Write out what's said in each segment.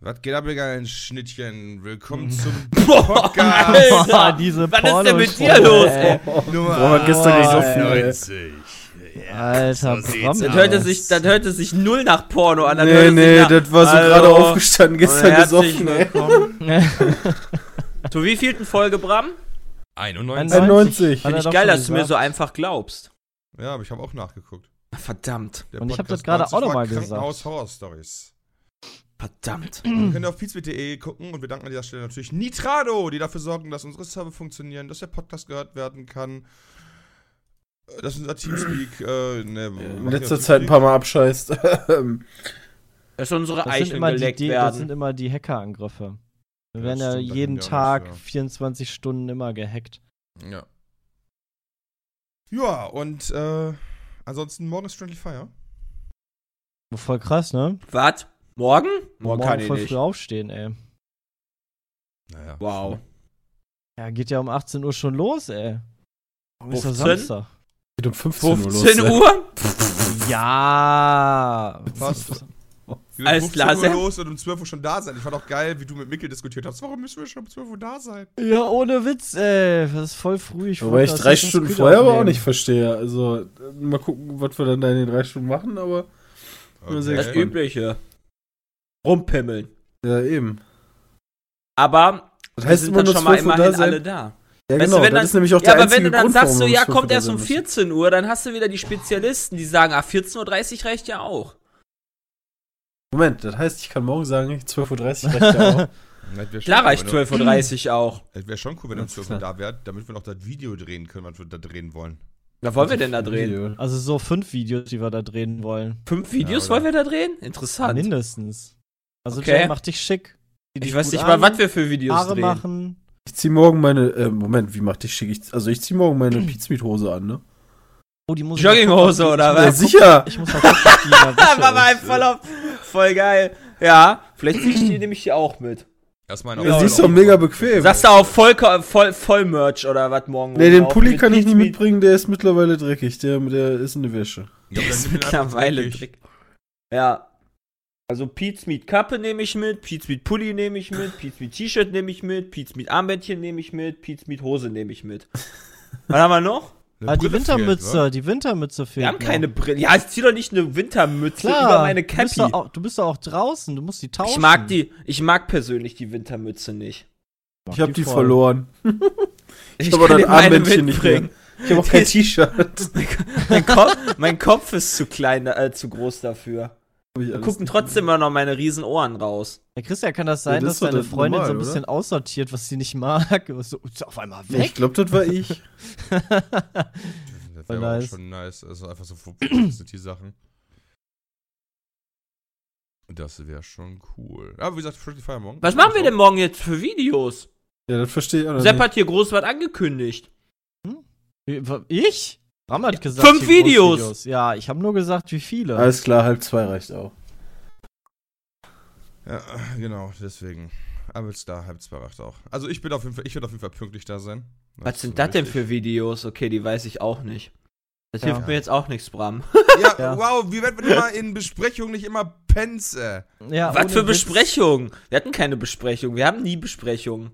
Was geht ab, Digga, ein Schnittchen? Willkommen zum Alter, Boah, diese was ist denn mit dir los, ey? Nummer Boah, gestern gesoffen, ey. 90. Alter, so Das hörte, sich, das hörte sich null nach Porno an. Das Nee, hörte nee, sich nach, das war so Hallo gerade aufgestanden, gestern gesoffen, ey. Zu wievielten Folge, Bram? 91. 91. Hat er Finde ich geil, dass du mir so einfach glaubst. Ja, aber ich habe auch nachgeguckt. Verdammt, Der Und ich hab Podcast das gerade 90 auch noch war mal gesagt. Krankenhaus Horror Stories. Verdammt. Ihr könnt auf pizza.de gucken und wir danken an dieser Stelle natürlich Nitrado, die dafür sorgen, dass unsere Server funktionieren, dass der Podcast gehört werden kann. äh, Dass unser Teamspeak äh, ne, In letzter Zeit ein paar Mal abscheißt. Dass unsere Das sind, Eicheln immer die, geleckt die, das sind werden. immer die Hackerangriffe. Wir werden ja jeden Tag nicht, ja. 24 Stunden immer gehackt. Ja. Ja, und äh, ansonsten morgen ist Friendly Fire. Voll krass, ne? Was? Morgen? Morgen kann ich voll nicht. früh aufstehen, ey. Naja. Wow. Ja, geht ja um 18 Uhr schon los, ey. Warum ist doch 15? Samstag? Geht um 15 Uhr los. 15 ey. Uhr? Ja. Was? Alles klar, 15 Uhr los und um 12 Uhr schon da sein. Ich fand auch geil, wie du mit Mikkel diskutiert hast. Warum müssen wir schon um 12 Uhr da sein? Ja, ohne Witz, ey. Das ist voll früh. Ich Wobei ich drei Stunden vorher aber auch nicht verstehe. Also, mal gucken, was wir dann da in den drei Stunden machen, aber. Ja, sehr Das Okay. Übliche. Rumpimmeln. Ja, eben. Aber Das wir heißt sind dann schon mal 12 Uhr da immerhin sein. alle da. Ja, Weißt genau. du, wenn das dann- ist nämlich auch Ja, der aber wenn du dann Grund, sagst, so, ja, 12 kommt da erst um müssen. 14 Uhr, dann hast du wieder die Spezialisten, die sagen, ah, 14.30 Uhr reicht ja auch. Moment, das heißt, ich kann morgen sagen, 12.30 Uhr reicht ja auch. Klar cool, reicht wenn 12.30 Uhr auch. Es wäre schon cool, wenn du um Das 12 ist Uhr da wärt, damit wir noch das Video drehen können, was wir da drehen wollen. Was wollen wir denn da drehen? Video. Also so fünf Videos, die wir da drehen wollen. Fünf Videos Ja, wollen wir da drehen? Interessant. Mindestens. Also Okay. Jay, mach dich schick. Zieh dich Ich weiß nicht an, mal, was wir für Videos Haare drehen. machen. Ich zieh morgen meine. Äh, Moment, wie macht dich schick? Ich, also, ich zieh morgen meine Pizmeat-Hose an, ne? Oh, die muss Jogginghose oder Ja, was? sicher! Ich muss mal gucken, die der War ist. voll, auf, voll geil. Ja, vielleicht zieh ich die nämlich hier auch mit. Erstmal Ja, sie ist doch mega bequem. Sagst du auch voll, voll, voll Merch oder was morgen? Nee, den Pulli kann ich nicht mitbringen, der ist mittlerweile dreckig. Der, der ist in der Wäsche. Ja, dann ist mittlerweile dreckig. Ja. Also Pete's Meat Kappe nehme ich mit, Pete's Meat Pulli nehme ich mit, Pete's Meat T-Shirt nehme ich mit, Pete's Meat Armbändchen nehme ich mit, Pete's Meat Hose nehme ich mit. Was haben wir noch? Ah, die Wintermütze, fehlt, die Wintermütze fehlt. Wir haben noch. keine Brille. Ja, ich zieh doch nicht eine Wintermütze Klar, über meine Du bist, Cappy. doch auch, du bist doch auch draußen, du musst die tauschen. Ich mag die, ich mag persönlich die Wintermütze nicht. Mach Ich hab die voll. verloren. Ich, hab aber meine Armbändchen nicht mitbringen. Ich habe auch kein T-Shirt. mein, Kopf, mein Kopf ist zu klein, äh, zu groß dafür. Ich gucken trotzdem immer noch meine riesen Ohren raus. Ja, Christian, kann das Ja, sein, das dass deine das Freundin normal, so ein bisschen aussortiert, was sie nicht mag? So, ist auf einmal Ich weg. glaube, das war ich. Das wäre nice. schon nice. Also einfach so die Sachen. Das wäre schon cool. Aber wie gesagt, Friendly Fire morgen. Was machen wir denn morgen jetzt für Videos? Ja, das verstehe ich auch Sepp nicht. hat hier groß was angekündigt. Ich? Ram hat gesagt, fünf groß Videos. Ja, ich habe nur gesagt, wie viele. Alles klar, halb zwei reicht auch. Ja, genau, deswegen. Aber jetzt da, halb zwei acht auch. Also ich bin auf jeden Fall, ich werde auf jeden Fall pünktlich da sein. Was ist sind das denn für Videos? Okay, die weiß ich auch nicht. Das Ja. hilft mir jetzt auch nichts, Bram. Ja, Ja. wow, wie werden wir immer in Besprechungen nicht immer Pense? ja, Was für Witz. Besprechungen? Wir hatten keine Besprechung. Wir haben nie Besprechungen.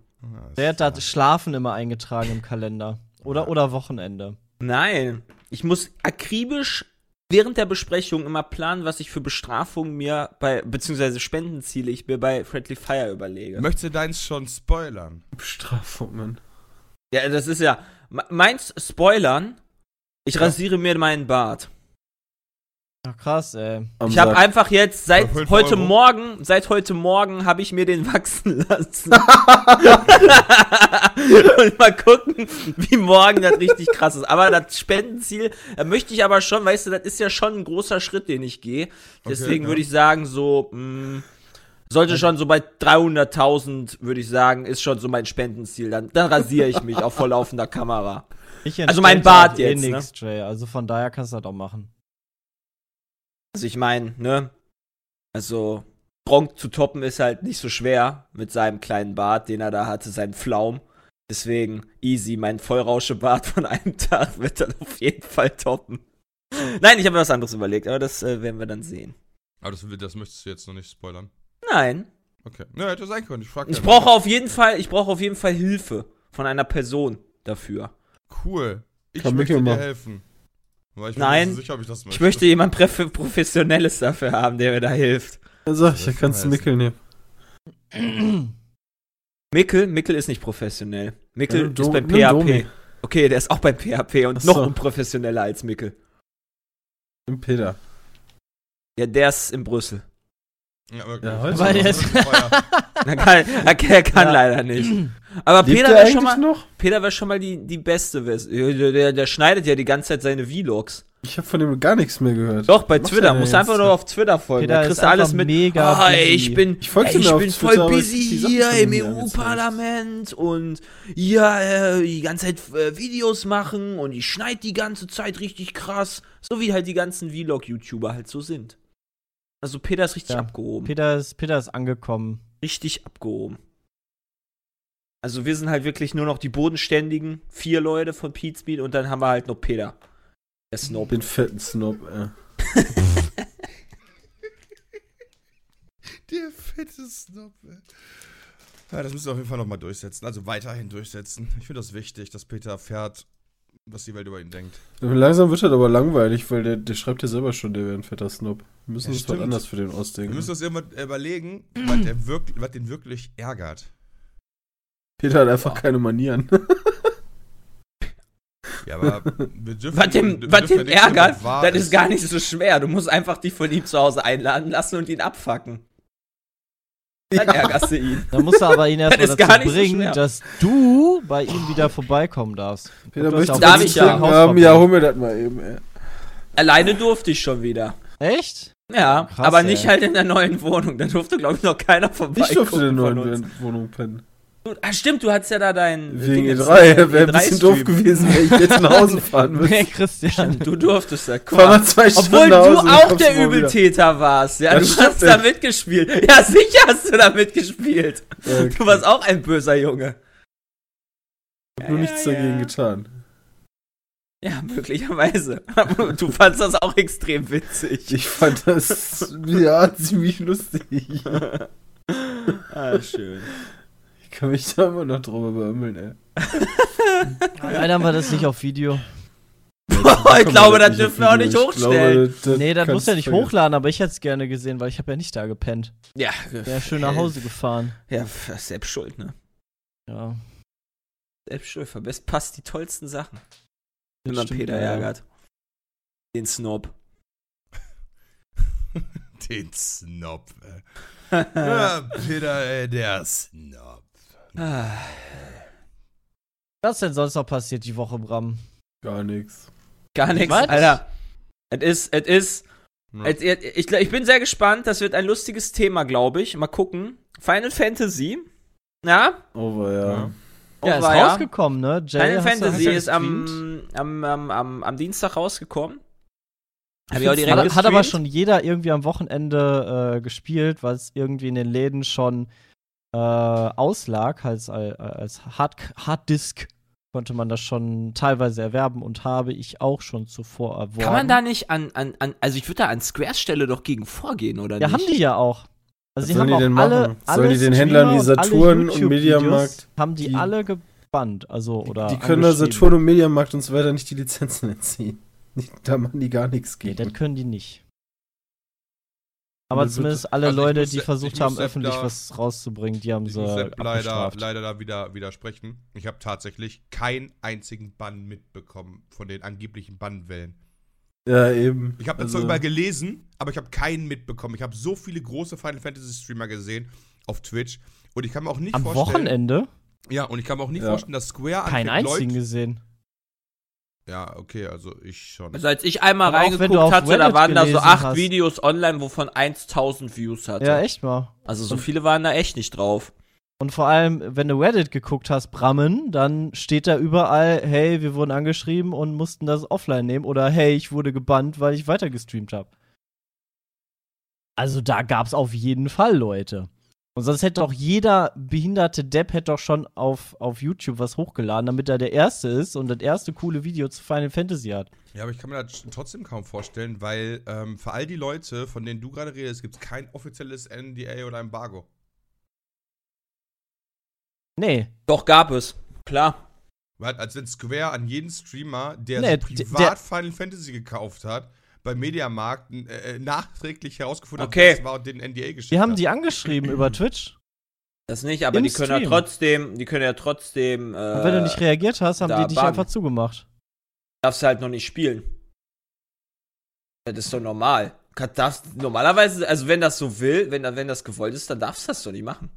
Der hat das Schlafen immer eingetragen im Kalender. Oder, oder Wochenende. Nein. Ich muss akribisch während der Besprechung immer planen, was ich für Bestrafungen mir bei, beziehungsweise Spendenziele ich mir bei Friendly Fire überlege. Möchtest du deins schon spoilern? Bestrafungen. Ja, das ist ja. me- Meins Spoilern. Ich rasiere mir meinen Bart. Ach, krass, ey. Am Ich habe einfach jetzt seit heute Euro? Morgen, seit heute Morgen habe ich mir den wachsen lassen. Und mal gucken, wie morgen das richtig krass ist. Aber das Spendenziel, da möchte ich aber schon, weißt du, das ist ja schon ein großer Schritt, den ich gehe. Deswegen ja. würde ich sagen, so, mh, Sollte schon so bei 300.000, würde ich sagen, ist schon so mein Spendenziel. Dann, dann rasiere ich mich auf vorlaufender Kamera. Ich Also mein Bart halt eh jetzt, ne? nix, Jay. Also von daher kannst du das auch machen. Also ich meine, ne? Also, Gronk zu toppen ist halt nicht so schwer mit seinem kleinen Bart, den er da hatte, seinen Pflaum. Deswegen, easy, mein Vollrauschebart von einem Tag wird dann auf jeden Fall toppen. Nein, ich habe mir was anderes überlegt, aber das äh, werden wir dann sehen. Aber das, das möchtest du jetzt noch nicht spoilern. Nein, Okay. Ne, hätte sein können. Ich frag ich ja brauche auf jeden Fall, ich brauche auf jeden Fall Hilfe von einer Person dafür. Cool. Ich Kann möchte dir helfen. Weil ich bin Nein. nicht so sicher, ob ich das möchte. Ich möchte jemand Pref- Professionelles dafür haben, der mir da hilft. Dann sag ich, da kannst du Mickel nehmen. Mickel, Mickel ist nicht professionell. Mickel Ja, ist beim nimm Domi. PHP. Okay, der ist auch beim PHP und Ach noch unprofessioneller als Mickel. Nimm Peter. Ja, der ist in Brüssel. Ja, aber Ja, heute ist- teuer. Er kann, er, er kann Ja. leider nicht. Aber Lebt Peter wäre schon mal, noch? Peter wär schon mal die, die beste Version. Der, der, der schneidet ja die ganze Zeit seine Vlogs. Ich habe von dem gar nichts mehr gehört. Doch, bei Was Twitter. er Musst denn einfach nur auf Twitter folgen. Peter da kriegst du alles mit. mega Ah, busy. ich bin, Ich ey, ich bin Twitter, voll busy hier im. EU-Parlament und ja, äh, die ganze Zeit äh, Videos machen und ich schneide die ganze Zeit richtig krass. So wie halt die ganzen Vlog-YouTuber halt so sind. Also Peter ist richtig Ja, abgehoben. Peter ist, Peter ist angekommen. richtig abgehoben. Also wir sind halt wirklich nur noch die bodenständigen vier Leute von Pete Speed und dann haben wir halt noch Peter. Der Snob. Den fetten Snob, ey. Der fette Snob, ey. Ja, das müssen wir auf jeden Fall nochmal durchsetzen. Also weiterhin durchsetzen. Ich finde das wichtig, dass Peter erfährt, was die Welt über ihn denkt. Langsam wird das aber langweilig, weil der, der schreibt ja selber schon, der wäre ein fetter Snob. Wir müssen Ja, uns was anders für den Wir ausdenken. müssen uns irgendwann überlegen, was, der wirklich, was den wirklich ärgert. Peter hat einfach keine Manieren. Ja, aber wir dürfen, Was dem, wir was dem ja ärgert, das ist gar nicht so schwer. Du musst einfach die von ihm zu Hause einladen lassen und ihn abfacken. Dann ärgerst du ihn. Da musst du aber ihn erstmal Das ist dazu so bringen, schwer. dass du bei ihm wieder vorbeikommen darfst. Peter Du hast möchte auch Darf ich ja. haben. Ja, hol mir das mal eben, ey. Alleine durfte ich schon wieder. Echt? Ja, Krass, aber ey. nicht halt in der neuen Wohnung. Da durfte, glaube ich, noch keiner vorbei. Ich durfte in der neuen Wohnung pennen. Ah, stimmt, du hattest ja da dein. Wegen Dingens, E3. dein Wäre ein bisschen doof E3-Stream. gewesen, wenn ich jetzt nach Hause fahren müsste. Nee, Christian. Du durftest ja. Guck mal. zwei Stunden Obwohl nach du auch der du morgen wieder. Übeltäter warst. Ja, Das du stimmt hast da mitgespielt. Ja, sicher hast du da mitgespielt. Ja, Du warst auch ein böser Junge. Ich hab nur Ja, nichts ja, dagegen ja. getan. Ja, möglicherweise. Aber du fandst das auch extrem witzig. Ich fand das ja ziemlich lustig. Ah, schön. Ich kann mich da immer noch drüber beömmeln, ey. Leider haben wir das nicht auf Video. Boah, ich glaube, das dürfen wir auch nicht Ich hochstellen. glaube, das nee, das muss ja nicht vergessen. hochladen, aber ich hätte es gerne gesehen, weil ich habe ja nicht da gepennt. Ja, Wäre schön nach Hause gefahren. Ja, selbst schuld, ne? Ja. Selbst schuld. Verbest passt die tollsten Sachen. Wenn man stimmt, Peter ja. ärgert. Den Snob. Den Snob, ey. Ja, Peter, ey, der Snob. Ah. Was denn sonst noch passiert die Woche, Bram? Gar nichts. Gar nichts, Was? Alter. Es ist, es ist, Ja. es- ich, ich bin sehr gespannt. Das wird ein lustiges Thema, glaube ich. Mal gucken. Final Fantasy. Ja, Over, ja. Ja. Ja, ist war ja. rausgekommen, ne? Jay, Final Fantasy ist am, am, am, am, am Dienstag rausgekommen. Hab Ich auch direkt Hat, hat aber schon jeder irgendwie am Wochenende äh, gespielt, weil es irgendwie in den Läden schon äh, auslag, als, als Hard Harddisk konnte man das schon teilweise erwerben und habe ich auch schon zuvor erworben. Kann man da nicht an, an, an also ich würde da an Squares Stelle doch gegen vorgehen, oder Ja, nicht? haben die ja auch. Also Was sie sollen haben die auch denn alle, machen? alle Sollen die den Händlern wie und Saturn und YouTube-Videos Mediamarkt- haben die, die- alle gebannt, also oder Die können da. Saturn und Mediamarkt und so weiter nicht die Lizenzen entziehen. Da machen die gar nichts Nee, gegen. das können die nicht. Aber zumindest alle also Leute, muss die versucht haben, Sepp öffentlich da- was rauszubringen, die haben Ich sie muss Sepp leider, leider da wieder widersprechen. Ich habe tatsächlich keinen einzigen Bann mitbekommen von den angeblichen Bannwellen. ja, eben. Ich habe das Also- zwar überall gelesen, aber ich habe keinen mitbekommen. Ich habe so viele große Final Fantasy Streamer gesehen auf Twitch und ich kann mir auch nicht Am vorstellen. Wochenende Ja, und ich kann mir auch nicht Ja. vorstellen, dass Square keinen einzigen Leute, gesehen. Ja, okay, also ich schon. Also als ich einmal Aber reingeguckt hatte, da waren da so acht hast. Videos online, wovon 1000 Views hatte. Ja, echt mal. Also so viele waren da echt nicht drauf. Und vor allem, wenn du Reddit geguckt hast, Brammen, dann steht da überall, hey, wir wurden angeschrieben und mussten das offline nehmen oder hey, ich wurde gebannt, weil ich weiter gestreamt habe. Also da gab's auf jeden Fall Leute. Und sonst hätte doch jeder behinderte Depp hätte doch schon auf, auf YouTube was hochgeladen, damit er der Erste ist und das erste coole Video zu Final Fantasy hat. Ja, aber ich kann mir das trotzdem kaum vorstellen, weil ähm, für all die Leute, von denen du gerade redest, gibt es kein offizielles NDA oder Embargo. Nee. Doch gab es. Klar. Weil, als wenn Square an jeden Streamer, der Nee, so privat der- Final Fantasy gekauft hat, beim Mediamarkt äh, nachträglich herausgefunden Okay. hat, was war und den NDA geschickt Wir haben hat. die angeschrieben über Twitch. Das nicht, aber Im die können ja Stream. trotzdem, die können ja trotzdem, äh, Und wenn du nicht reagiert hast, haben die dich buggen. einfach zugemacht. darfst du halt noch nicht spielen. Das ist doch normal. Darfst, normalerweise, also wenn das so will, wenn, wenn das gewollt ist, dann darfst du das doch nicht machen.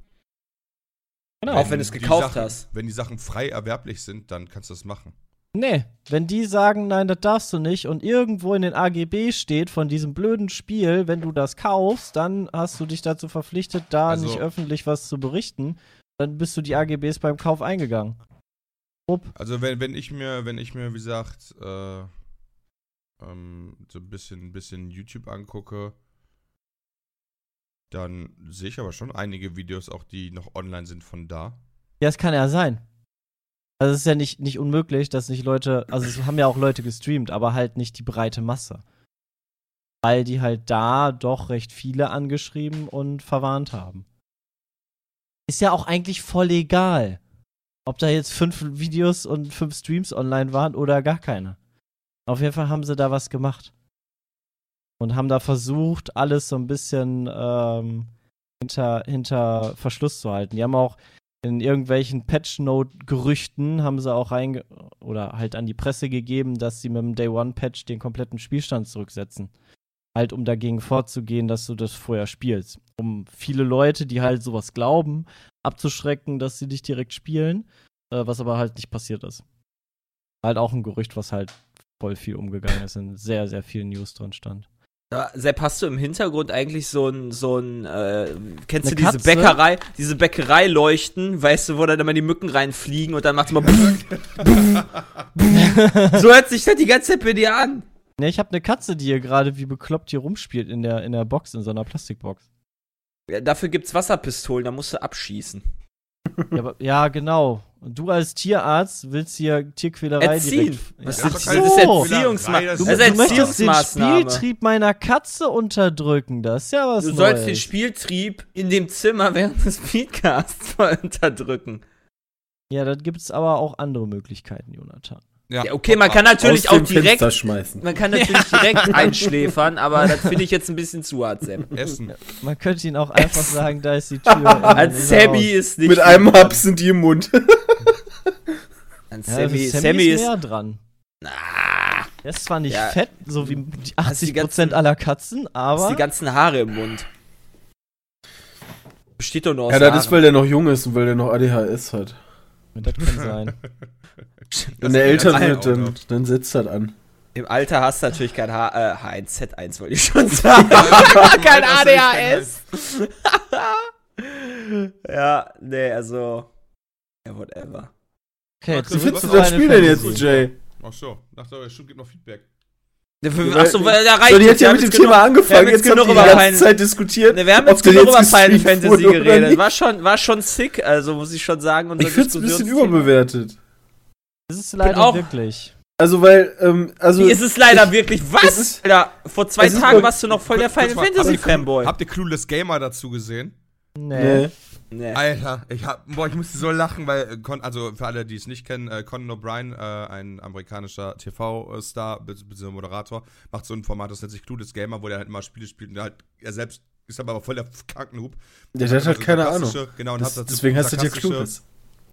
Genau. Auch wenn du es die gekauft Sachen, hast. Wenn die Sachen frei erwerblich sind, dann kannst du das machen. Nee, wenn die sagen, nein, das darfst du nicht und irgendwo in den AGB steht von diesem blöden Spiel, wenn du das kaufst, dann hast du dich dazu verpflichtet, da Also- nicht öffentlich was zu berichten. Dann bist du die AGBs beim Kauf eingegangen. Rupp. Also wenn, wenn ich mir, wenn ich mir, wie gesagt, äh, ähm, so ein bisschen, bisschen YouTube angucke, dann sehe ich aber schon einige Videos auch, die noch online sind von da. Ja, es kann ja sein. Also es ist ja nicht, nicht unmöglich, dass nicht Leute, also es haben ja auch Leute gestreamt, aber halt nicht die breite Masse. Weil die halt da doch recht viele angeschrieben und verwarnt haben. Ist ja auch eigentlich voll egal. Ob da jetzt fünf Videos und fünf Streams online waren oder gar keine. Auf jeden Fall haben sie da was gemacht. Und haben da versucht, alles so ein bisschen ähm, hinter, hinter Verschluss zu halten. Die haben auch in irgendwelchen Patch-Note-Gerüchten haben sie auch reinge oder halt an die Presse gegeben, dass sie mit dem Day One-Patch den kompletten Spielstand zurücksetzen. Halt, um dagegen vorzugehen, dass du das vorher spielst. Um viele Leute, die halt sowas glauben, abzuschrecken, dass sie dich direkt spielen, äh, was aber halt nicht passiert ist. Halt auch ein Gerücht, was halt voll viel umgegangen ist, in sehr, sehr vielen News drin stand. Sepp, hast du im Hintergrund eigentlich so ein, so ein, äh, kennst Eine du diese Katze? Bäckerei, diese Bäckerei leuchten, weißt du, wo dann immer die Mücken reinfliegen und dann macht's mal So hört sich das die ganze Zeit bei dir an. Ne, ich habe eine Katze, die hier gerade wie bekloppt hier rumspielt in der, in der Box, in so einer Plastikbox. Ja, dafür gibt's Wasserpistolen, da musst du abschießen. Ja, aber, ja, genau. Und du als Tierarzt willst hier Tierquälerei Erziehen. direkt. Was ja. ist das? ist so. Erziehungsma Das Du, das ist ist du möchtest den Erziehungsmaßnahme. Spieltrieb meiner Katze unterdrücken. Das ist ja was Du Neues. sollst den Spieltrieb in dem Zimmer während des Speedcasts mal unterdrücken. ja, da gibt's aber auch andere Möglichkeiten, Jonathan. Ja, okay, man kann natürlich auch direkt, man kann natürlich direkt einschläfern, aber das finde ich jetzt ein bisschen zu hart, Sepp. Essen. Man könnte ihn auch einfach sagen, da ist die Tür. er Sammy ist nicht. Mit einem Haps sind die im Mund. An Ja, Sammy, Sammy, Sammy ist ist. mehr dran. Ah, Er ist zwar nicht Ja. fett, so wie die Hast die 80% ganzen- aller Katzen, hast aber. die ganzen Haare im Mund. Besteht doch nur aus Ja, das Haaren. ist, weil der noch jung ist und weil der noch ADHS hat. das kann sein. Wenn der älter wird, dann, dann setzt das an. Im Alter hast du natürlich kein H äh, H1Z1, wollte ich schon sagen. kein ADHS. ja, nee, also. Ja, whatever. Okay, Wie findest zu du das Spiel denn jetzt. Jay? Ach so, dachte aber, Stimmt, gibt noch Feedback. Achso, weil da reicht So, die es. hat ja Wir mit haben dem jetzt Thema wir angefangen, jetzt jetzt haben genug die die über ganze Final- Zeit diskutiert. Ne, wir haben jetzt der genug über jetzt Final Fantasy geredet. War schon, war schon sick, also muss ich schon sagen. unser Ich find's ein bisschen überbewertet. Das ist leider auch- wirklich. Also, weil, ähm, also. Wie ist es leider wirklich? es Was? ist- Alter, vor zwei Tagen warst du noch voll der Final Fantasy Fanboy. Habt ihr Clueless Gamer dazu gesehen? Nee. Nee. Nee. Alter, ich hab, boah, ich musste so lachen, weil, äh, also für alle, die es nicht kennen, äh, Conan O'Brien, äh, ein amerikanischer TV-Star, bzw. Moderator, macht so ein Format, das nennt sich Clueless Gamer, wo der halt immer Spiele spielt und der halt, er selbst ist aber voll der Krankenhub. Der hat halt keine Ahnung. Genau, und Das, hat deswegen heißt das ja sarkastische- Clueless.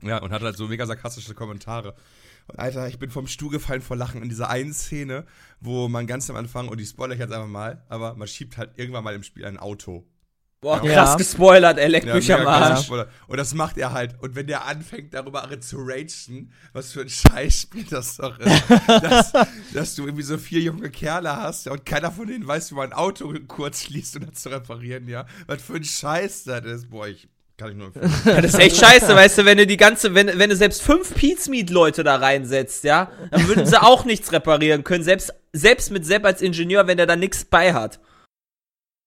Ja, und hat halt so mega sarkastische Kommentare. Und Alter, ich bin vom Stuhl gefallen vor Lachen in dieser einen Szene, wo man ganz am Anfang, und die spoilere ich jetzt einfach mal, aber man schiebt halt irgendwann mal im Spiel ein Auto. Boah, Ja. krass gespoilert, er leckt Ja, mich am Arsch. Spoiler. Und das macht er halt. Und wenn der anfängt, darüber zu ragen, was für ein Scheißspiel das doch ist, dass, dass du irgendwie so vier junge Kerle hast ja, und keiner von denen weiß, wie man ein Auto kurz schließt, um das zu reparieren, ja. Was für ein Scheiß das ist. Boah, ich kann ich nur empfehlen. Ja, das ist echt scheiße, weißt du, wenn du die ganze, wenn, wenn du selbst fünf Pizmeat-Leute da reinsetzt, ja, dann würden sie auch nichts reparieren können, selbst, selbst mit Sepp als Ingenieur, wenn der da nichts bei hat.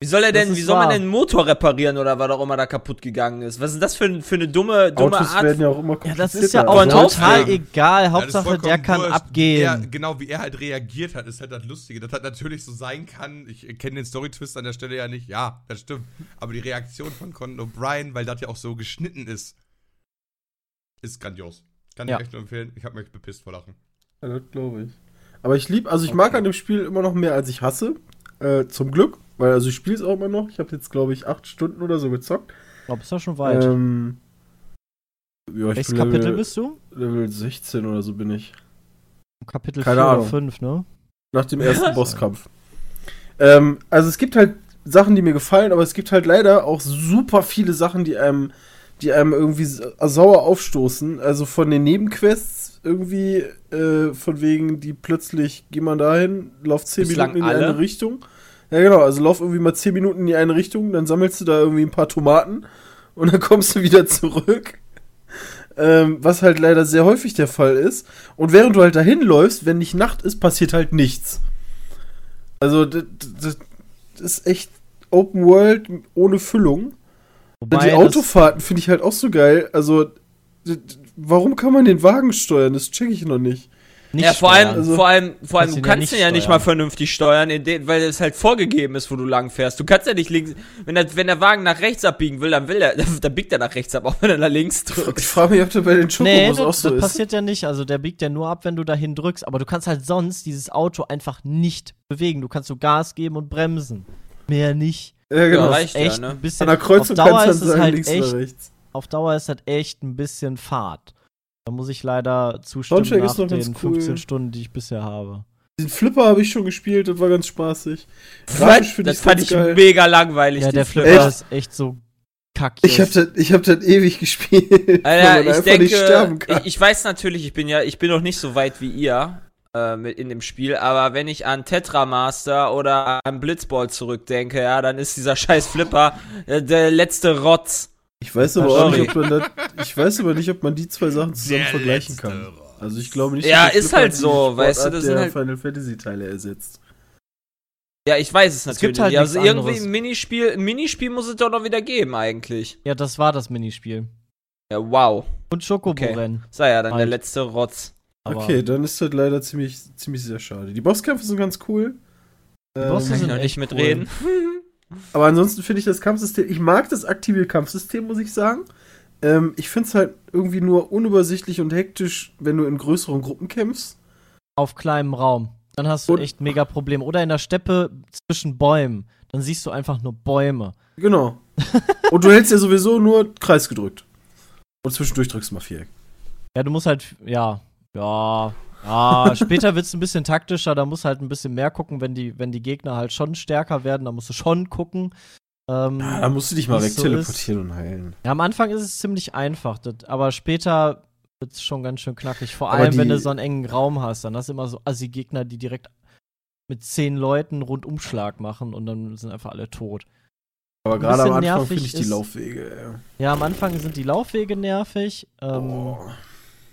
Wie soll er denn, wie soll man wahr. denn einen Motor reparieren oder was auch immer da kaputt gegangen ist? Was ist das für, für eine dumme, dumme Autos Art? werden ja auch immer Ja, das ist ja auch Von total Aufgaben. egal. Ja, Hauptsache, der vollkommen kann wurscht. abgehen. Er, genau, wie er halt reagiert hat, ist halt das Lustige. Das hat natürlich so sein kann. Ich kenne den Story-Twist an der Stelle ja nicht. Ja, das stimmt. Aber die Reaktion von Conan O'Brien, weil das ja auch so geschnitten ist, ist grandios. Kann Ja. ich echt nur empfehlen. Ich habe mich bepisst vor Lachen. Ja, das glaube ich. Aber ich liebe, also ich mag Okay. an dem Spiel immer noch mehr, als ich hasse. Äh, zum Glück. Weil, also ich spiele es auch immer noch. Ich habe jetzt, glaube ich, acht Stunden oder so gezockt. Ich glaube, ist ja schon weit. Ähm, ja, Welches Kapitel Level, bist du? Level 16 oder so bin ich. Kapitel Keine 4 oder Ahnung. 5, ne? Nach dem ersten Bosskampf. Ähm, also es gibt halt Sachen, die mir gefallen, aber es gibt halt leider auch super viele Sachen, die einem, die einem irgendwie sa- sauer aufstoßen. Also von den Nebenquests irgendwie, äh, von wegen, die plötzlich, geh mal dahin, lauf 10 Bislang Minuten in alle? eine Richtung. Ja, genau, also lauf irgendwie mal 10 Minuten in die eine Richtung, dann sammelst du da irgendwie ein paar Tomaten und dann kommst du wieder zurück. Ähm, was halt leider sehr häufig der Fall ist. Und während du halt dahin läufst, wenn nicht Nacht ist, passiert halt nichts. Also, das, das, ist echt Open World ohne Füllung. Wobei die Autofahrten finde ich halt auch so geil. Also, warum kann man den Wagen steuern? Das check ich noch nicht. Nicht ja, vor allem, steuern. Also- vor allem, vor allem, du ja kannst nicht ihn ja nicht steuern. mal vernünftig steuern, den, weil es halt vorgegeben ist, wo du lang fährst. Du kannst ja nicht links, wenn der, wenn der Wagen nach rechts abbiegen will, dann will er, dann biegt er nach rechts ab, auch wenn er nach links Ich drückt. frage mich, ob das bei den Nee, Chocobos das, auch so das ist. passiert ja nicht. Also der biegt ja nur ab, wenn du dahin drückst. Aber du kannst halt sonst dieses Auto einfach nicht bewegen. Du kannst so Gas geben und bremsen. Mehr nicht. Ja, Ja, genau. reicht. reicht echt ne? ein bisschen. An der Kreuzung auf Dauer kannst ist du es dann sagen, halt links echt. oder rechts. Auf Dauer ist das echt ein bisschen Fahrt. Da muss ich leider zustimmen Soundtrack nach ist noch ganz den cool. 15 Stunden, die ich bisher habe. Den Flipper habe ich schon gespielt, das war ganz spaßig. Grafisch Das ich's fand ganz ich geil. mega langweilig. Ja, der Flipper. Echt? ist echt so kacke. Ich habe das, ich hab das ewig gespielt, Alter, ich denke, nicht sterben kann. ich, ich weiß natürlich, ich bin ja, ich bin noch nicht so weit wie ihr äh, mit in dem Spiel, aber wenn ich an Tetramaster oder an Blitzball zurückdenke, ja, dann ist dieser scheiß Flipper äh, der letzte Rotz. Ich weiß aber auch nicht, ob man das, ich weiß aber nicht, ob man die zwei Sachen zusammen vergleichen kann. Also ich glaube nicht, Ja, der ist halt die so, weißt du, das sind der halt- Final Fantasy Teile ersetzt. Ja, ich weiß es Es natürlich. gibt halt nicht. also irgendwie anderes. ein Minispiel, ein Minispiel muss es doch noch wieder geben eigentlich. Ja, das war das Minispiel. Ja, wow. Und Schokobo-Rennen. Sei ja dann der Halt. letzte Rotz. Aber okay, dann ist das leider ziemlich, ziemlich sehr schade. Die Bosskämpfe sind ganz cool. Ähm, Bosse Kann ich sind noch nicht echt mitreden. Aber ansonsten finde ich das Kampfsystem, ich mag das aktive Kampfsystem, muss ich sagen. Ähm, ich finde es halt irgendwie nur unübersichtlich und hektisch, wenn du in größeren Gruppen kämpfst. auf kleinem Raum. Dann hast du Und- echt mega Probleme. Oder in der Steppe zwischen Bäumen. Dann siehst du einfach nur Bäume. Genau. und du hältst ja sowieso nur Kreis gedrückt. Und zwischendurch drückst du mal Viereck. Ja, du musst halt, ja, ja, ja. Später wird es ein bisschen taktischer. Da musst du halt ein bisschen mehr gucken, wenn die, wenn die Gegner halt schon stärker werden. Da musst du schon gucken. Ähm, Ja, da musst du dich mal wie's so wegteleportieren und heilen. Ja, am Anfang ist es ziemlich einfach, das, aber später wird es schon ganz schön knackig. Vor Aber allem, wenn du so einen engen Raum hast, dann hast du immer so Assi-Gegner, die direkt mit zehn Leuten Rundumschlag machen und dann sind einfach alle tot. Aber gerade am Anfang finde ich die ist- Laufwege. Ja, am Anfang sind die Laufwege nervig. Ja. Ähm, Oh.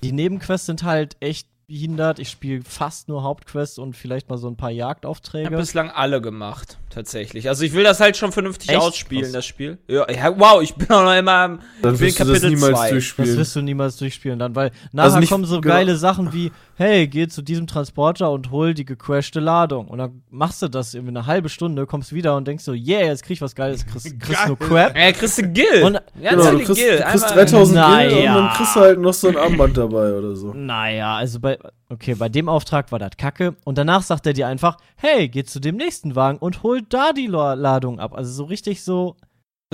Die Nebenquests sind halt echt behindert. Ich spiele fast nur Hauptquests und vielleicht mal so ein paar Ich habe Jagdaufträge. bislang alle gemacht, tatsächlich. Also ich will das halt schon vernünftig Echt? ausspielen, Krass. das Spiel. Ja, ja, wow, ich bin auch noch immer Dann ich bin wirst du das Kapitel niemals zwei. Das durchspielen. wirst du niemals durchspielen dann, weil nachher Also nicht- kommen so genau. geile Sachen wie, hey, geh zu diesem Transporter und hol die gecrashte Ladung. Und dann machst du das irgendwie eine halbe Stunde, kommst wieder und denkst so, yeah, jetzt krieg ich was Geiles, kriegst, kriegst nur Crap. Ja, kriegst du Gil. Und- ja, Genau, du kriegst, Gil. du kriegst Einmal- 3000 Gil und Naja. dann kriegst du halt noch so ein Armband dabei oder so. Naja, also bei, okay, bei dem Auftrag war das kacke. Und danach sagt er dir einfach, hey, geh zu dem nächsten Wagen und hol da die La- Ladung ab. Also so richtig so,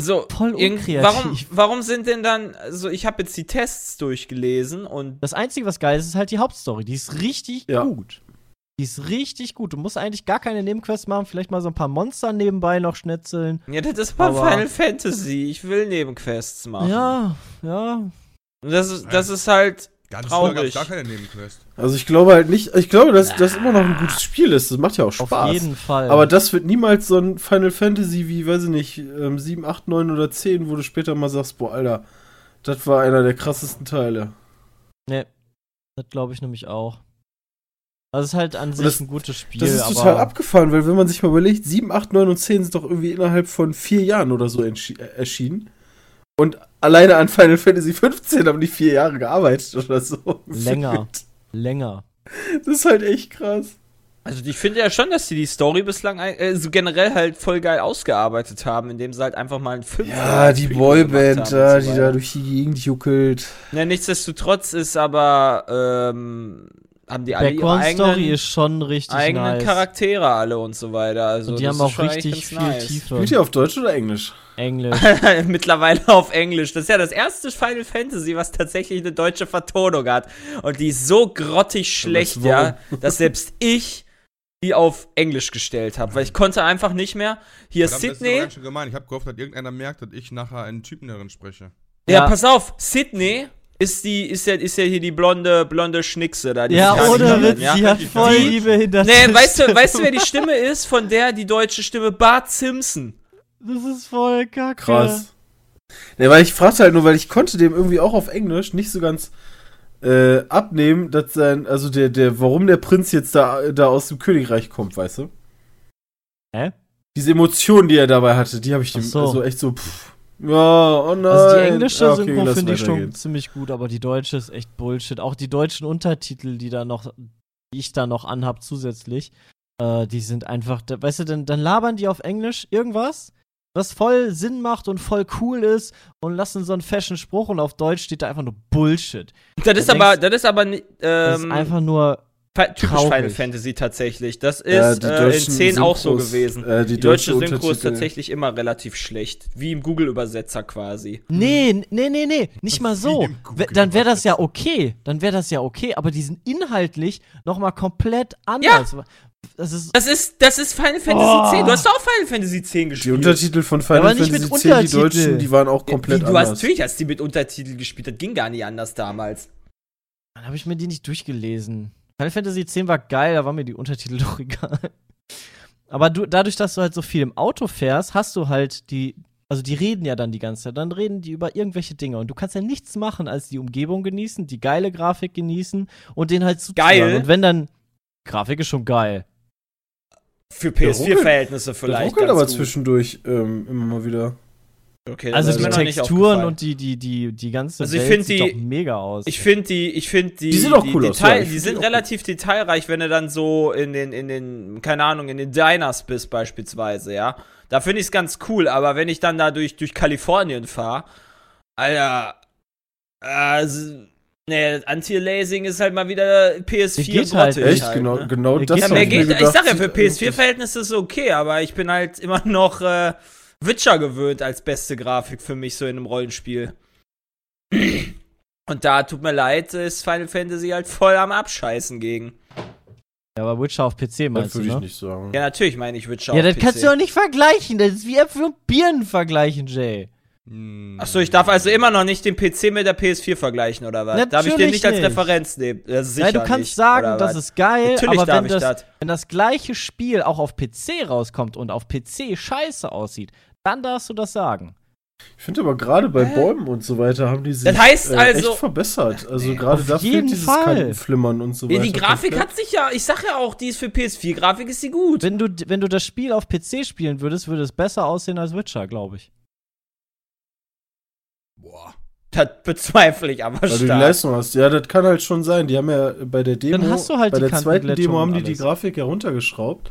So, Voll unkreativ. Warum, warum sind denn dann, also ich habe jetzt die Tests durchgelesen und das Einzige, was geil ist, ist halt die Hauptstory. Die ist richtig Ja. gut. Die ist richtig gut. Du musst eigentlich gar keine Nebenquests machen, vielleicht mal so ein paar Monster nebenbei noch schnetzeln. Ja, das ist mal Aber- Final Fantasy. Ich will Nebenquests machen. Ja, ja. Und das ist, das ist halt. Ganz Traurig. früher gab es gar keine Nebenquest. Also ich glaube halt nicht, ich glaube, dass das immer noch ein gutes Spiel ist. Das macht ja auch Spaß. Auf jeden Fall. Aber das wird niemals so ein Final Fantasy wie, weiß ich nicht, ähm, 7, 8, 9 oder 10, wo du später mal sagst, boah, Alter, das war einer der krassesten Teile. nee, das glaube ich nämlich auch. Also es ist halt an sich das- ein gutes Spiel, Das ist aber total abgefahren, weil wenn man sich mal überlegt, 7, 8, 9 und 10 sind doch irgendwie innerhalb von vier Jahren oder so äh, erschienen. Und alleine an Final Fantasy 15 haben die vier Jahre gearbeitet oder so. Länger. länger. Das ist halt echt krass. Also ich finde ja schon, dass sie die Story bislang äh, so generell halt voll geil ausgearbeitet haben, indem sie halt einfach mal einen Film Ja, die Boyband gemacht haben da, so die da durch die Gegend juckelt. Ja, nichtsdestotrotz ist aber ähm, haben die alle ihre eigenen, ist schon richtig eigenen nice. Charaktere alle und so weiter. Also Und die das haben ist auch schon richtig viel nice. Tiefe. Spielt ihr auf Deutsch oder Englisch? Englisch. Mittlerweile auf Englisch. Das ist ja das erste Final Fantasy, was tatsächlich eine deutsche Vertonung hat. Und die ist so grottig schlecht, ja, dass selbst ich die auf Englisch gestellt habe, weil ich konnte einfach nicht mehr. Hier Verdammt, Das ist Sydney. aber ganz schön gemein. Ich habe gehofft, dass irgendeiner merkt, dass ich nachher einen Typen darin spreche. Ja, Ja. pass auf, Sydney ist die ist ja ist ja hier die blonde blonde Schnickse da. Die ja, ohne Witz, ja? sie hat voll Die- die behinderte Nee, weißt du, weißt du, wer die Stimme ist? Von der die deutsche Stimme Bart Simpson. Das ist voll kacke. Krass. Ne, weil ich fragte halt nur, weil ich konnte dem irgendwie auch auf Englisch nicht so ganz äh, abnehmen, dass sein, also der, der, warum der Prinz jetzt da, da aus dem Königreich kommt, weißt du? Hä? Diese Emotionen, die er dabei hatte, die habe ich dem so. also echt so, pff, ja, oh nein. Also die englische okay, Synchro finde ich schon ziemlich gut, aber die deutsche ist echt Bullshit. Auch die deutschen Untertitel, die da noch, die ich da noch anhab zusätzlich, äh, die sind einfach, weißt du, dann, dann labern die auf Englisch irgendwas, was voll Sinn macht und voll cool ist und lassen so einen fashion Spruch und auf Deutsch steht da einfach nur Bullshit. Das ist aber denkst- das ist aber ni- Das ähm, ist einfach nur typisch traurig. Final Fantasy tatsächlich. Das ist Ja, die äh, in deutschen 10 auch so Synchros, gewesen. äh, die die deutsche deutsche Synchro ist tatsächlich immer relativ schlecht, wie im Google Übersetzer quasi. Nee, nee, nee, nee, nicht mal so. Dann wäre das ja okay. Dann wäre das ja okay, aber die sind inhaltlich nochmal komplett anders. Das ist. Das ist das ist Final Fantasy Oh. 10. Du hast doch auch Final Fantasy 10 Die gespielt. Untertitel von aber Final nicht mit Fantasy 10, die deutschen, die waren auch Ja, komplett wie, du hast anders. natürlich hast die mit Untertitel gespielt, das ging gar nicht anders damals. Dann habe ich mir die nicht durchgelesen. Final Fantasy X war geil, da waren mir die Untertitel doch egal. Aber du, dadurch, dass du halt so viel im Auto fährst, hast du halt die. Also die reden ja dann die ganze Zeit. Dann reden die über irgendwelche Dinge. Und du kannst ja nichts machen, als die Umgebung genießen, die geile Grafik genießen und den halt zuzuhören. Geil? Und wenn dann. Grafik ist schon geil. Für Der PS4-Verhältnisse Der vielleicht. ruckelt ganz aber gut. zwischendurch ähm, immer mal wieder. Okay, Also die Texturen und die, die, die, die ganze Also ich Welt sieht die- doch mega aus. Ich finde die, ich finde die, Die sehen auch cool aus, Detail, ja, ich die sind die relativ detailreich, wenn du dann so in den, in den, keine Ahnung, in den Diners bist beispielsweise, ja. Da finde ich es ganz cool, aber wenn ich dann da durch, durch Kalifornien fahre, Alter, also, ne, Anti-Lasing ist halt mal wieder PS4 Geht halt grottig Echt, halt, genau, ne? genau Ja, das Ja, mehr geht, ich sag ja, für sieht- PS4-Verhältnisse ist es okay, aber ich bin halt immer noch äh, Witcher gewöhnt als beste Grafik für mich so in einem Rollenspiel. Und da, tut mir leid, ist Final Fantasy halt voll am Abscheißen gegen. ja, aber Witcher auf PC Das meinst du, würde ich ne? nicht sagen. Ja, natürlich meine ich Witcher Ja, auf das PC. kannst du doch nicht vergleichen. Das ist wie Äpfel und Birnen vergleichen, Jay. Hm. Achso, ich darf also immer noch nicht den PC mit der PS4 vergleichen, oder was? darf ich den Natürlich nicht als. Referenz nehmen? Das ist sicher Nein, du kannst nicht, sagen, das ist geil, Natürlich aber darf wenn ich das, das. wenn das gleiche Spiel auch auf PC rauskommt und auf PC scheiße aussieht, dann darfst du das sagen. Ich finde aber gerade bei? Bäumen und so weiter haben die sich Das heißt äh, also- echt verbessert. Also gerade da jeden fehlt dieses Fall. Kantenflimmern und so Ja, weiter. die Grafik komplett. hat sich ja, ich sag ja auch, die ist für PS4-Grafik ist die gut. Wenn du, wenn du das Spiel auf PC spielen würdest, würde es besser aussehen als Witcher, glaube ich. Boah. Das bezweifle ich aber Weil du die. Leistung hast. Ja, das kann halt schon sein. Die haben ja bei der Demo, Dann hast du halt bei die der zweiten Demo haben die die. Grafik heruntergeschraubt,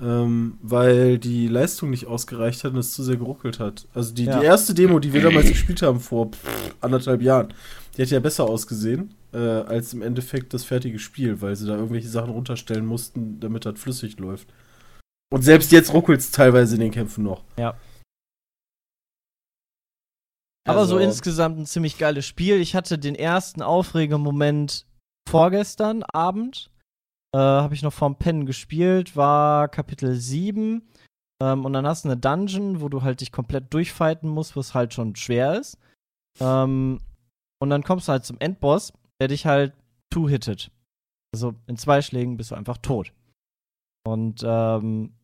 ähm, weil die Leistung nicht ausgereicht hat und es zu sehr geruckelt hat. Also die, Ja. die erste Demo, die wir damals gespielt haben vor pff, anderthalb Jahren, die hat ja besser ausgesehen äh, als im Endeffekt das fertige Spiel, weil sie da irgendwelche Sachen runterstellen mussten, damit das flüssig läuft. Und selbst jetzt ruckelt es teilweise in den Kämpfen noch. Aber so Also- insgesamt ein ziemlich geiles Spiel. Ich hatte den ersten Aufregermoment vorgestern Abend. Äh, habe ich noch vorm Pennen gespielt, war Kapitel 7. Ähm, und dann hast du eine Dungeon, wo du halt dich komplett durchfighten musst, was halt schon schwer ist. Ähm, und dann kommst du halt zum Endboss, der dich halt two-hittet. Also in zwei Schlägen bist du einfach tot. Und ähm,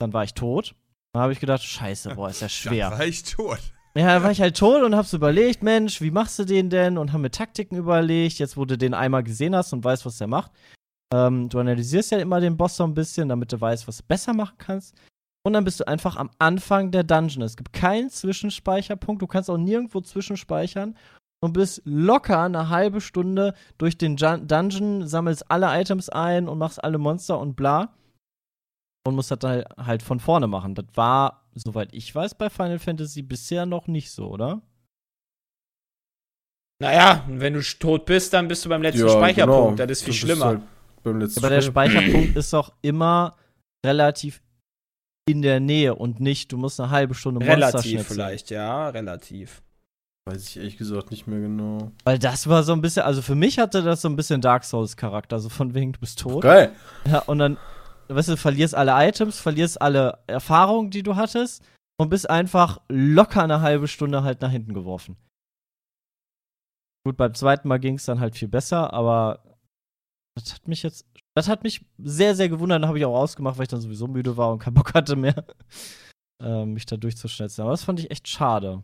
dann war ich tot. Dann habe ich gedacht, scheiße, boah, ist ja schwer. Da war ich tot. Ja, da war ich halt tot und hab's überlegt, Mensch, wie machst du den denn? Und haben mir Taktiken überlegt, jetzt wo du den einmal gesehen hast und weißt, was der macht. Ähm, du analysierst ja immer den Boss so ein bisschen, damit du weißt, was du besser machen kannst. Und dann bist du einfach am Anfang der Dungeon. Es gibt keinen Zwischenspeicherpunkt. Du kannst auch nirgendwo zwischenspeichern. Und bist locker eine halbe Stunde durch den Dungeon, sammelst alle Items ein und machst alle Monster und bla. Und musst das dann halt von vorne machen. Das war, soweit ich weiß, bei Final Fantasy bisher noch nicht so, oder? Naja, wenn du tot bist, dann bist du beim letzten Ja, Speicherpunkt. genau. Das ist viel Du schlimmer. Beim letzten Aber der. Speicherpunkt ist doch immer relativ in der Nähe und nicht, du musst eine halbe Stunde Monster relativ schnitzeln. vielleicht, ja, relativ. Weiß ich ehrlich gesagt nicht mehr genau. Weil das war so ein bisschen, also für mich hatte das so ein bisschen Dark Souls-Charakter, also von wegen, du bist tot. Geil. Ja, und dann, weißt du, verlierst alle Items, verlierst alle Erfahrungen, die du hattest und bist einfach locker eine halbe Stunde halt nach hinten geworfen. Gut, beim zweiten Mal ging es dann halt viel besser, aber das hat mich jetzt, das hat mich sehr, sehr gewundert. Dann habe ich auch ausgemacht, weil ich dann sowieso müde war und keinen Bock hatte mehr, äh, mich da durchzuschnetzen. Aber das fand ich echt schade.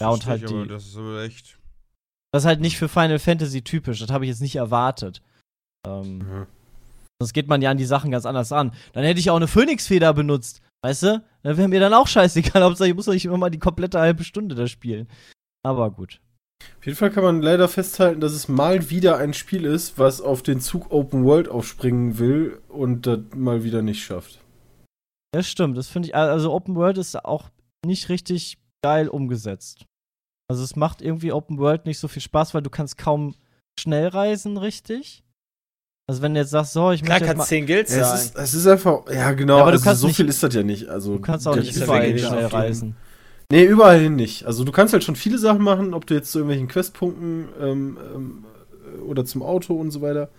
Ja, und halt ich, die- Das ist aber echt. Das ist halt nicht für Final Fantasy typisch. Das habe ich jetzt nicht erwartet. Ähm, Mhm. sonst geht man ja an die Sachen ganz anders an. Dann hätte ich auch eine Phönixfeder benutzt. Weißt du? Dann wäre mir dann auch scheißegal. Hauptsache, ich muss doch nicht immer mal die komplette halbe Stunde da spielen. Aber gut. Auf jeden Fall kann man leider festhalten, dass es mal wieder ein Spiel ist, was auf den Zug Open World aufspringen will und das mal wieder nicht schafft. Ja, stimmt. Das finde ich, also Open World ist auch nicht richtig geil umgesetzt. Also es macht irgendwie Open World nicht so viel Spaß, weil du kannst kaum schnell reisen, richtig? Also wenn du jetzt sagst, so, ich Klar möchte jetzt kann mal, 10 Guilds Ja, sein. es, ist, es ist einfach, ja genau, Ja, aber du also kannst so nicht- viel ist das ja nicht. Also, du kannst auch nicht überall schnell reisen. Nee, überall hin nicht. Also du kannst halt schon viele Sachen machen, ob du jetzt zu irgendwelchen Questpunkten ähm, ähm, oder zum Auto und so weiter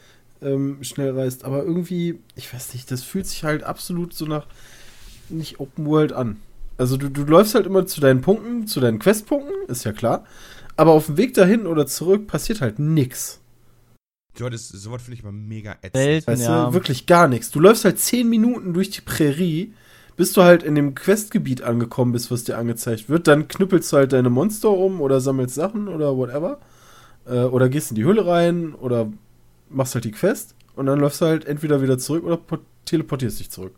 ähm, schnell reist. Aber irgendwie, ich weiß nicht, das fühlt sich halt absolut so nach nicht Open World an. Also du, du läufst halt immer zu deinen Punkten, zu deinen Questpunkten, ist ja klar. Aber auf dem Weg dahin oder zurück passiert halt nix. Ja, das, sowas finde ich immer mega ätzend. Selten, Weißt ja. du, wirklich gar nichts. Du läufst halt zehn Minuten durch die Prärie, bis du halt in dem Questgebiet angekommen bist, was dir angezeigt wird. Dann knüppelst du halt deine Monster um oder sammelst Sachen oder whatever. Äh, oder gehst in die Höhle rein oder machst halt die Quest. Und dann läufst du halt entweder wieder zurück oder po- teleportierst dich zurück.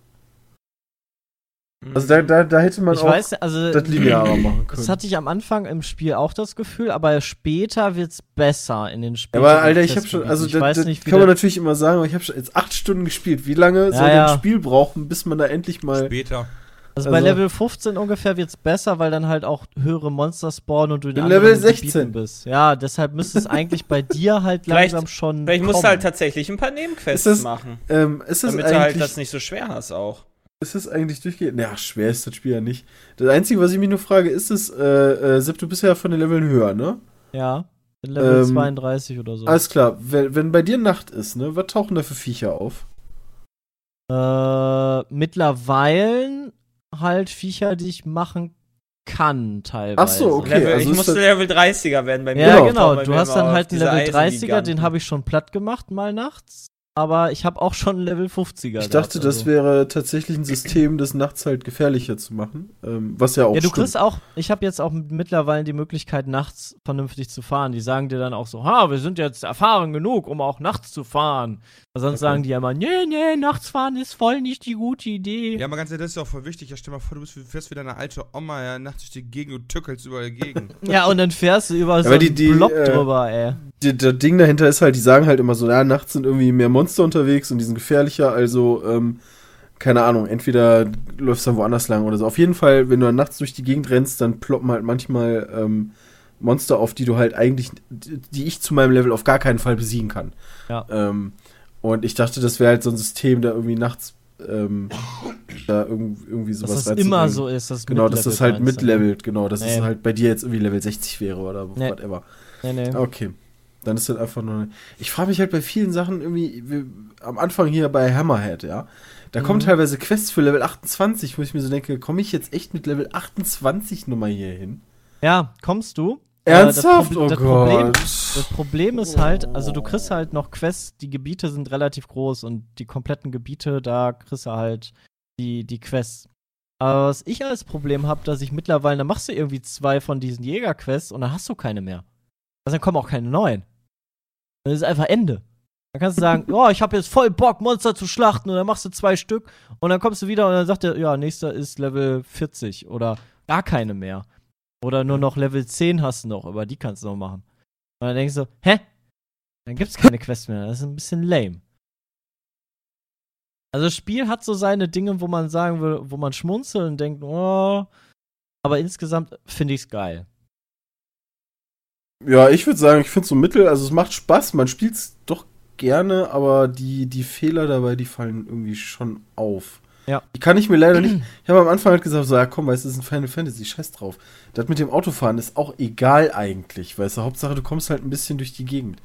Also da, da, da hätte man ich auch weiß, also das linearer machen können. Das hatte ich am Anfang im Spiel auch das Gefühl, aber später wird's besser in den Ja, Spielen. aber Alter, ich habe schon, also ich das, weiß das nicht, wie kann man natürlich immer sagen, aber ich habe schon jetzt acht Stunden gespielt. Wie lange soll ja. ein Spiel brauchen, bis man da endlich mal Später. also bei also- Level 15 ungefähr wird's besser, weil dann halt auch höhere Monster spawnen und du in Level 16. Gebieten bist. Ja, deshalb müsste es eigentlich bei dir halt Vielleicht- langsam schon Vielleicht musst du kommen. halt tatsächlich ein paar Nebenquests Ist das- machen. ähm, ist es Damit du halt das nicht so schwer hast auch. Ist es eigentlich durchgehend? Ja, schwer ist das Spiel ja nicht. Das Einzige, was ich mich nur frage, ist es, äh, äh, Sepp, du bist ja von den Leveln höher, ne? Ja, in Level Ähm, 32 oder so. Alles klar, wenn, wenn bei dir Nacht ist, ne, was tauchen da für Viecher auf? Äh, mittlerweile halt Viecher, die ich machen kann, teilweise. Ach so, okay. Level, also ich musste Level 30er werden bei mir. Ja, Genau. genau. Du hast dann halt einen Level 30er, Eisengiganten. den habe ich schon platt gemacht, mal nachts. Aber ich habe auch schon einen Level 50er. Ich dachte, gehabt, das also. wäre tatsächlich ein System, das nachts halt gefährlicher zu machen. Ähm, was ja auch Ja, du stimmt. kriegst auch, ich habe jetzt auch mittlerweile die Möglichkeit, nachts vernünftig zu fahren. Die sagen dir dann auch so, ha, wir sind jetzt erfahren genug, um auch nachts zu fahren. Weil sonst Okay. sagen die ja immer, nee, nee, nachts fahren ist voll nicht die gute Idee. Ja, aber ganz ehrlich, das ist ja auch voll wichtig. Ja, stell mal vor, du bist, fährst wie deine alte Oma ja nachts durch die Gegend und tückelst überall gegen. Ja, und dann fährst du über so aber die- einen die, Block äh, drüber, ey. Die- Das Ding dahinter ist halt, die sagen halt immer so, ja, nachts sind irgendwie mehr Monster unterwegs und die sind gefährlicher, also, ähm, keine Ahnung, entweder läufst du dann woanders lang oder so. Auf jeden Fall, wenn du dann nachts durch die Gegend rennst, dann ploppen halt manchmal ähm, Monster auf, die du halt eigentlich, die ich zu meinem Level auf gar keinen Fall besiegen kann. Ja. Ähm, und ich dachte, das wäre halt so ein System, da irgendwie nachts ähm, da irgendwie, irgendwie sowas Dass das immer so ist, das Genau, dass das halt mitlevelt, genau, dass es Nee. halt bei dir jetzt irgendwie Level 60 wäre oder Nee. whatever. Nee, nee. Okay. Dann ist das einfach nur. Ich frage mich halt bei vielen Sachen irgendwie, wir, am Anfang hier bei Hammerhead, ja. Da kommen Mhm. teilweise Quests für Level 28, wo ich mir so denke, komme ich jetzt echt mit Level 28 Nummer hier hin? Ja, kommst du? Äh, Ernsthaft? Proble- oh das Gott. Problem- Das Problem ist halt, also du kriegst halt noch Quests, die Gebiete sind relativ groß und die kompletten Gebiete, da kriegst du halt die, die Quests. Aber was ich als Problem habe, dass ich mittlerweile, dann machst du irgendwie zwei von diesen Jägerquests und dann hast du keine mehr. Also dann kommen auch keine neuen. Dann ist einfach Ende. Dann kannst du sagen, oh, ich habe jetzt voll Bock, Monster zu schlachten und dann machst du zwei Stück und dann kommst du wieder und dann sagt er, ja, nächster ist Level 40 oder gar keine mehr. Oder nur noch Level 10 hast du noch, aber die kannst du noch machen. Und dann denkst du, hä? Dann gibt's keine Quest mehr. Das ist ein bisschen lame. Also das Spiel hat so seine Dinge, wo man sagen will, wo man schmunzelt und denkt, oh, aber insgesamt finde ich's geil. Ja, ich würde sagen, ich finde so mittel, also es macht Spaß, man spielt es doch gerne, aber die, die Fehler dabei, die fallen irgendwie schon auf. Ja. Die kann ich mir leider nicht. Ich habe am Anfang halt gesagt, so, ja komm, weißt du, das ist ein Final Fantasy, scheiß drauf. Das mit dem Autofahren ist auch egal eigentlich, weißt du, Hauptsache du kommst halt ein bisschen durch die Gegend.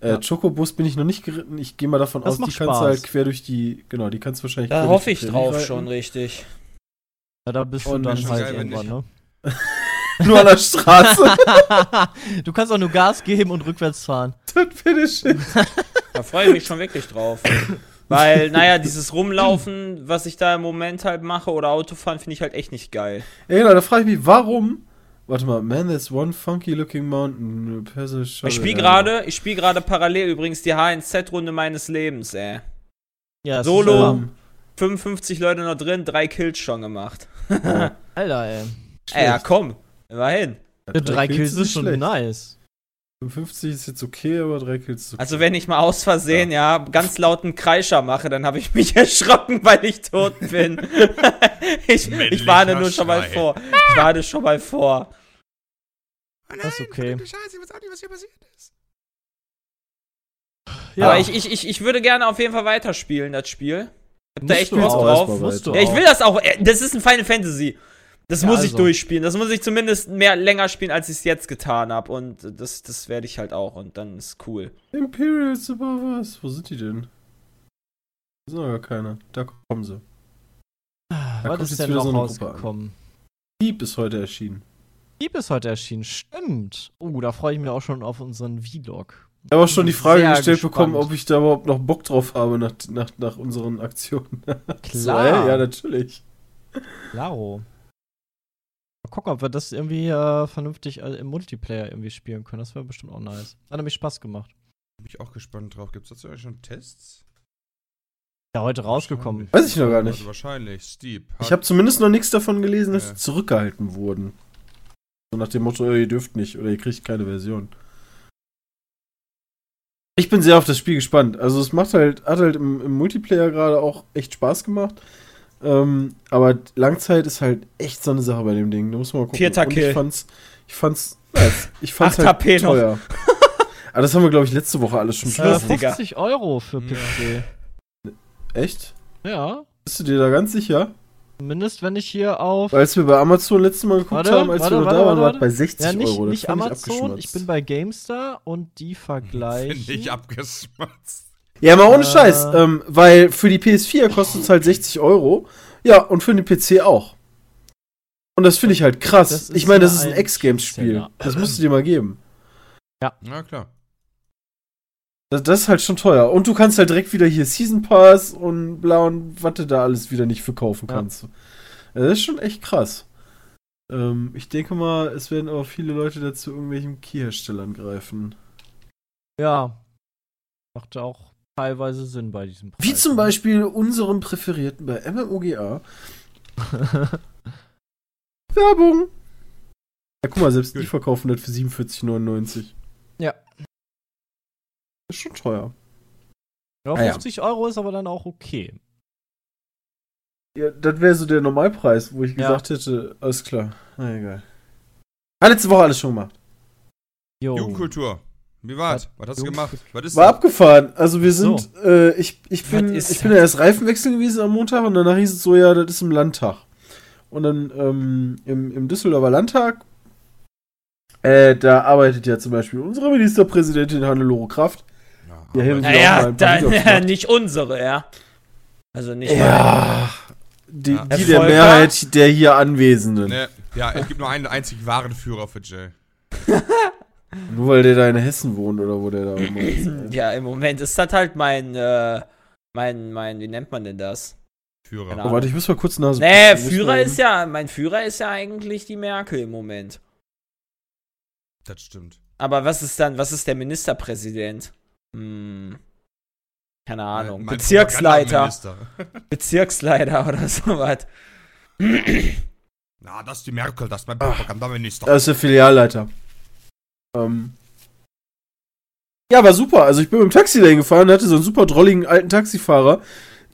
Äh, Ja. Chocobus bin ich noch nicht geritten, ich gehe mal davon Das aus, die macht kannst du Spaß. halt quer durch die, genau, die kannst du wahrscheinlich Da quer hoffe durch ich drauf Prärie schon, reiten. richtig. Ja, da bist du Und dann halt irgendwann, ne? Nur an der Straße. du kannst auch nur Gas geben und rückwärts fahren. das Finish. Da freue ich mich schon wirklich drauf. Weil, naja, dieses Rumlaufen, was ich da im Moment halt mache, oder Autofahren, finde ich halt echt nicht geil. Ja, genau, da frage ich mich, warum. Warte mal, man, there's one funky looking mountain. Ich spiele gerade, ich spiele gerade parallel übrigens die HNZ-Runde meines Lebens, ey. Ja, Solo. Ist, Ähm, 55 Leute noch drin, drei Kills schon gemacht. Alter, ey. Ey, ja, komm, immerhin. Für drei Kills ist schon schlecht. nice. 55 ist jetzt okay, aber drei Kills ist okay. Also wenn ich mal aus Versehen, ja, ganz lauten Kreischer mache, dann habe ich mich erschrocken, weil ich tot bin. ich, ich warne nur schon mal vor. Ich warne schon mal vor. Das ist okay. Scheiße, ich weiß auch nicht, was hier passiert ist. Aber ich, ich, ich, ich würde gerne auf jeden Fall weiterspielen, das Spiel. Ich hab da echt Lust drauf. Ja, ich will das auch. äh, Das ist ein Final Fantasy. Das Ja, muss ich also. durchspielen. Das muss ich zumindest mehr länger spielen, als ich es jetzt getan habe. Und das, das werde ich halt auch. Und dann ist cool. Imperials above us. Wo sind die denn? Da sind gar keine. Da kommen sie. Was kommt ist jetzt denn wieder noch so eine Gruppe rausgekommen? Dieb ist heute erschienen. Dieb ist heute erschienen, stimmt. Oh, da freue ich mich auch schon auf unseren Vlog. Ich habe auch schon die Frage Sehr gestellt gespannt. bekommen, ob ich da überhaupt noch Bock drauf habe nach, nach, nach unseren Aktionen. So, Klar. ey, ja, natürlich. Klaro. Mal gucken, ob wir das irgendwie äh, vernünftig äh, im Multiplayer irgendwie spielen können. Das wäre bestimmt auch nice. Hat nämlich Spaß gemacht. Bin ich auch gespannt drauf. Gibt es dazu eigentlich schon Tests? Ja, heute rausgekommen. Weiß ich noch gar nicht. Also wahrscheinlich. Steep. Ich habe zumindest noch nichts davon gelesen, dass Ja. sie zurückgehalten wurden. So nach dem Motto, ihr dürft nicht oder ihr kriegt keine Version. Ich bin sehr auf das Spiel gespannt. Also es macht halt, hat halt im, im Multiplayer gerade auch echt Spaß gemacht. Ähm, aber Langzeit ist halt echt so eine Sache bei dem Ding. Da muss man mal gucken. Vierter Kill. Ich fand's, ich fand's, ja, ich fand's halt HP noch. teuer. aber das haben wir, glaube ich, letzte Woche alles schon. Digga. 50 Euro für. PC. Echt? Ja. Bist du dir da ganz sicher? Zumindest wenn ich hier auf. Weil als wir bei Amazon letztes Mal geguckt Warte, haben, als warte, wir noch warte, da waren, war es bei 60 ja, nicht, Euro. Das nicht ich Amazon, ich, abgeschmatzt. bin bei GameStar und die vergleichen. Finde ich abgeschmatzt. Ja, mal ohne Äh. Scheiß, ähm, weil für die PS4 kostet es halt 60 Euro. Ja, und für den PC auch. Und das finde ich halt krass. Ich meine, das ja ist ein X-Games-Spiel. Das musst du dir mal geben. Na klar. Das, das ist halt schon teuer. Und du kannst halt direkt wieder hier Season Pass und bla und was du da alles wieder nicht verkaufen Ja. kannst. Ja, das ist schon echt krass. Ähm, ich denke mal, es werden aber viele Leute dazu irgendwelchen Keyherstellern greifen. Ja. Macht auch teilweise Sinn bei diesem Preis. Wie zum Beispiel unserem Präferierten bei MMOGA. Werbung! Ja, guck mal, selbst die verkaufen das für 47,99. Ja. ist schon teuer. ja, Ah, ja. 50 Euro ist aber dann auch okay. Ja, das wäre so der Normalpreis, wo ich Ja. gesagt hätte, alles klar. Na egal. Ah, letzte Woche alles schon gemacht. Jo. Jugendkultur. Wie war's? Was? Was hast du gemacht? Was ist War das? abgefahren. Also wir So. sind, äh, ich, ich bin, ich bin ja erst Reifenwechsel gewesen am Montag und danach hieß es so, ja, das ist im Landtag. Und dann ähm, im, im Düsseldorfer Landtag Äh, da arbeitet ja zum Beispiel unsere Ministerpräsidentin Hannelore Kraft. Ja, mal Naja, dann ja, nicht unsere, ja. Also nicht Ja, die, Ja. die der? Mehrheit der hier Anwesenden. Ne, ja, es gibt nur einen einzigen wahren Führer für Jay. Nur weil der da in Hessen wohnt oder wo der da immer ist. Ja, im Moment ist das halt mein, äh, mein, mein, wie nennt man denn das? Führer. Oh, warte, ich muss mal kurz Nase. Nee, Führer ist ja, mein Führer ist ja eigentlich die Merkel im Moment. Das stimmt. Aber was ist dann, was ist der Ministerpräsident? Hm. Keine Ahnung. Äh, Bezirksleiter. Bezirksleiter oder sowas. Na, das ist die Merkel, das ist mein Ach. Propagandaminister. Da ist der Filialleiter. Ähm. Ja, war super. Also ich bin mit dem Taxi dahin gefahren, hatte so einen super drolligen alten Taxifahrer,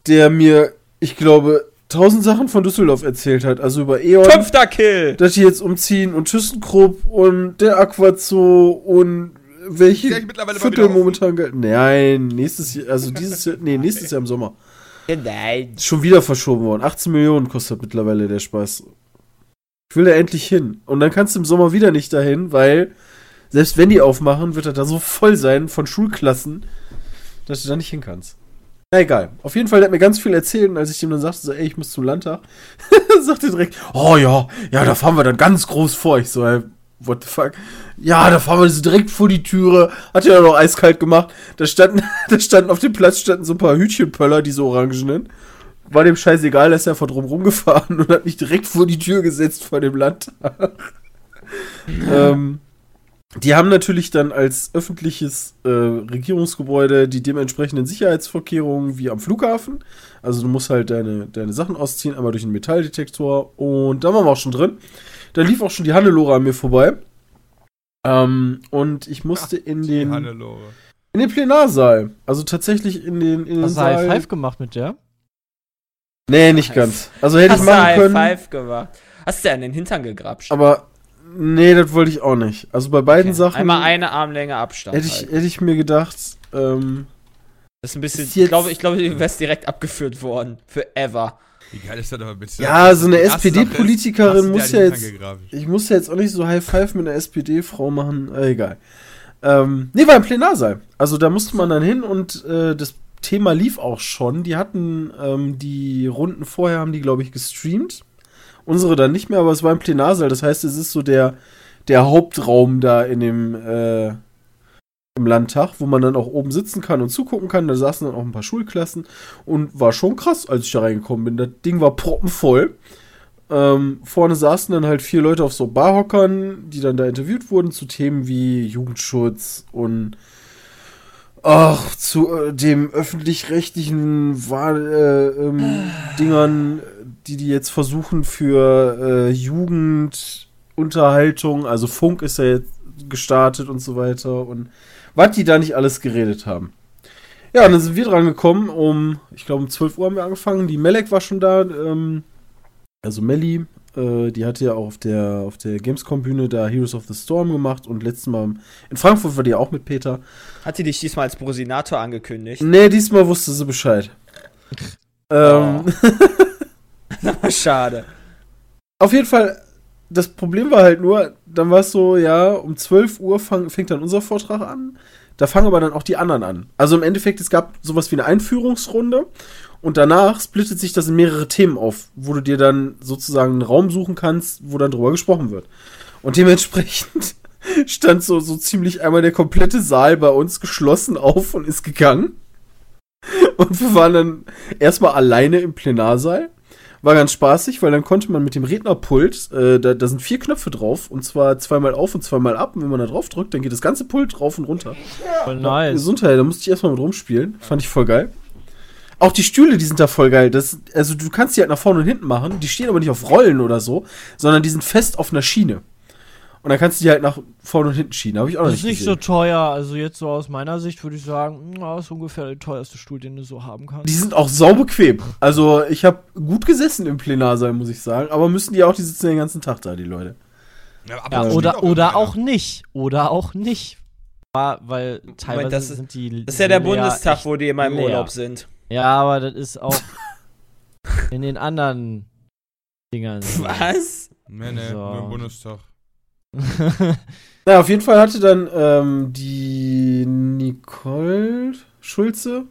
der mir, ich glaube, tausend Sachen von Düsseldorf erzählt hat. Also über E.ON, Fünfter Kill! dass die jetzt umziehen und ThyssenKrupp und der Aquazoo und welche Viertel momentan gelten. Nein, nächstes Jahr, also dieses Jahr, nee, nächstes Jahr im Sommer. Nein. Schon wieder verschoben worden. 18 Millionen kostet mittlerweile der Spaß. Ich will da endlich hin. Und dann kannst du im Sommer wieder nicht dahin, weil selbst wenn die aufmachen, wird er da so voll sein von Schulklassen, dass du da nicht hin kannst. Na egal. Auf jeden Fall der hat mir ganz viel erzählt und als ich ihm dann sagte, so, ey, ich muss zum Landtag, sagte er direkt, oh ja, ja, da fahren wir dann ganz groß vor. Ich so, ey, what the fuck? Ja, da fahren wir so direkt vor die Türe. Hat ja noch eiskalt gemacht. Da standen, da standen auf dem Platz standen so ein paar Hütchenpöller, diese orangenen. War dem scheißegal, er ist einfach drum rumgefahren und hat mich direkt vor die Tür gesetzt vor dem Landtag. ähm, die haben natürlich dann als öffentliches äh, Regierungsgebäude die dementsprechenden Sicherheitsvorkehrungen wie am Flughafen. Also du musst halt deine, deine Sachen ausziehen, einmal durch einen Metalldetektor und da waren wir auch schon drin. Da lief auch schon die Hannelore an mir vorbei. Ähm, und ich musste in Die den, Hannelore. in den Plenarsaal. Also tatsächlich in den, in den Hast du High Saal. Five gemacht mit der? Nee, nicht ganz. Also hätte ich Hast du machen High können. Five gemacht? Hast du ja an den Hintern gegrapscht? Aber nee, das wollte ich auch nicht. Also bei beiden Okay. Sachen Einmal eine Armlänge Abstand. hätte ich, halt. hätte ich mir gedacht, ähm, Das ist ein bisschen. ist Ich glaube, ich glaube, du wärst direkt abgeführt worden. Forever. Wie geil ist das aber bitte? Ja, so eine SPD-Politikerin muss ja jetzt- ich muss ja jetzt auch nicht so High Five mit einer SPD-Frau machen. Äh, egal. Ähm, nee, war im Plenarsaal. Also da musste man dann hin und äh, das Thema lief auch schon. Die hatten ähm, die Runden vorher, haben die, glaube ich, gestreamt. Unsere dann nicht mehr, aber es war im Plenarsaal. Das heißt, es ist so der, der Hauptraum da in dem äh, im Landtag, wo man dann auch oben sitzen kann und zugucken kann. Da saßen dann auch ein paar Schulklassen und war schon krass, als ich da reingekommen bin. Das Ding war proppenvoll. Ähm, vorne saßen dann halt vier Leute auf so Barhockern, die dann da interviewt wurden zu Themen wie Jugendschutz und ach, zu äh, dem öffentlich-rechtlichen Wahl, äh, ähm, Dingern, die die jetzt versuchen für äh, Jugendunterhaltung, also Funk ist ja jetzt gestartet und so weiter und was die da nicht alles geredet haben. Ja, und dann sind wir dran gekommen, um, ich glaube um 12 Uhr haben wir angefangen, die Melek war schon da, ähm, also Melly, äh, die hatte ja auch auf der, auf der Gamescom-Bühne da Heroes of the Storm gemacht und letztes Mal in Frankfurt war die auch mit Peter. Hat die dich diesmal als Brosinator angekündigt? Nee, diesmal wusste sie Bescheid. Ähm, Schade. Auf jeden Fall, das Problem war halt nur, dann war es so, ja, um 12 Uhr fang, fängt dann unser Vortrag an. Da fangen aber dann auch die anderen an. Also im Endeffekt, es gab sowas wie eine Einführungsrunde und danach splittet sich das in mehrere Themen auf, wo du dir dann sozusagen einen Raum suchen kannst, wo dann drüber gesprochen wird. Und dementsprechend stand so, so ziemlich einmal der komplette Saal bei uns geschlossen auf und ist gegangen. Und wir waren dann erstmal alleine im Plenarsaal. War ganz spaßig, weil dann konnte man mit dem Rednerpult, äh, da, da sind vier Knöpfe drauf, und zwar zweimal auf und zweimal ab. Und wenn man da drauf drückt, dann geht das ganze Pult rauf und runter. Voll nice. Gesundheit, da musste ich erstmal mit rumspielen. Fand ich voll geil. Auch die Stühle, die sind da voll geil. Das, also du kannst die halt nach vorne und hinten machen. Die stehen aber nicht auf Rollen oder so, sondern die sind fest auf einer Schiene. Und dann kannst du die halt nach vorne und hinten schieben. Habe ich auch noch Das ist nicht nicht so gesehen. teuer. Also jetzt so aus meiner Sicht würde ich sagen, na, das ist ungefähr der teuerste Stuhl, den du so haben kannst. Die sind auch saubequem. Also ich habe gut gesessen im Plenarsaal, muss ich sagen. Aber müssen die auch, die sitzen den ganzen Tag da, die Leute. Ja, aber Ja, oder, steht oder auch nicht. Oder auch nicht. Weil teilweise das- sind die. Das ist ja der Bundestag, wo die immer im leer. Urlaub sind. Ja, aber das ist auch in den anderen Dingern. Was? Nee, nee, So. nur im Bundestag. Na, auf jeden Fall hatte dann ähm, die Nicole Schulze,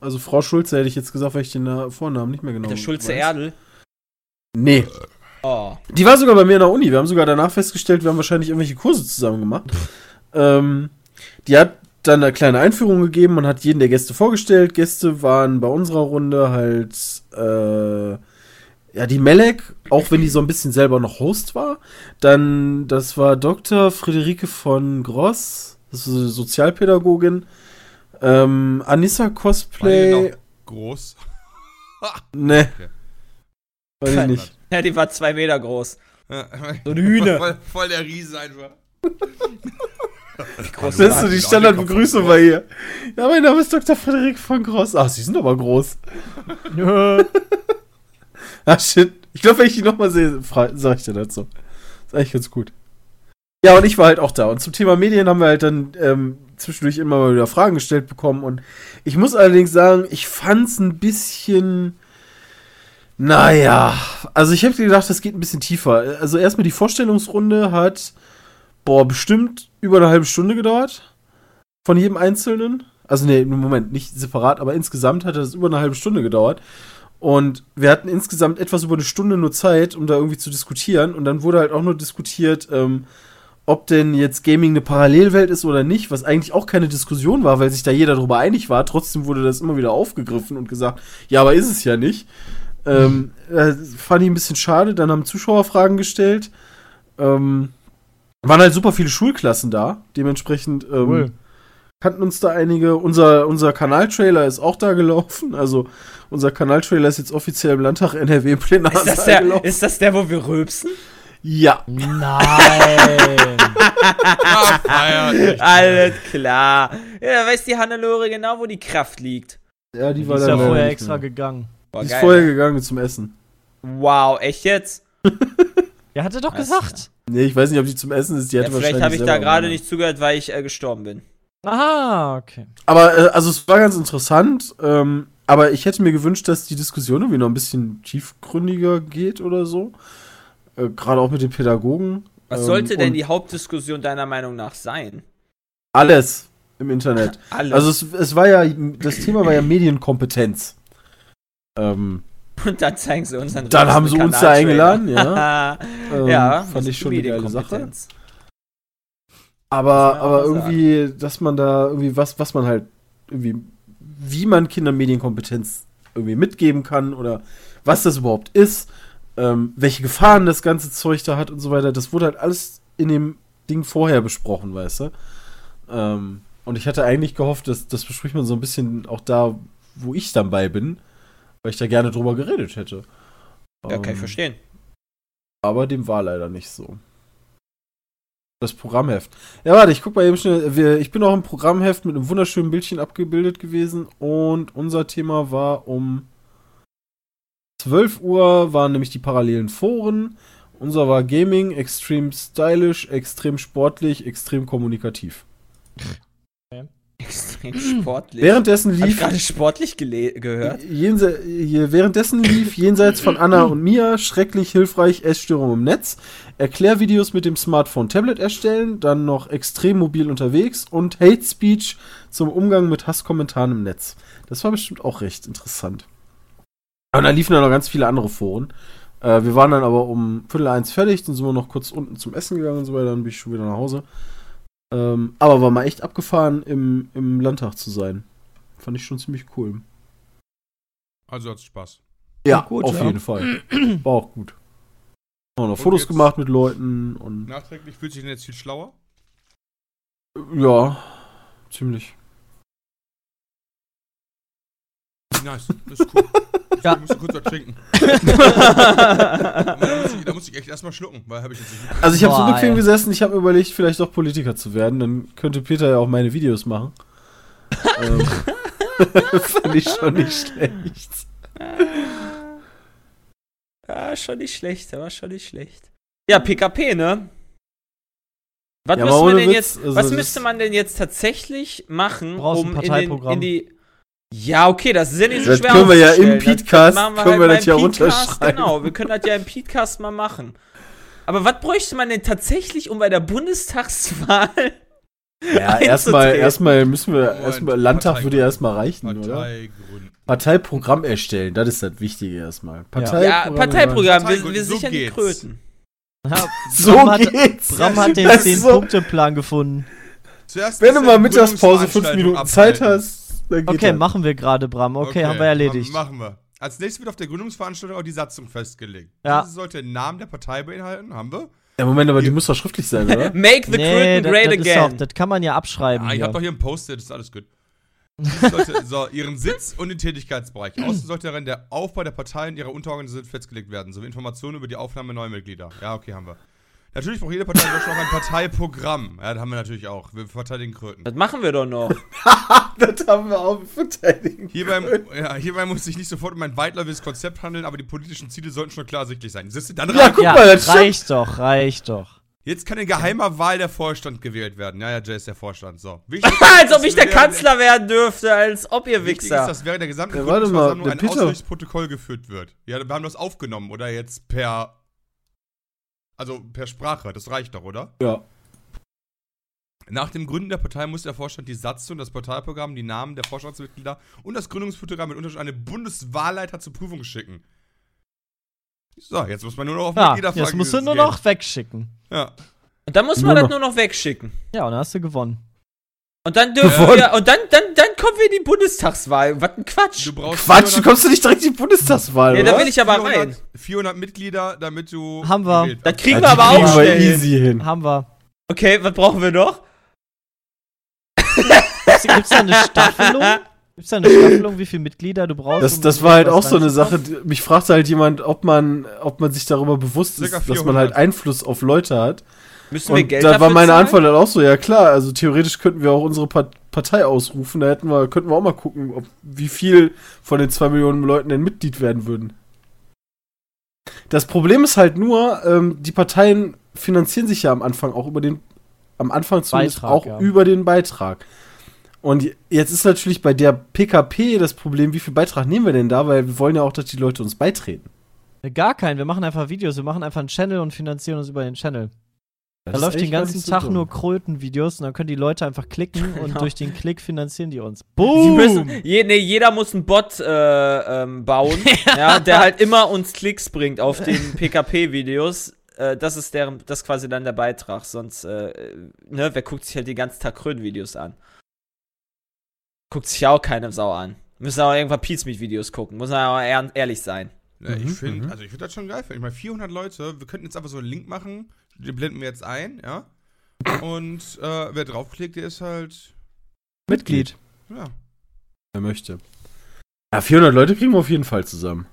also Frau Schulze hätte ich jetzt gesagt, weil ich den Na- Vornamen nicht mehr genau Der Schulze weiß. Erdel. Nee. Oh. Die war sogar bei mir in der Uni. Wir haben sogar danach festgestellt, wir haben wahrscheinlich irgendwelche Kurse zusammen gemacht. ähm, die hat dann eine kleine Einführung gegeben und hat jeden der Gäste vorgestellt. Gäste waren bei unserer Runde halt äh, ja die Melek, auch wenn die so ein bisschen selber noch Host war. Dann, das war Dr. Friederike von Gross, das ist eine Sozialpädagogin. Ähm, Anissa War die Cosplay. noch groß. Ne. Okay. Weiß ich nicht. Ja, die war zwei Meter groß. So ein Hühner. Voll, voll der Riese einfach. groß Das ist so die Standardbegrüßung bei ihr. Ja, mein Name ist Dr. Frederik von Gross. Ach, sie sind aber groß. Ah, shit. Ich glaube, wenn ich die nochmal sehe, fra- sag ich dir dazu. Ist eigentlich ganz gut. Ja, und ich war halt auch da. Und zum Thema Medien haben wir halt dann ähm, zwischendurch immer mal wieder Fragen gestellt bekommen. Und ich muss allerdings sagen, ich fand's ein bisschen. Naja, also ich hätte gedacht, das geht ein bisschen tiefer. Also erstmal die Vorstellungsrunde hat, boah, bestimmt über eine halbe Stunde gedauert. Von jedem Einzelnen. Also nee, Moment, nicht separat, aber insgesamt hat das über eine halbe Stunde gedauert. Und wir hatten insgesamt etwas über eine Stunde nur Zeit, um da irgendwie zu diskutieren. Und dann wurde halt auch nur diskutiert, ähm, ob denn jetzt Gaming eine Parallelwelt ist oder nicht, was eigentlich auch keine Diskussion war, weil sich da jeder darüber einig war. Trotzdem wurde das immer wieder aufgegriffen und gesagt, ja, aber ist es ja nicht. Ähm, äh, fand ich ein bisschen schade. Dann haben Zuschauer Fragen gestellt. Ähm, waren halt super viele Schulklassen da. Dementsprechend ähm, Cool. Kannten uns da einige. Unser, unser Kanaltrailer ist auch da gelaufen. Also unser Kanaltrailer ist jetzt offiziell im Landtag NRW Plenar Ist das, der, ist das der, wo wir rülpsen? Ja. Nein. Alles klar. Ja, da weiß die Hannelore genau, wo die Kraft liegt. Ja, die Die war ist dann ja vorher extra mehr. gegangen. Boah, Die ist geil, vorher ne? gegangen zum Essen. Wow, echt jetzt? Er hatte doch Alles gesagt. Nee, ich weiß nicht, ob die zum Essen ist. Die Ja, vielleicht wahrscheinlich habe ich da gerade nicht zugehört, weil ich äh, gestorben bin. Aha, okay. Aber äh, also es war ganz interessant. Ähm, aber ich hätte mir gewünscht, dass die Diskussion irgendwie noch ein bisschen tiefgründiger geht oder so. Äh, Gerade auch mit den Pädagogen. Was Ähm, sollte denn und die Hauptdiskussion deiner Meinung nach sein? Alles im Internet. Alles. Also es, es war ja, das Thema war ja Medienkompetenz. Ähm, Und dann zeigen sie uns dann. Dann haben sie uns da eingeladen, ja. ähm, ja, fand ich schon eine geile Sache. Aber, aber irgendwie, dass man da irgendwie was, was man halt irgendwie, wie man Kindern Medienkompetenz irgendwie mitgeben kann oder was das überhaupt ist, ähm, welche Gefahren das ganze Zeug da hat und so weiter, das wurde halt alles in dem Ding vorher besprochen, weißt du? Ähm, und ich hatte eigentlich gehofft, dass das bespricht man so ein bisschen auch da, wo ich dann bei bin, weil ich da gerne drüber geredet hätte. Ja, kann ich Ähm, verstehen. aber dem war leider nicht so. Das Programmheft. Ja, warte, ich guck mal eben schnell. Wir, ich bin auch im Programmheft mit einem wunderschönen Bildchen abgebildet gewesen und unser Thema war um 12 Uhr waren nämlich die parallelen Foren. Unser war Gaming, extrem stylisch, extrem sportlich, extrem kommunikativ. Extrem sportlich. Währenddessen lief gerade sportlich gehört? Jense währenddessen lief jenseits von Anna und Mia schrecklich hilfreich Essstörung im Netz, Erklärvideos mit dem Smartphone Tablet erstellen, dann noch extrem mobil unterwegs und Hate Speech zum Umgang mit Hasskommentaren im Netz. Das war bestimmt auch recht interessant. Und da liefen dann noch ganz viele andere Foren. Äh, wir waren dann aber um Viertel eins fertig, dann sind wir noch kurz unten zum Essen gegangen und so weiter, dann bin ich schon wieder nach Hause. Ähm, aber war mal echt abgefahren, im, im Landtag zu sein. Fand ich schon ziemlich cool. Also hat's Spaß. Ja, gut, auf ja. jeden Fall. War auch gut. Haben noch Und Fotos gemacht mit Leuten und Nachträglich fühlt sich denn jetzt viel schlauer? ja, ziemlich. Nice, das ist cool. Ich Ja. musste kurz was trinken. da, muss ich, da muss ich echt erstmal schlucken, weil habe ich jetzt nicht. Also ich habe so bequem gesessen, ich habe überlegt, vielleicht doch Politiker zu werden. Dann könnte Peter ja auch meine Videos machen. ähm, Fand ich schon nicht schlecht. Ja, schon nicht schlecht, aber schon nicht schlecht. Ja, PKP, ne? Was, Ja, man ohne denn Witz, jetzt, also was müsste man denn jetzt tatsächlich machen, Brauchst ein um in, den, Parteiprogramm. in die. Ja, okay, das ist ja nicht so Das schwer. können wir ja im Podcast- machen können wir halt das ja beim Podcast, unterschreiben. Genau, wir können das ja im Podcast mal machen. Aber was bräuchte man denn tatsächlich, um bei der Bundestagswahl Ja, erstmal, erstmal müssen wir, erstmal, Landtag würde ja erstmal reichen, oder? Parteigrund. Parteiprogramm erstellen, das ist das Wichtige erstmal. Ja, Parteiprogramm. Parteiprogramm, wir, wir so sichern die geht's. Kröten. Ja, So Bram hat, geht's. Bram hat den Das ist so- 10-Punkte-Plan gefunden. Zuerst Wenn du mal Mittagspause fünf Gründungsveranstaltung Minuten Zeit hast, Okay, das. machen wir gerade, Bram. Okay, haben wir erledigt. Machen wir. Als nächstes wird auf der Gründungsveranstaltung auch die Satzung festgelegt. Ja. Diese sollte den Namen der Partei beinhalten, haben wir. Ja, Moment, aber die muss doch schriftlich sein, oder? Make the nee, das, great das, ist auch, again. das kann man ja abschreiben. Ah, ich hier. hab doch hier ein Post-it, ist alles gut. Sollte so, ihren Sitz und den Tätigkeitsbereich. Außerdem sollte darin der Aufbau der Partei und ihrer Unterorganisation festgelegt werden, sowie Informationen über die Aufnahme neuer Mitglieder. Ja, okay, haben wir. Natürlich braucht jede Partei in Deutschland auch ein Parteiprogramm. Ja, das haben wir natürlich auch. Wir verteidigen Kröten. Das machen wir doch noch. das haben wir auch verteidigen. Hierbei, ja, hierbei muss sich nicht sofort um ein weitläufiges Konzept handeln, aber die politischen Ziele sollten schon klar ersichtlich sein. Siehst du, dann Ja, guck ja, mal, das stimmt. reicht doch, reicht doch. Jetzt kann in geheimer Wahl der Vorstand gewählt werden. Ja, ja, Jay ist der Vorstand. So. Wichtig Als ob ich der Kanzler werden dürfte, als ob ihr Wichtig ist, Wichser. dass während der gesamten Ja, Gründungsversammlung ein Peter- geführt wird. Ja, wir haben das aufgenommen oder jetzt per. Also per Sprache, das reicht doch, oder? Ja. Nach dem Gründen der Partei muss der Vorstand die Satzung, das Parteiprogramm, die Namen der Vorstandsmitglieder und das Gründungsprogramm mit Unterschrift an den Bundeswahlleiter zur Prüfung schicken. So, jetzt muss man nur noch auf Ja, Mitglieder jetzt musst du nur noch wegschicken. Ja. Und dann muss Nur man das noch- nur noch wegschicken. Ja, und dann hast du gewonnen. Und dann dürfen wir, und dann, dann, dann kommen wir in die Bundestagswahl. Was ein Quatsch. Du brauchst Quatsch, du 400 kommst du nicht direkt in die Bundestagswahl, Ja, oder? da will ich aber 400, rein. 400 Mitglieder, damit du. Haben wir. Das kriegen Ja, wir aber kriegen auch wir schnell easy hin. Haben wir. Okay, was brauchen wir noch? Gibt's, gibt's da eine Staffelung? Gibt's da eine Staffelung, wie viele Mitglieder du brauchst? Das, um das war halt auch so eine? Sache. die- Mich fragte halt jemand, ob man, ob man sich darüber bewusst ist, dass man 400. halt Einfluss auf Leute hat. Müssen wir Und Geld da dafür war meine zahlen? Antwort dann auch so, ja klar, also theoretisch könnten wir auch unsere Part Partei ausrufen, da hätten wir, könnten wir auch mal gucken, ob, wie viel von den zwei Millionen Leuten denn Mitglied werden würden. Das Problem ist halt nur, ähm, die Parteien finanzieren sich ja am Anfang auch über den, am Anfang zumindest Beitrag, auch ja. über den Beitrag. Und jetzt ist natürlich bei der PKP das Problem, wie viel Beitrag nehmen wir denn da, weil wir wollen ja auch, dass die Leute uns beitreten. Gar keinen. Wir machen einfach Videos. Wir machen einfach einen Channel und finanzieren uns über den Channel. Das Da läuft den ganzen so Tag nur Kröten-Videos und dann können die Leute einfach klicken und Genau. durch den Klick finanzieren die uns. Die Boom! müssen, je, nee, jeder muss einen Bot äh, ähm, bauen, ja. der halt immer uns Klicks bringt auf den PKP-Videos. Äh, das ist deren, das ist quasi dann der Beitrag. Sonst, äh, ne, wer guckt sich halt den ganzen Tag Kröten-Videos an? Guckt sich ja auch keine Sau an. Müssen auch irgendwann Pizmeet-Videos gucken. Muss man auch ehr ehrlich sein. Ja, ich Mhm, finde, mhm. also ich finde das schon geil. Ich meine, 400 Leute, wir könnten jetzt einfach so einen Link machen, den blenden wir jetzt ein, ja. Und äh, wer draufklickt, der ist halt, Mitglied. ja. Wer möchte. Ja, 400 Leute kriegen wir auf jeden Fall zusammen.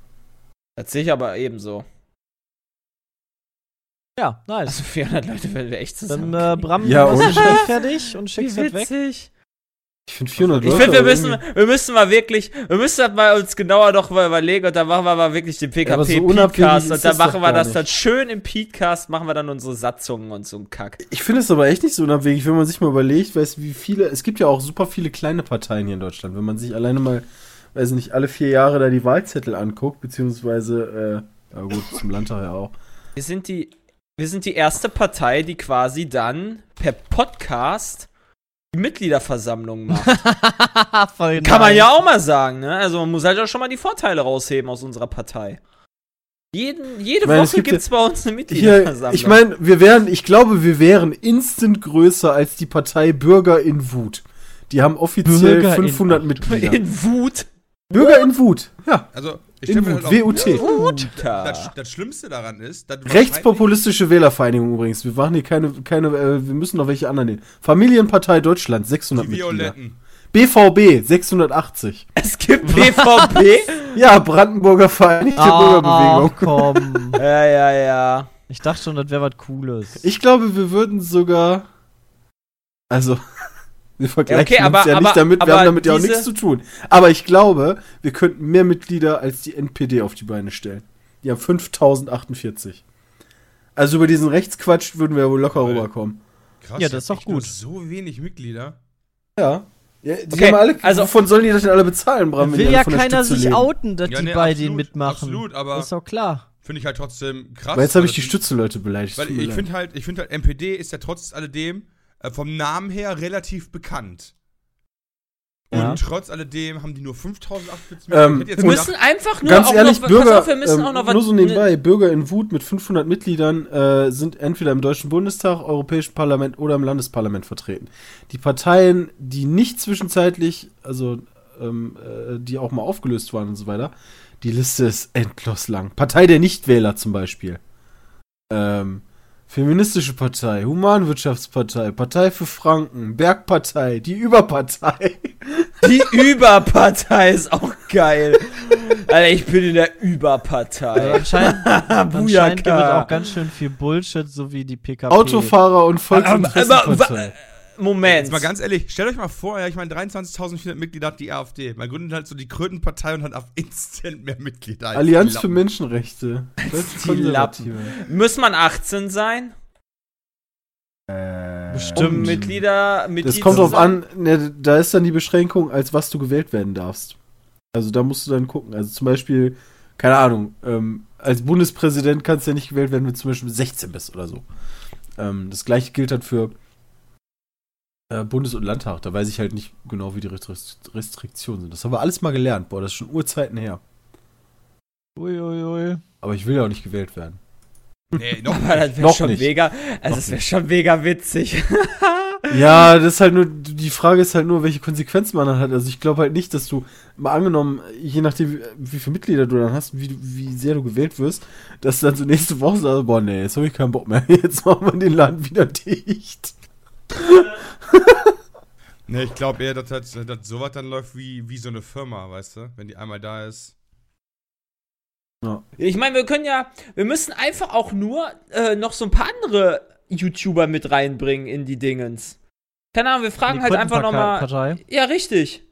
Das sehe ich aber ebenso. Ja, nice. Also 400 Leute werden wir echt zusammen. Dann, äh, Bram, Ja, du und- fertig und Wie schickst es weg. Ich finde 400 Ich Leute. finde, wir müssen, irgendwie- wir müssen mal wirklich, wir müssen das mal uns genauer doch mal überlegen und dann machen wir mal wirklich den so PKP Podcast ist und dann machen wir das nicht. dann schön im Podcast, machen wir dann unsere Satzungen und so ein Kack. Ich finde es aber echt nicht so unabwegig, wenn man sich mal überlegt, weißt wie viele, es gibt ja auch super viele kleine Parteien hier in Deutschland, wenn man sich alleine mal, weiß nicht, alle vier Jahre da die Wahlzettel anguckt, beziehungsweise, äh, ja gut, zum Landtag ja auch. Wir sind die, wir sind die erste Partei, die quasi dann per Podcast Mitgliederversammlung macht. Voll Kann man nice. ja auch mal sagen, ne? Also man muss halt auch schon mal die Vorteile rausheben aus unserer Partei. Jeden, jede Ich meine, Woche gibt es bei uns eine Hier, Mitgliederversammlung. ich meine, wir wären, ich glaube, wir wären instant größer als die Partei Bürger in Wut. Die haben offiziell Bürger in- 500 Mitglieder. in Wut. Bürger in Wut, ja. Also, ich In Wut, halt WUT. Wut. das, das Schlimmste daran ist, dass Rechtspopulistische Wählervereinigung übrigens. Wir machen hier keine, keine äh, wir müssen noch welche anderen nehmen. Familienpartei Deutschland, 600 die Mitglieder. Violetten. BVB, 680. Es gibt BVB. Ja, Brandenburger Vereinigte Ah, Bürgerbewegung. komm. ja, ja, ja. Ich dachte schon, das wäre was Cooles. Ich glaube, wir würden sogar. Also, wir vergleichen okay, aber- uns ja aber- nicht damit, wir haben damit ja auch nichts zu tun. Aber ich glaube, wir könnten mehr Mitglieder als die NPD auf die Beine stellen. Die haben 5048. Also über diesen Rechtsquatsch würden wir wohl locker Toll. rüberkommen. Krass, Ja, das ist doch gut. So wenig Mitglieder. Ja. ja die Okay, haben alle, also- wovon sollen die das denn alle bezahlen, Bram? Da wenn die will ja keiner sich leben? outen, dass Ja, die nee, bei absolut, denen mitmachen. absolut, aber- Das ist doch klar. finde ich halt trotzdem krass. Aber jetzt habe ich weil die Stützenleute beleidigt. Weil mir ich finde halt, ich finde halt, MPD ist ja trotz alledem äh, vom Namen her relativ bekannt. Und Ja. trotz alledem haben die nur 5048 Ähm, Wir müssen einfach nur Ganz auch ehrlich, noch, Bürger, pass auf, wir müssen ähm, auch noch was. nur so nebenbei, Bürger in Wut mit 500 Mitgliedern äh, sind entweder im Deutschen Bundestag, Europäischen Parlament oder im Landesparlament vertreten. Die Parteien, die nicht zwischenzeitlich, also ähm, äh, die auch mal aufgelöst waren und so weiter, die Liste ist endlos lang. Partei der Nichtwähler zum Beispiel. Ähm, Feministische Partei, Humanwirtschaftspartei, Partei für Franken, Bergpartei, die Überpartei. Die Überpartei ist auch geil. Alter, ich bin in der Überpartei. anscheinend, anscheinend gibt es Bujaka. auch ganz schön viel Bullshit, so wie die PKP. Autofahrer und Aber- aber- Volksinteressenpartei. Moment. Jetzt mal ganz ehrlich, stellt euch mal vor, ja, ich meine, 23.400 Mitglieder hat die AfD. Man gründet halt so die Krötenpartei und hat auf Instant mehr Mitglieder. als Allianz die für Lappen. Menschenrechte. Die Konservative. Muss man 18 sein? Äh, Um Bestimmt. Mitglieder, Mitglied Das kommt drauf an, ne, da ist dann die Beschränkung, als was du gewählt werden darfst. Also da musst du dann gucken. Also zum Beispiel, keine Ahnung, ähm, als Bundespräsident kannst du ja nicht gewählt werden, wenn du zum Beispiel 16 bist oder so. Ähm, das gleiche gilt halt für Bundes- und Landtag. Da weiß ich halt nicht genau, wie die Restri- Restriktionen sind. Das haben wir alles mal gelernt. Boah, das ist schon Urzeiten her. Uiuiui. Aber ich will ja auch nicht gewählt werden. Nee, noch Aber das wäre Noch schon nicht. mega, also Noch das wäre schon mega witzig. Ja, das ist halt nur, die Frage ist halt nur, welche Konsequenzen man dann hat. Also ich glaube halt nicht, dass du, mal angenommen, je nachdem, wie, wie viele Mitglieder du dann hast, wie, wie sehr du gewählt wirst, dass du dann so nächste Woche sagst, boah, nee, jetzt habe ich keinen Bock mehr, jetzt machen wir den Laden wieder dicht. Nee, ich glaube eher, dass, das, dass sowas dann läuft wie, wie so eine Firma, weißt du? Wenn die einmal da ist. Ich meine, wir können ja, wir müssen einfach auch nur äh, noch so ein paar andere YouTuber mit reinbringen in die Dingens. Keine Ahnung, wir fragen halt einfach nochmal. Ja, richtig.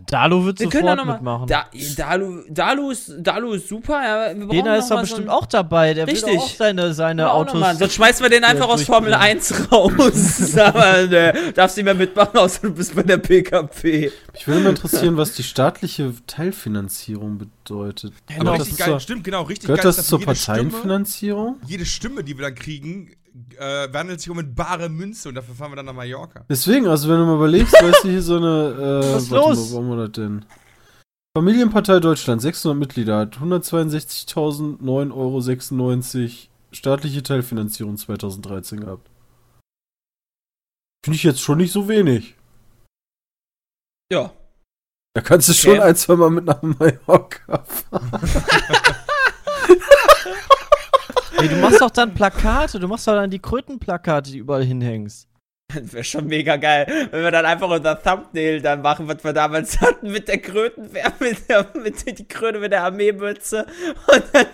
Ja, Dalu wird Wir sofort noch mitmachen. Da, Dalu, Dalu, ist, Dalu ist super. Ja, noch ist da bestimmt so auch dabei. Der Richtig. will auch seine, seine Ja, auch Autos. mal. Sonst schmeißen wir den einfach aus Formel durchbringen. 1 raus. Aber ne, darfst nicht mehr mitmachen, außer du bist bei der PKP. Mich würde mal interessieren, was die staatliche Teilfinanzierung bedeutet. Aber Gehört richtig das geil, zur, stimmt, genau, richtig gehört geil. ist, das zur Parteienfinanzierung? jede Stimme, die wir dann kriegen, äh, wandelt sich um in bare Münze und dafür fahren wir dann nach Mallorca. Deswegen, also wenn du mal überlegst, weißt du, hier so eine, äh, Was ist warte los? Mal, haben wir das denn? Familienpartei Deutschland, 600 Mitglieder, hat 162.009,96 Euro staatliche Teilfinanzierung 2013 gehabt. Finde ich jetzt schon nicht so wenig. Ja. Da kannst du Okay. schon ein, zwei Mal mit nach Mallorca fahren. Ey, du machst doch dann Plakate. Du machst doch dann die Krötenplakate, die überall hinhängst. Das wäre schon mega geil, wenn wir dann einfach unser Thumbnail dann machen, was wir damals hatten mit der Krötenwehr, mit der, mit der, die Kröte mit der Armeemütze. Und dann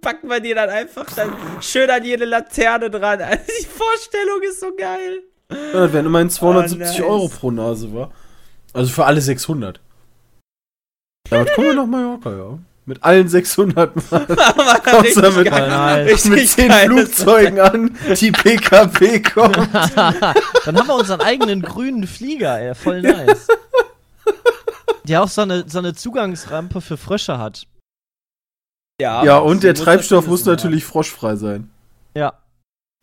packen wir die dann einfach dann schön an jede Laterne dran. Also die Vorstellung ist so geil. Ja, das wären immerhin 270 Oh, nice. Euro pro Nase, war. Also für alle 600. Damit kommen wir nach Mallorca, ja. Mit allen 600 Mal. Aber Kommst du damit geil. mit 10 geil. Flugzeugen an, die PKP kommen. dann haben wir unseren eigenen grünen Flieger, ey. Voll nice. Der auch so eine, so eine Zugangsrampe für Frösche hat. Ja, Ja, und der Treibstoff muss natürlich froschfrei sein. Ja.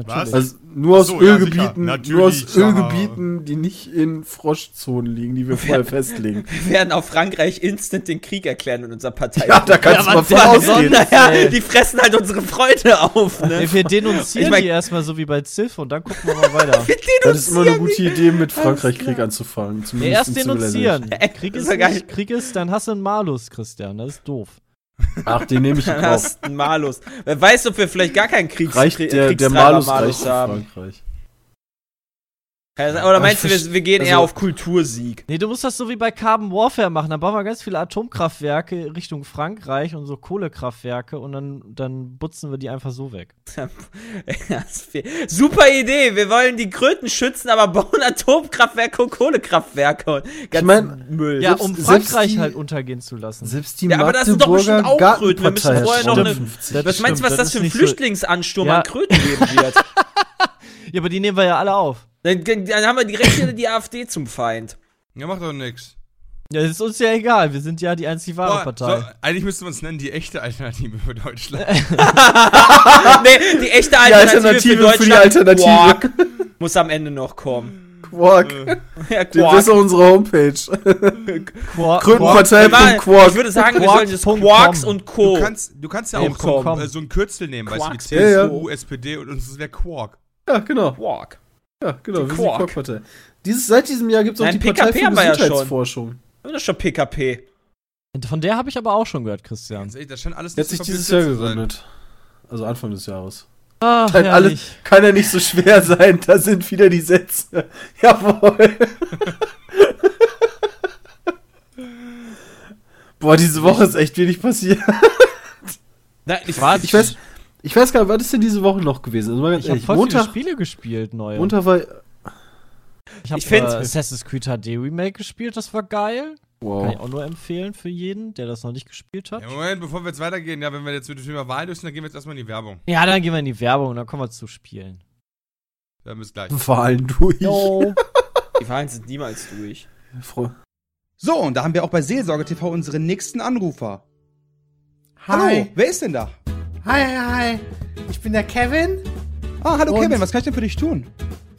Was? Also nur aus so, ja, Ölgebieten, sicher. nur aus Natürlich, ja. Ölgebieten, die nicht in Froschzonen liegen, die wir vorher festlegen. Wir werden auf Frankreich instant den Krieg erklären in unserer Partei. Ja, da kannst Ja, du mal was von denn ausgehen. sonst? Naja, die fressen halt unsere Freude auf, ne? Wir denunzieren Ich mein- die erstmal so wie bei Ziff und dann gucken wir mal weiter. Das ist immer eine gute Idee, mit Frankreich. Krieg anzufangen. Zumindest erst in denunzieren. Ey, Krieg ist, nicht, Krieg ist, dann hast du einen Malus, Christian. Das ist doof. Ach, den nehme ich in Kauf. hast einen Malus. Wer weiß, ob wir vielleicht gar keinen Kriegs Reicht der, der Malus für haben. Frankreich. Oder meinst du, ich wir, wir gehen also- eher auf Kultursieg? Nee, du musst das so wie bei Carbon Warfare machen. Dann bauen wir ganz viele Atomkraftwerke Richtung Frankreich und so Kohlekraftwerke und dann, dann butzen wir die einfach so weg. Super Idee. Wir wollen die Kröten schützen, aber bauen Atomkraftwerke und Kohlekraftwerke und ganz mein, Müll. Ja, um selbst Frankreich die- halt untergehen zu lassen. Selbst die Ja, aber das sind doch Magdeburger bestimmt auch Kröten. Wir müssen vorher noch eine- 250. Das was meinst du, was das das für ein so- Flüchtlingsansturm Ja. an Kröten geben wird? Ja, aber die nehmen wir ja alle auf. Dann, dann haben wir direkt wieder die AfD zum Feind. Ja, macht doch nix. Ja, ist uns ja egal. Wir sind ja die einzig wahre Boah, Partei. so, eigentlich müssten wir uns nennen die echte Alternative für Deutschland. nee, die echte Die Alternative, Alternative für, für die Deutschland, Alternative. Quark, muss am Ende noch kommen. Quark. Ja, Das ist auch unsere Homepage. Quar- Gründenpartei.quark. Ich würde sagen, wir Quark. sollen das Punkt Quarks und Co. Du kannst, du kannst ja auch so, äh, so ein Kürzel nehmen, weißt du, wie. CSU, Ja, ja. SPD und uns wäre Quark. Ja, genau. Quark. Ja, genau. Die die Quark. Quark-Partei. Dieses, seit diesem Jahr gibt es auch Nein, die Partei PKP für haben wir ja schon. Gesundheitsforschung. Das ist schon PKP. Von der habe ich aber auch schon gehört, Christian. Ganz ehrlich, das scheint alles Die hat nicht sich so dieses Jahr gegründet. Also Anfang des Jahres. Ach, Kann, alles, kann ja nicht so schwer sein. Da sind wieder die Sätze. Jawohl. Boah, diese Woche ist echt wenig passiert. Nein, ich, Warte, Ich weiß, ich weiß gar nicht, was ist denn diese Woche noch gewesen? Also Ich habe voll Montag, viele Spiele gespielt, neue. Montag war. ich habe äh, Assassin's Creed HD Remake gespielt, das war geil. Kann ich Wow. auch nur empfehlen für jeden, der das noch nicht gespielt hat. Ja, Moment, bevor wir jetzt weitergehen, ja, wenn wir jetzt mit dem Thema Wahl lösen, dann gehen wir jetzt erstmal in die Werbung. Ja, dann gehen wir in die Werbung und dann kommen wir zu Spielen. Ja, bis gleich. Wahlen durch. Jo. die Wahlen sind niemals durch. Froh. So, und da haben wir auch bei Seelsorge TV unseren nächsten Anrufer. Hallo, wer ist denn da? Hi, hi, hi. Ich bin der Kevin. Ah, hallo Und- Kevin, was kann ich denn für dich tun?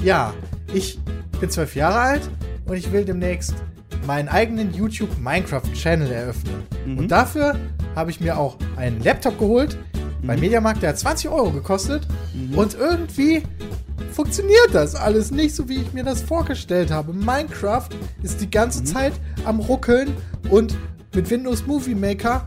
Ja, ich bin zwölf Jahre alt und ich will demnächst meinen eigenen YouTube Minecraft Channel eröffnen. Mhm. Und dafür habe ich mir auch einen Laptop geholt beim Mhm. Mediamarkt, der hat 20 Euro gekostet. Und irgendwie funktioniert das alles nicht so, wie ich mir das vorgestellt habe. Minecraft ist die Mhm. ganze Zeit am Ruckeln und mit Windows Movie Maker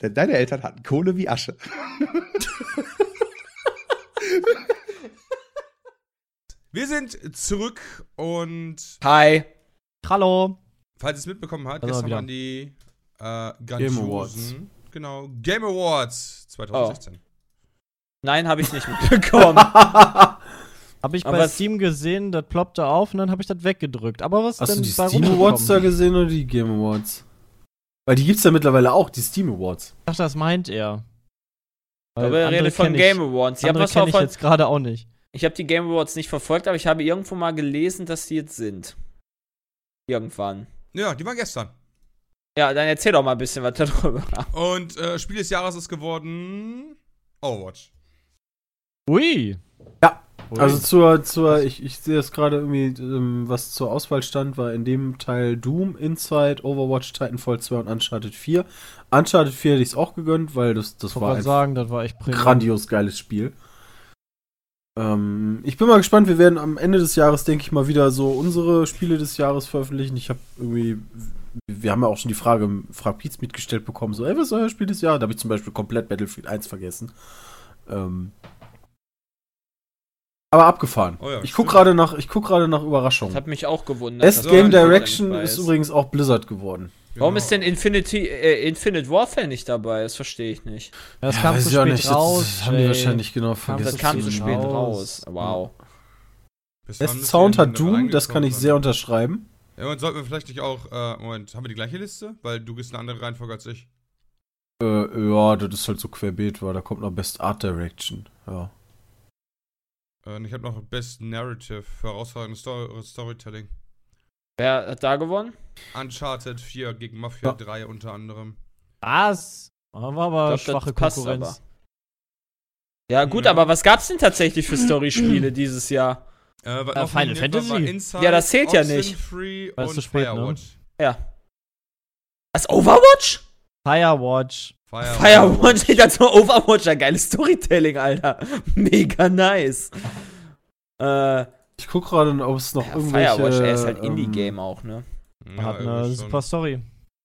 Denn deine Eltern hatten Kohle wie Asche. Wir sind zurück und Hi. Hallo. falls ihr es mitbekommen habt, Also gestern wieder. waren die äh, Game Awards. Genau, Game Awards 2016. Nein, habe ich nicht mitbekommen. Habe ich Aber bei Steam gesehen, das ploppte auf und dann habe ich das weggedrückt. Aber was Hast denn du die bei Steam? Awards da gesehen oder die Game Awards? Weil die gibt's ja mittlerweile auch, die Steam Awards. Ich dachte, das meint er. Weil Aber er andere redet von ich- Game Awards. Ich habe kenne ich jetzt gerade auch nicht. ich habe die Game Awards nicht verfolgt, aber ich habe irgendwo mal gelesen, dass die jetzt sind. Irgendwann. Ja, die waren gestern. Ja, dann erzähl doch mal ein bisschen was darüber. Und äh, Spiel des Jahres ist geworden Overwatch. Ui. Ja, Ui. Also zur, zur ich, ich sehe das gerade irgendwie, ähm, was zur Auswahl stand, war in dem Teil Doom, Inside, Overwatch, Titanfall 2 und Uncharted 4. Uncharted 4 hätte ich es auch gegönnt, weil das, das ich war ein sagen, das war echt grandios geiles Spiel. Ähm, ich bin mal gespannt, wir werden am Ende des Jahres, denke ich mal, wieder so unsere Spiele des Jahres veröffentlichen. Ich habe irgendwie, wir haben ja auch schon die Frage, Frag Pietz mitgestellt bekommen, so, ey, was ist euer Spiel des Jahres? Da habe ich zum Beispiel komplett Battlefield 1 vergessen. Ähm, aber abgefahren. Oh ja, ich gucke gerade nach, ich guck gerade nach Das Überraschungen. hat mich auch gewundert. Best Game das Direction ist übrigens auch Blizzard geworden. Warum Genau. ist denn Infinity, äh, Infinite Warfare nicht dabei? Das verstehe ich nicht. Ja, das kam weiß zu spät nicht, das- raus. Das haben die wahrscheinlich genau Kam- vergessen. Das kam zu so spät raus. raus. Wow. Bis Best Sound hat Doom, das kann ich sehr unterschreiben. Ja, und sollten wir vielleicht nicht auch, äh, Moment, haben wir die gleiche Liste? Weil du gehst eine andere Reihenfolge als ich. Äh, ja, das ist halt so querbeet, war. Da kommt noch Best Art Direction. Ja. Äh, und ich habe noch Best Narrative für herausragendes Sto Storytelling. Wer hat da gewonnen? Uncharted 4 gegen Mafia Ja. 3 unter anderem. Was? Das war aber glaub, das schwache Konkurrenz. Ja, gut, Ja. aber was gab's denn tatsächlich für Storyspiele dieses Jahr? Äh, was Äh, Final Fantasy? Ja, das zählt ja nicht. Free und zu spät, ne? Ja. Was, Overwatch? Firewatch. Firewatch, ich dachte nur Overwatch, ein geiles Storytelling, Alter. Mega nice. Äh, Ich guck gerade, ob es noch ja, irgendwelche. Firewatch, er ist halt ähm, Indie-Game auch, ne? Ja, Hat eine super schon. Story.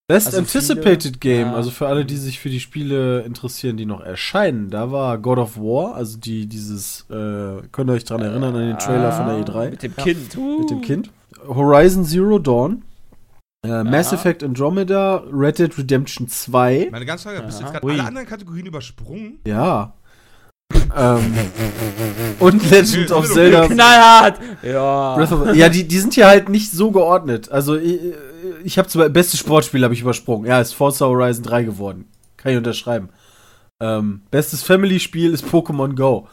Best Also Anticipated viele- Game, ja. also für alle, die sich für die Spiele interessieren, die noch erscheinen, da war God of War, also die dieses, äh, könnt ihr euch dran erinnern an den Trailer von der E3 Mit dem Kind. mit dem Kind. Horizon Zero Dawn, äh, Mass. Effect Andromeda, Red Dead Redemption 2, Meine ganz Frage, bist du jetzt gerade alle anderen Kategorien übersprungen? ja. ähm, und Legend of. Zelda Knallhart! Ja. Of, ja, die, die sind hier halt nicht so geordnet. Also ich, ich habe zum beste Sportspiel habe ich übersprungen. Ja, ist Forza Horizon 3 geworden. Kann ich unterschreiben. Ähm, bestes Family-Spiel ist Pokémon Go.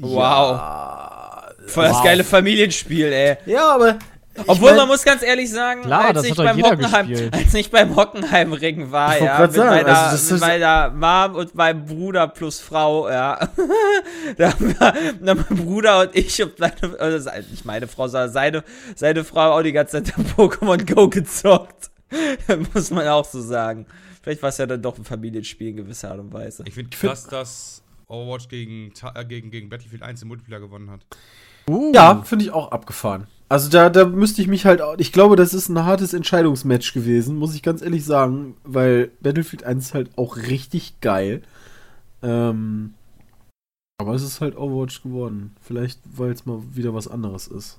Wow. Ja, Voll das wow. geile Familienspiel, ey. Ja, aber ich Obwohl, mein- man muss ganz ehrlich sagen, Klar, als, das ich beim jeder Hockenheim, gespielt. als ich beim Hockenheimring war, ja, mit, sagen, meiner, also das mit meiner Mom und meinem Bruder plus Frau, ja. da haben wir, da haben mein Bruder und ich und seine, also nicht meine Frau, sondern seine, seine Frau auch die ganze Zeit Pokémon Go gezockt. muss man auch so sagen. Vielleicht war es ja dann doch ein Familienspiel in gewisser Art und Weise. Ich finde find- krass, dass Overwatch gegen, äh, gegen, gegen Battlefield 1 im Multiplayer gewonnen hat. Ja, finde ich auch abgefahren. Also da, da müsste ich mich halt auch. Ich glaube, das ist ein hartes Entscheidungsmatch gewesen, muss ich ganz ehrlich sagen, weil Battlefield 1 ist halt auch richtig geil. Ähm, aber es ist halt Overwatch geworden. Vielleicht, weil es mal wieder was anderes ist.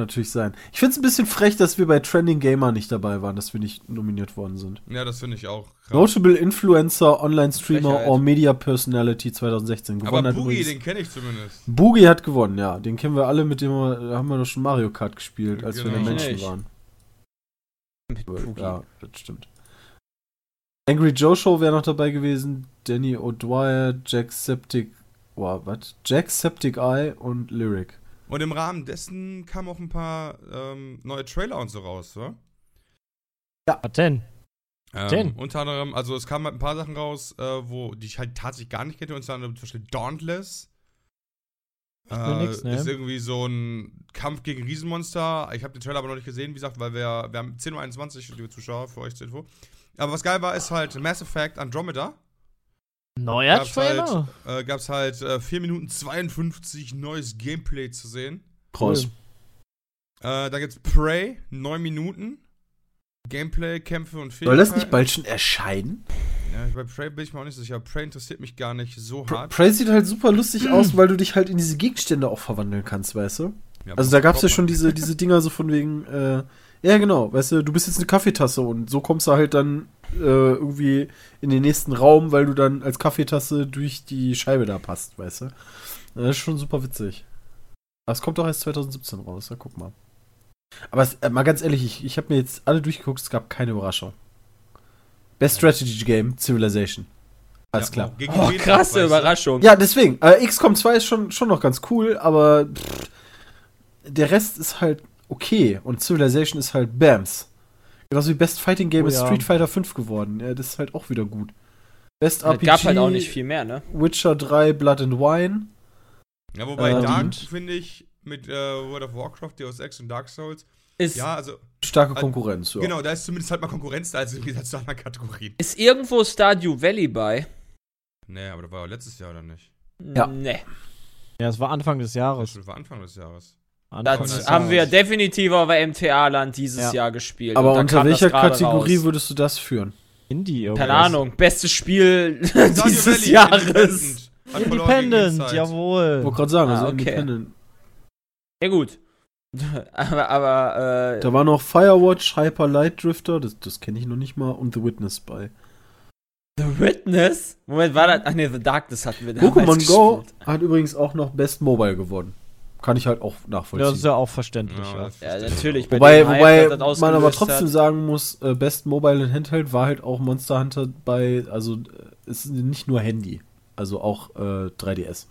Natürlich sein. Ich finde es ein bisschen frech, dass wir bei Trending Gamer nicht dabei waren, dass wir nicht nominiert worden sind. Ja, das finde ich auch krass. Notable Influencer, Online-Streamer Frechheit. or Media Personality 2016. Aber Gewonnen hat Boogie, den kenne ich zumindest. Boogie hat gewonnen, ja. Den kennen wir alle, mit dem wir, da haben wir doch schon Mario Kart gespielt, als wir Genau. Ich Menschen nicht. waren. Mit Boogie. Ja, das stimmt. Angry Joe Show wäre noch dabei gewesen. Danny O'Dwyer, Jackseptic, wow, was? Jacksepticeye und Lyric. Und im Rahmen dessen kamen auch ein paar ähm, neue Trailer und so raus, wa? Was denn? Ähm, Denn? Unter anderem, also es kamen halt ein paar Sachen raus, äh, wo die ich halt tatsächlich gar nicht kenne, unter anderem zum Beispiel Dauntless. Äh, nix, ne? Ist irgendwie so ein Kampf gegen Riesenmonster. Ich habe den Trailer aber noch nicht gesehen, wie gesagt, weil wir, wir haben 10.21 Uhr, liebe Zuschauer, für euch zur Info. Aber was geil war, ist halt Mass Effect Andromeda. Neuer Gab's Trailer? Halt, äh, gab's halt äh, 4 Minuten 52 neues Gameplay zu sehen. Krass. Äh, da gibt's Prey, 9 Minuten. Gameplay, Kämpfe und Soll das Fähigkeiten. nicht bald schon erscheinen? Ja, bei Prey bin ich mir auch nicht sicher. Prey interessiert mich gar nicht so hart. Prey sieht halt super lustig aus, weil du dich halt in diese Gegenstände auch verwandeln kannst, weißt du? Ja, Also da gab's ja schon diese, diese Dinger so von wegen, äh, ja genau, weißt du, du bist jetzt eine Kaffeetasse und so kommst du halt dann äh, irgendwie in den nächsten Raum, weil du dann als Kaffeetasse durch die Scheibe da passt, weißt du. Das ist schon super witzig. Aber es kommt doch erst 2017 raus, ja, guck mal. Aber es, äh, mal ganz ehrlich, ich, ich habe mir jetzt alle durchgeguckt, es gab keine Überraschung. Best Strategy Game, Civilization. Alles Ja, klar. Oh, krasse? Überraschung. Ja, deswegen. Äh, XCOM 2 ist schon, schon noch ganz cool, aber pff, der Rest ist halt okay. Und Civilization ist halt Bams. Genauso wie Best Fighting Game Oh ist ja. Street Fighter 5 geworden. Ja, das ist halt auch wieder gut. Best Es RPG. gab halt auch nicht viel mehr, ne? Witcher 3, Blood and Wine. Ja, wobei Ähm, Dark, finde ich, mit äh, World of Warcraft, Deus Ex und Dark Souls, Ist, ja, also, Starke Konkurrenz, ja. genau, da ist zumindest halt mal Konkurrenz da, als im Gegensatz zu anderen Kategorien. ist irgendwo Stardew Valley bei? Nee, aber das war ja letztes Jahr oder nicht? Ja. Nee. Ja, es war Anfang des Jahres. Das war Anfang des Jahres. Das haben wir definitiv auf der MTA-Land dieses Ja. Jahr gespielt. Aber da unter welcher Kategorie raus. würdest du das führen? Indie irgendwas. Keine Ahnung. Bestes Spiel dieses Valley, Jahres. Independent. Independent, jawohl. wollte gerade sagen, Ah, also okay. Independent. Ja, gut. aber, aber, äh, Da war noch Firewatch, Hyper Light Drifter, das, das kenne ich noch nicht mal, und The Witness bei. The Witness? Moment, war das? Ach ne, The Darkness hatten wir damals Pokémon Go gespielt. hat übrigens auch noch Best Mobile gewonnen. Kann ich halt auch Ja, nachvollziehen. das ist ja auch verständlich. Ja, Ja, das Ja, natürlich. Wobei, wobei man aber trotzdem hat. sagen muss, äh, Best Mobile und Handheld war halt auch Monster Hunter bei, also äh, es ist nicht nur Handy, also auch äh, 3DS.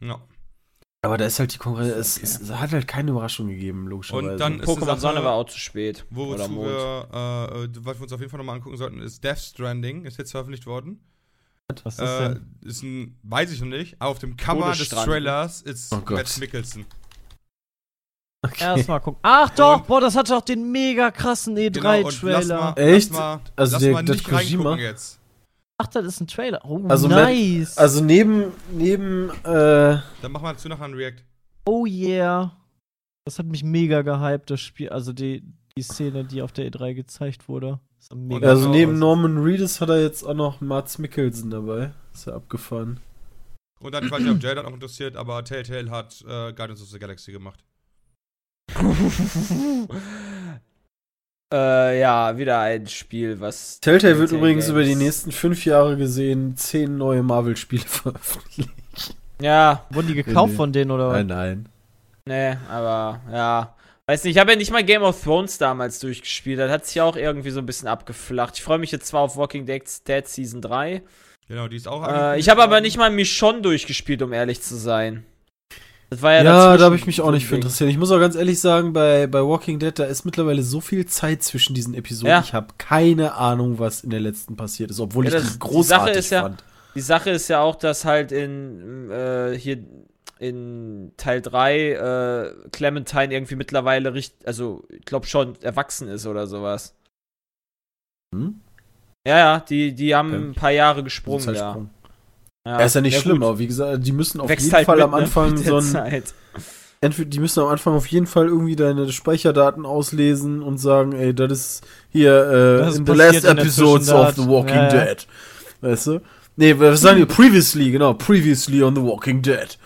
Ja. Aber da ist halt die Konkurrenz, es, Okay. es, es hat halt keine Überraschung gegeben, logischerweise. Und dann ist Pokémon Sache, Sonne war auch zu spät. Wozu Oder Mond. wir, äh, äh, was wir uns auf jeden Fall nochmal angucken sollten, ist Death Stranding, ist jetzt veröffentlicht worden. Was ist das Äh, denn? ist ein, weiß ich noch nicht, aber auf dem Cover des. Trailers ist Oh. Matt Mickelson. Erstmal gucken. Ach doch, boah, das hatte auch den mega krassen Genau, und lass E3-Trailer. mal, Echt? Lass mal, Also lass der- mal das nicht Kojima? reingucken jetzt. Ach, das ist ein Trailer. Oh, Also, Matt- nice. Also neben, neben, äh, Dann machen wir dazu nachher einen React. oh yeah. Das hat mich mega gehypt, das Spiel. Also die, die Szene, die auf der E3 gezeigt wurde. Ist mega. also neben was- Norman Reedus hat er jetzt auch noch Mats Mikkelsen dabei. Ist ja abgefahren. Und dann, ich weiß nicht, ob Jay das noch interessiert, aber Telltale hat äh, Guardians of the Galaxy gemacht. äh, ja, wieder ein Spiel, was. Telltale wird Telltale übrigens Games- über die nächsten fünf Jahre gesehen zehn neue Marvel-Spiele veröffentlicht. Ja, Wurden die gekauft Nee. von denen oder was? Nein, nein. nee, aber ja. Weiß nicht, ich habe ja nicht mal Game of Thrones damals durchgespielt. Das hat sich ja auch irgendwie so ein bisschen abgeflacht. Ich freue mich jetzt zwar auf Walking Dead, Dead Season 3. Genau, die ist auch Äh, ich habe aber nicht mal Michonne durchgespielt, um ehrlich zu sein. Das war ja, Ja, da habe ich mich auch nicht für interessiert. Ich muss auch ganz ehrlich sagen, bei, bei Walking Dead, da ist mittlerweile so viel Zeit zwischen diesen Episoden. Ja. Ich habe keine Ahnung, was in der letzten passiert ist, obwohl Ja, ich das- die die großartig Sache ist ja- fand. Die Sache ist ja auch, dass halt in äh, hier in Teil 3 äh, Clementine irgendwie mittlerweile richtig, also ich glaube schon erwachsen ist oder sowas. Hm? Ja, ja, die, die haben Okay. ein paar Jahre gesprungen da. Zeitsprung. Ja, Ja, ist ja nicht gut. schlimm, aber wie gesagt, die müssen auf Wächst jeden halt Fall mit, am ne, Anfang mit so ein. Zeit. Entweder, die müssen am Anfang auf jeden Fall irgendwie deine Speicherdaten auslesen und sagen, ey, das ist hier äh, Das in the last in episodes of The. Walking Ja, ja. Dead. Weißt du? Nee, was sagen die? Previously, genau, previously on The Walking Dead.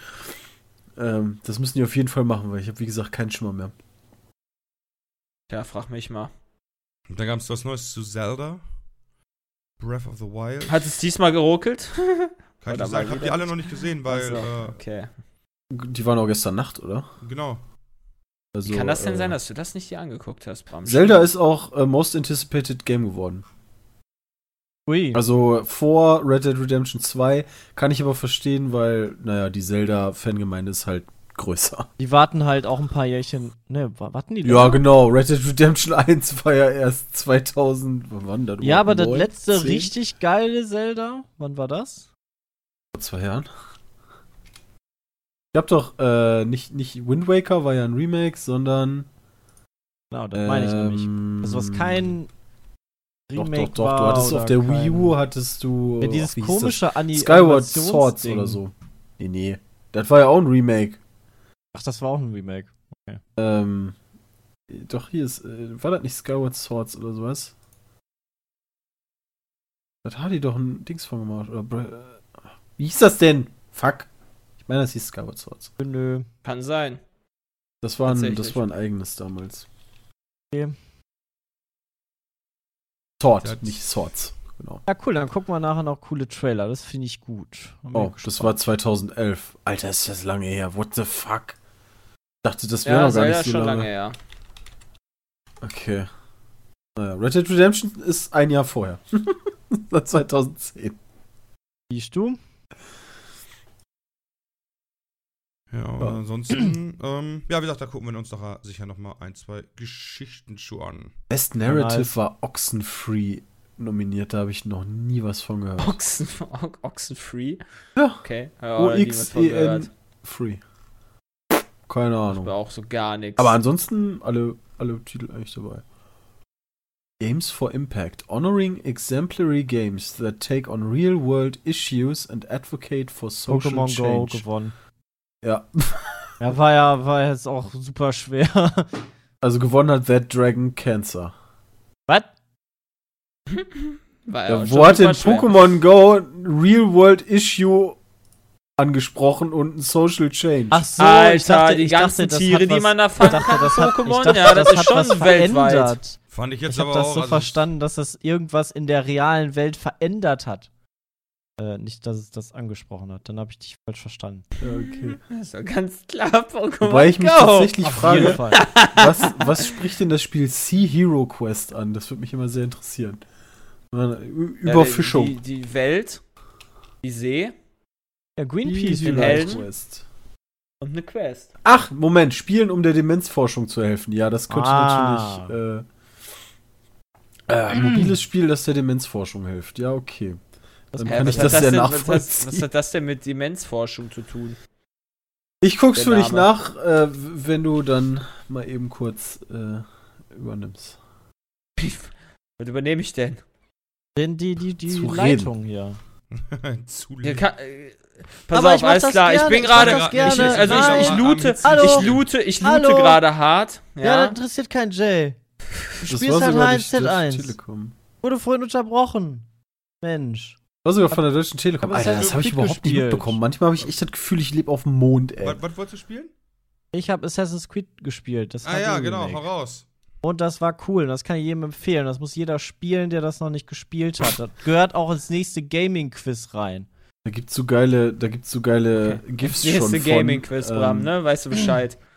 Ähm, das müssen die auf jeden Fall machen, weil ich habe, wie gesagt, keinen Schimmer mehr. Ja, frag mich mal. Und dann gab es was Neues zu Zelda. Breath of the Wild. Hat es diesmal geruckelt? Kann ich nicht sagen, hab die wieder? alle noch nicht gesehen, weil, Ach so, äh, okay. Die waren auch gestern Nacht, oder? genau. Also, Wie kann das denn äh, sein, dass du das nicht dir angeguckt hast, Bram? Zelda ist auch äh, Most Anticipated Game geworden. Ui. Also vor Red Dead Redemption 2 kann ich aber verstehen, weil, naja, die Zelda-Fangemeinde ist halt größer. Die warten halt auch ein paar Jährchen. Ne, wa- warten die Ja, genau. Red Dead Redemption 1 war ja erst 2000. Wann war das? Ja, aber das letzte richtig geile Zelda, wann war das? Vor zwei Jahren. Ich hab doch, äh, nicht, nicht Wind Waker war ja ein Remake, sondern. Genau, das meine ich nämlich. ähm, Also was kein Doch, Remake doch, doch. war Du hattest auf der kein- Wii U, hattest du. Ja, dieses ach, komische Ani Skyward Swords Animationsding. oder so. Nee, nee. Das war ja auch ein Remake. Ach, das war auch ein Remake. Ähm, doch, hier ist, äh, war das nicht Skyward Swords oder sowas? Das hat die doch ein Dings von gemacht. Oder, äh, wie hieß das denn? Fuck. Ich meine, das hieß Skyward Swords. Nö. Kann sein. Das war ein, das war ein eigenes damals. Okay. Sword, nicht Swords. Genau. Ja, cool, dann gucken wir nachher noch coole Trailer. Das finde ich gut. Bin Oh, das war 2011. Alter, ist das lange her. What the fuck? Ich dachte, das wäre Ja, noch gar nicht ja so schon lange. lange her. Okay. Naja, Red Dead Redemption ist ein Jahr vorher. Seit 2010. Siehst du? Ja, und Ja. ansonsten, ähm, ja, wie gesagt, da gucken wir uns doch sicher nochmal ein, zwei Geschichten zu an. Best Narrative war Oxenfree nominiert, da habe ich noch nie was von gehört. Oxen, O- Oxenfree? Ja. Okay. O-X-E-N gehört. Free. Keine Aber Ahnung. auch so gar nichts. Aber ansonsten alle, alle Titel eigentlich dabei. Games for Impact. Honoring exemplary games that take on real-world issues and advocate for social Pokémon Go change. gewonnen. Ja. Ja, war ja, war jetzt auch super schwer. Also gewonnen hat That Dragon Cancer. Was? War Ja, wo hat denn. Pokémon Go ein Real-World-Issue angesprochen und ein Social Change? Ach so, Alter, ich dachte, die ich ganzen dachte, das Tiere, hat die was, man da fangen dachte, kann, das hat, Pokémon, dachte, ja, das, ist hat schon was weltweit. verändert. Fand ich jetzt Ich habe aber das auch. so also verstanden, dass das irgendwas in der realen Welt verändert hat. Äh, nicht, dass es das angesprochen hat. Dann habe ich dich falsch verstanden. Ja, okay. Das ist doch ganz klar, Pokémon Wobei ich mich Go. tatsächlich Auf frage, was, was spricht denn das Spiel Sea Hero Quest an? Das würde mich immer sehr interessieren. Ja, Überfischung. Die, die Welt, die See Ja, Greenpeace Sea den Hero Helden. Quest. und eine Quest. Ach, Moment, Spielen, um der Demenzforschung zu helfen. Ja, das könnte Ah. natürlich. Äh, äh, ein mobiles Spiel, das der Demenzforschung hilft. Ja, okay. Das Dann kann was ich hat das sehr denn, was, hat, nachvollziehen. was hat das denn mit Demenzforschung zu tun? Ich guck's für dich nach, äh, wenn du dann mal eben kurz äh, übernimmst. Was übernehme ich denn? Denn die, die, die Zu Leitung hier. Zu lieb. kann, äh, pass Aber auf, alles das klar. gerne, ich bin gerade. das also Nein. ich, ich loote, ich loote, ich loote gerade hart. Ja, Ja. das interessiert keinen Jay. Du Das spielst halt sogar H1 die Deutsche Z1. Telekom. Wurde vorhin unterbrochen. Mensch. War sogar von der Deutschen Telekom. Alter, hat das habe ich überhaupt nicht gespielt. mitbekommen. Manchmal habe ich echt das Gefühl, ich lebe auf dem Mond, ey. Was, was wolltest du spielen? Ich habe Assassin's Creed gespielt. Das Ah ja, genau, hau raus. Und das war cool. Das kann ich jedem empfehlen. Das muss jeder spielen, der das noch nicht gespielt hat. Das gehört auch ins nächste Gaming-Quiz rein. Da gibt's so geile, da gibt's so geile GIFs Das schon nächste von. Gaming-Quiz, Bram, ähm, ne? Weißt du Bescheid.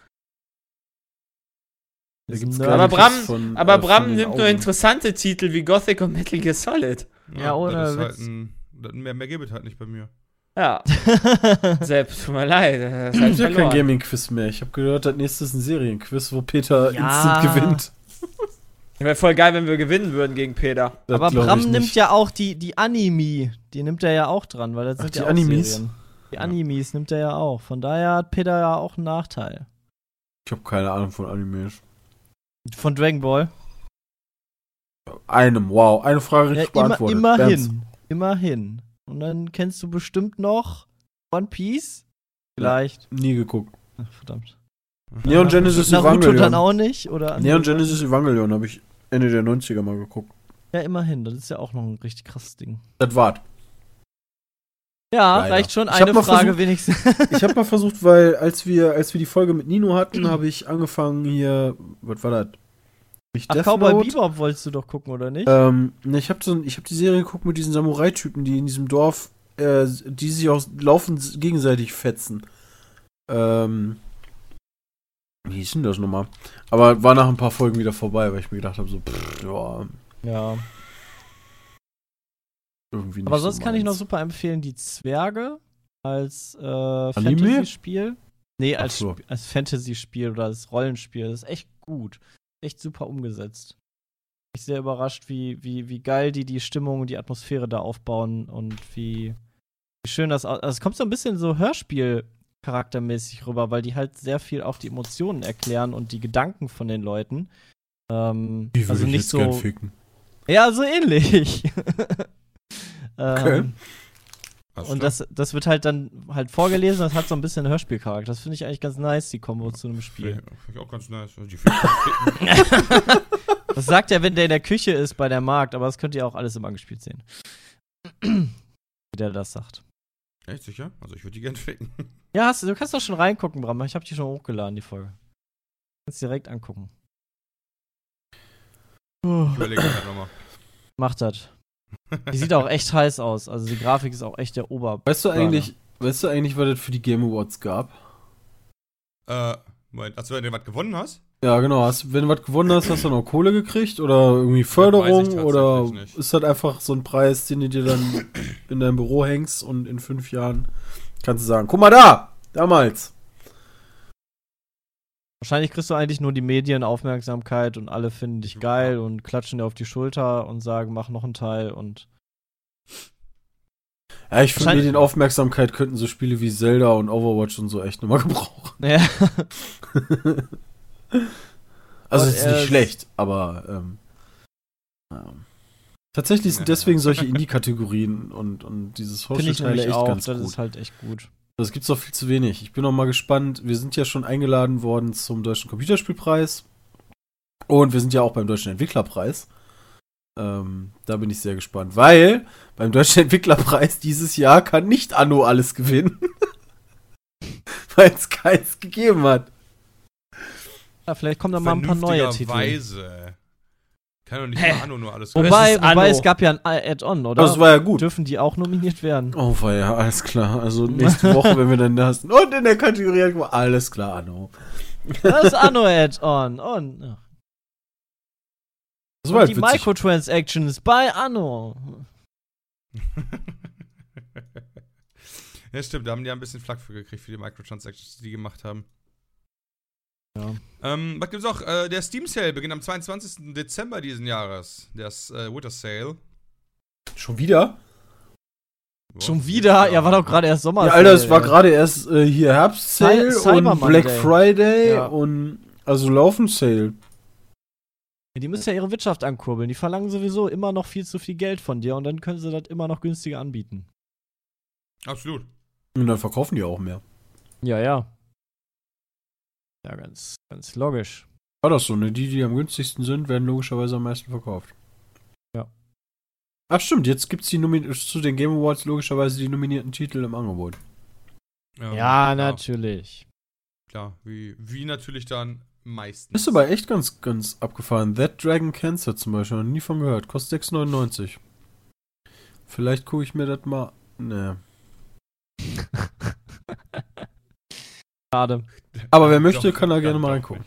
Da gibt's Nerd. geile Aber Bram- von, Aber äh, Bram nimmt nur Augen. interessante Titel wie Gothic und Metal Gear Solid. Ja, ohne das ist halt Witz. ein, das- mehr, mehr gibt es halt nicht bei mir. Ja, selbst, tut mir leid. Das Ich hab kein. Gaming-Quiz mehr. Ich habe gehört, das nächste ist ein Serienquiz, wo Peter Ja. instant gewinnt. Wäre voll geil, wenn wir gewinnen würden gegen Peter. Das Aber Bram ich nimmt ja auch die, die Anime. Die nimmt er ja auch dran, weil das Ach, sind die ja auch Animes? Serien. Die Animes nimmt er ja auch. Von daher hat Peter ja auch einen Nachteil. Ich habe keine Ahnung von Animes. Von Dragon Ball. Einem, wow. Eine Frage Ja, richtig immer, beantwortet. immerhin. Immerhin. Und dann kennst du bestimmt noch One Piece? Vielleicht. Nie geguckt. Ach, verdammt. Neon Genesis Naruto dann Evangelion. auch nicht? Oder Neon Genesis Evangelion habe ich Ende der 90er mal geguckt. Ja, immerhin. Das ist ja auch noch ein richtig krasses Ding. Das war's. Ja, Leider. reicht schon. Eine Frage versucht- wenigstens. Ich habe mal versucht, weil als wir, als wir die Folge mit Nino hatten, habe ich angefangen hier, was war das? Nicht Ach, Death Cowboy Note? Bebop wolltest du doch gucken, oder nicht? Ähm, ne, ich habe so, ich hab die Serie geguckt mit diesen Samurai-Typen, die in diesem Dorf, äh, die sich auch laufend gegenseitig fetzen. Ähm, wie hieß denn das nochmal? Aber war nach ein paar Folgen wieder vorbei, weil ich mir gedacht habe, so, pff, ja, ja. irgendwie nicht Aber so sonst kann ich noch super empfehlen, die Zwerge als äh? Fantasy-Spiel. Nee, als, so. Als Fantasy-Spiel oder als Rollenspiel. Das ist echt gut. Echt super umgesetzt. Ich bin sehr überrascht, wie, wie, wie geil die die Stimmung und die Atmosphäre da aufbauen und wie, wie schön das aus. Also es kommt so ein bisschen so Hörspiel-charaktermäßig rüber, weil die halt sehr viel auch die Emotionen erklären und die Gedanken von den Leuten. Ähm, Die würde also ich nicht jetzt gern so. ficken. Ja, so ähnlich. Okay. ähm, Hast und du? das, das wird halt dann halt vorgelesen, das hat so ein bisschen Hörspielcharakter. Das finde ich eigentlich ganz nice, die Kombo zu einem Spiel. Finde ich auch ganz nice. Finden- Das sagt er, wenn der in der Küche ist bei der Markt, aber das könnt ihr auch alles im angespielt sehen. Wie der das sagt. Echt sicher? Also ich würde die gerne ficken. Ja, hast, du du kannst doch schon reingucken, Bram. Ich habe die schon hochgeladen, die Folge. Kannst direkt angucken. Ich überlege nochmal. Macht das. Die sieht auch echt heiß aus. Also die Grafik ist auch echt der Ober. Weißt du eigentlich, weißt du eigentlich, was das für die Game Awards gab? Äh, Moment, als wenn du was gewonnen hast? Ja, genau. Hast, wenn du was gewonnen hast, hast du noch Kohle gekriegt oder irgendwie Förderung oder nicht. ist das einfach so ein Preis, den du dir dann in dein Büro hängst und in fünf Jahren kannst du sagen, guck mal da, damals. Wahrscheinlich kriegst du eigentlich nur die Medienaufmerksamkeit und alle finden dich geil und klatschen dir auf die Schulter und sagen, mach noch einen Teil und. Ja, ich finde, Wahrscheinlich- den Aufmerksamkeit könnten so Spiele wie Zelda und Overwatch und so echt nochmal gebrauchen. Ja. Also Und ist nicht ist- schlecht, aber ähm, ja. tatsächlich sind Ja. deswegen solche Indie-Kategorien und, und dieses Finde ich Social-Teile nämlich echt auch. ganz Das gut. ist halt echt gut. Das gibt's doch viel zu wenig. Ich bin noch mal gespannt. Wir sind ja schon eingeladen worden zum Deutschen Computerspielpreis. Und wir sind ja auch beim Deutschen Entwicklerpreis. Ähm, da bin ich sehr gespannt. Weil beim Deutschen Entwicklerpreis dieses Jahr kann nicht Anno alles gewinnen. weil es keins gegeben hat. Ja, vielleicht kommen da mal ein paar neue Titel. Vernünftigerweise. Kann doch nicht Hä? mal Anno nur alles Wobei, Anno. wobei es gab ja ein Add-on, oder? Das war ja gut. Dürfen die auch nominiert werden? Oh, war ja, alles klar. Also nächste Woche, wenn wir dann da sind. Und in der Kategorie, alles klar, Anno. Das ist Anno-Add-on. Und, ja. Das war die halt witzig. Microtransactions bei Anno. ja, stimmt, da haben die ja ein bisschen Flack für gekriegt, für die Microtransactions, die die gemacht haben. Ja. Ähm, was gibt's auch? Äh, der Steam Sale beginnt am 22. Dezember diesen Jahres. Der äh, Winter Sale. Schon wieder? Schon wieder? Ja, war doch gerade erst Sommer. Ja, Alter, es war gerade erst äh, hier Herbst-Sale Cy- Cyber und Black Monday. Friday Ja. und also laufen Sale. Die müssen ja ihre Wirtschaft ankurbeln. Die verlangen sowieso immer noch viel zu viel Geld von dir und dann können sie das immer noch günstiger anbieten. Absolut. Und dann verkaufen die auch mehr. Ja, ja. Ja, ganz, ganz logisch. War das so, ne? Die, die am günstigsten sind, werden logischerweise am meisten verkauft. Ja. Ach stimmt, jetzt gibt's die Nomin zu den Game Awards logischerweise die nominierten Titel im Angebot. Ja, Ja, natürlich. Klar, wie, wie natürlich dann meistens. Ist aber echt ganz, ganz abgefahren. That Dragon Cancer zum Beispiel, noch nie von gehört. Kostet 6,99. Vielleicht gucke ich mir das mal. Ne. Schade. Aber wer möchte, Doch, kann da gerne mal reingucken.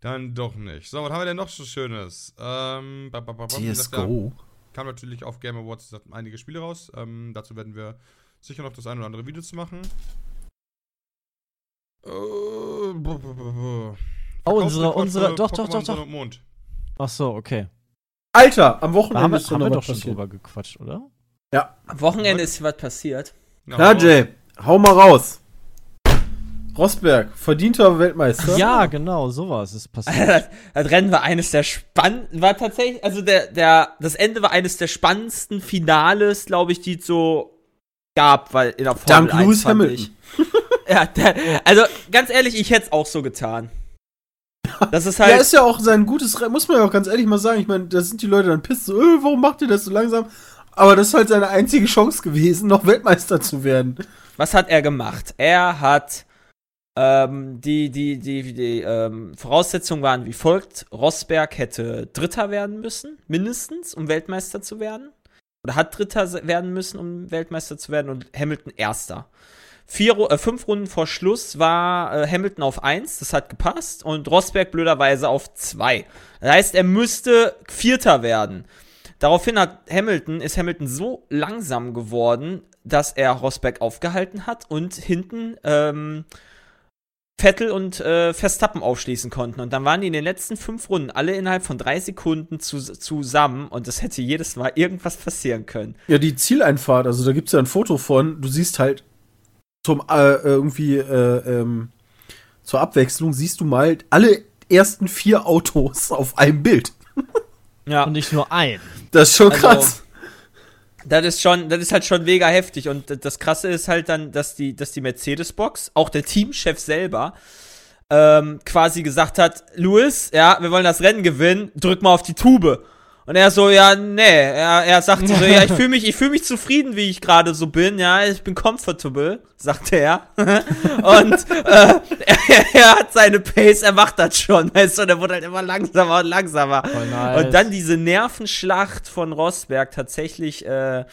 Dann doch nicht. So, was haben wir denn noch so Schönes? Ähm, ba, ba, ba, ja, CSGO. kam natürlich auf Game Awards einige Spiele raus. Ähm, dazu werden wir sicher noch das ein oder andere Video zu machen. Äh. Oh, unsere, unsere, doch, doch, doch, doch. Mond. Ach so, okay. Alter, am Wochenende haben ist haben noch wir was doch schon drüber gequatscht, oder? Am Wochenende ist was passiert. Ja, Jay, hau mal raus. Rosberg, verdienter Weltmeister. Ja, genau, sowas ist passiert. das, das Rennen war eines der spannendsten, war tatsächlich, also der, der, das Ende war eines der spannendsten Finales, glaube ich, die es so gab, weil in der Formel Dank 1 Lewis fand Hamilton. Ich. Ja, der, also ganz ehrlich, ich hätte es auch so getan. Das ist Ja, halt, ist ja auch sein gutes Rennen, muss man ja auch ganz ehrlich mal sagen. Ich meine, da sind die Leute dann pisst so, äh, warum macht ihr das so langsam? Aber das ist halt seine einzige Chance gewesen, noch Weltmeister zu werden. was hat er gemacht? Er hat ähm, die, die, die, die ähm, Voraussetzungen waren wie folgt. Rosberg hätte Dritter werden müssen, mindestens, um Weltmeister zu werden. Oder hat Dritter werden müssen, um Weltmeister zu werden und Hamilton Erster. Vier, äh, fünf Runden vor Schluss war äh, Hamilton auf 1, das hat gepasst, und Rosberg blöderweise auf 2. Das heißt, er müsste Vierter werden. Daraufhin hat Hamilton, ist Hamilton so langsam geworden, dass er Rosberg aufgehalten hat und hinten ähm, Vettel und äh, Verstappen aufschließen konnten. Und dann waren die in den letzten fünf Runden alle innerhalb von drei Sekunden zu, zusammen und es hätte jedes Mal irgendwas passieren können. Ja, die Zieleinfahrt, also da gibt's ja ein Foto von, du siehst halt zum äh, irgendwie äh, ähm, zur Abwechslung siehst du mal alle ersten vier Autos auf einem Bild. Ja. Und nicht nur ein. Das ist schon Also, krass. Das ist schon, das ist halt schon mega heftig. Und das Krasse ist halt dann, dass die, dass die Mercedes-Box, auch der Teamchef selber, ähm, quasi gesagt hat, Louis, ja, wir wollen das Rennen gewinnen, drück mal auf die Tube. Und er so, ja, nee, er, er sagte so, ja, ich fühle mich, ich fühle mich zufrieden, wie ich gerade so bin, ja, ich bin comfortable, sagte er. und äh, er, er hat seine Pace, er macht das schon, weißt du, und er wurde halt immer langsamer und langsamer. Voll nice. Und dann diese Nervenschlacht von Rosberg tatsächlich äh,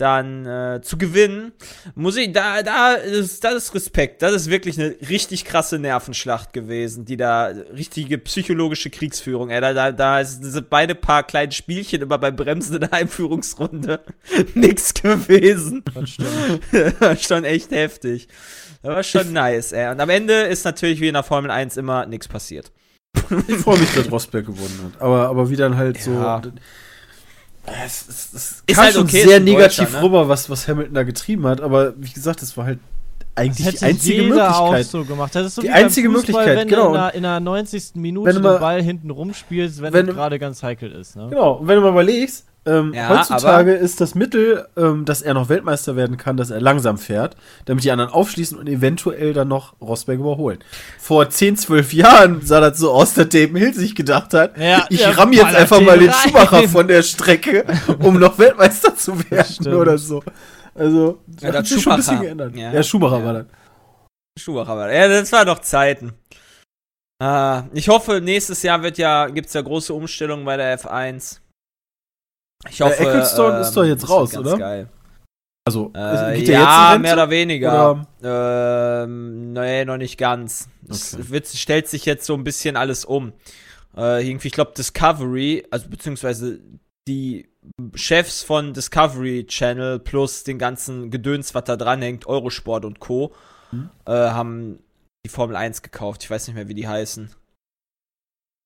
dann äh, zu gewinnen, muss ich, da, da ist, das ist Respekt. Das ist wirklich eine richtig krasse Nervenschlacht gewesen, die da, richtige psychologische Kriegsführung, ey, da, da, da sind beide paar kleine Spielchen immer beim Bremsen in der Einführungsrunde nix gewesen. Das stimmt. Das schon echt heftig. Das war schon nice, ey. Und am Ende ist natürlich wie in der Formel 1 immer nichts passiert. Ich freue mich, dass Rosberg gewonnen hat. Aber, aber wie dann halt Ja. so. Es, es, es Ist kam halt schon okay, sehr negativ Deutscher, ne? rüber, was, was Hamilton da getrieben hat. Aber wie gesagt, das war halt eigentlich die einzige jeder auch Möglichkeit. so so Die einzige Fußball, Möglichkeit, wenn genau. du in der, in der 90. Minute Wenn du den mal- Ball hinten rumspielst, wenn, wenn du- gerade ganz heikel ist. Ne? Genau, und wenn du mal überlegst, ähm, Ja, heutzutage ist das Mittel, ähm, dass er noch Weltmeister werden kann, dass er langsam fährt, damit die anderen aufschließen und eventuell dann noch Rosberg überholen. Vor 10, 12 Jahren sah das so aus, dass David Hill sich gedacht hat, Ja, ich der ramm jetzt einfach mal den rein. Schumacher von der Strecke, um noch Weltmeister zu werden oder so. Also, das Ja, hat sich schon ein bisschen geändert. Ja. Ja, Schumacher Ja. war das. Schumacher war. Ja, das war doch Zeiten. Ah, ich hoffe, nächstes Jahr wird ja, gibt's ja große Umstellungen bei der F1. Ich hoffe. ähm, Ecclestone ist doch jetzt das wird raus, oder? Geil. Also, Äh, ja, jetzt mehr oder weniger. Oder- Ähm, nee, noch nicht ganz. Es Okay. wird, stellt sich jetzt so ein bisschen alles um. Äh, irgendwie, ich glaube, Discovery, also beziehungsweise die Chefs von Discovery Channel plus den ganzen Gedöns, was da dranhängt, Eurosport und Co., Mhm. äh, haben die Formel 1 gekauft. Ich weiß nicht mehr, wie die heißen.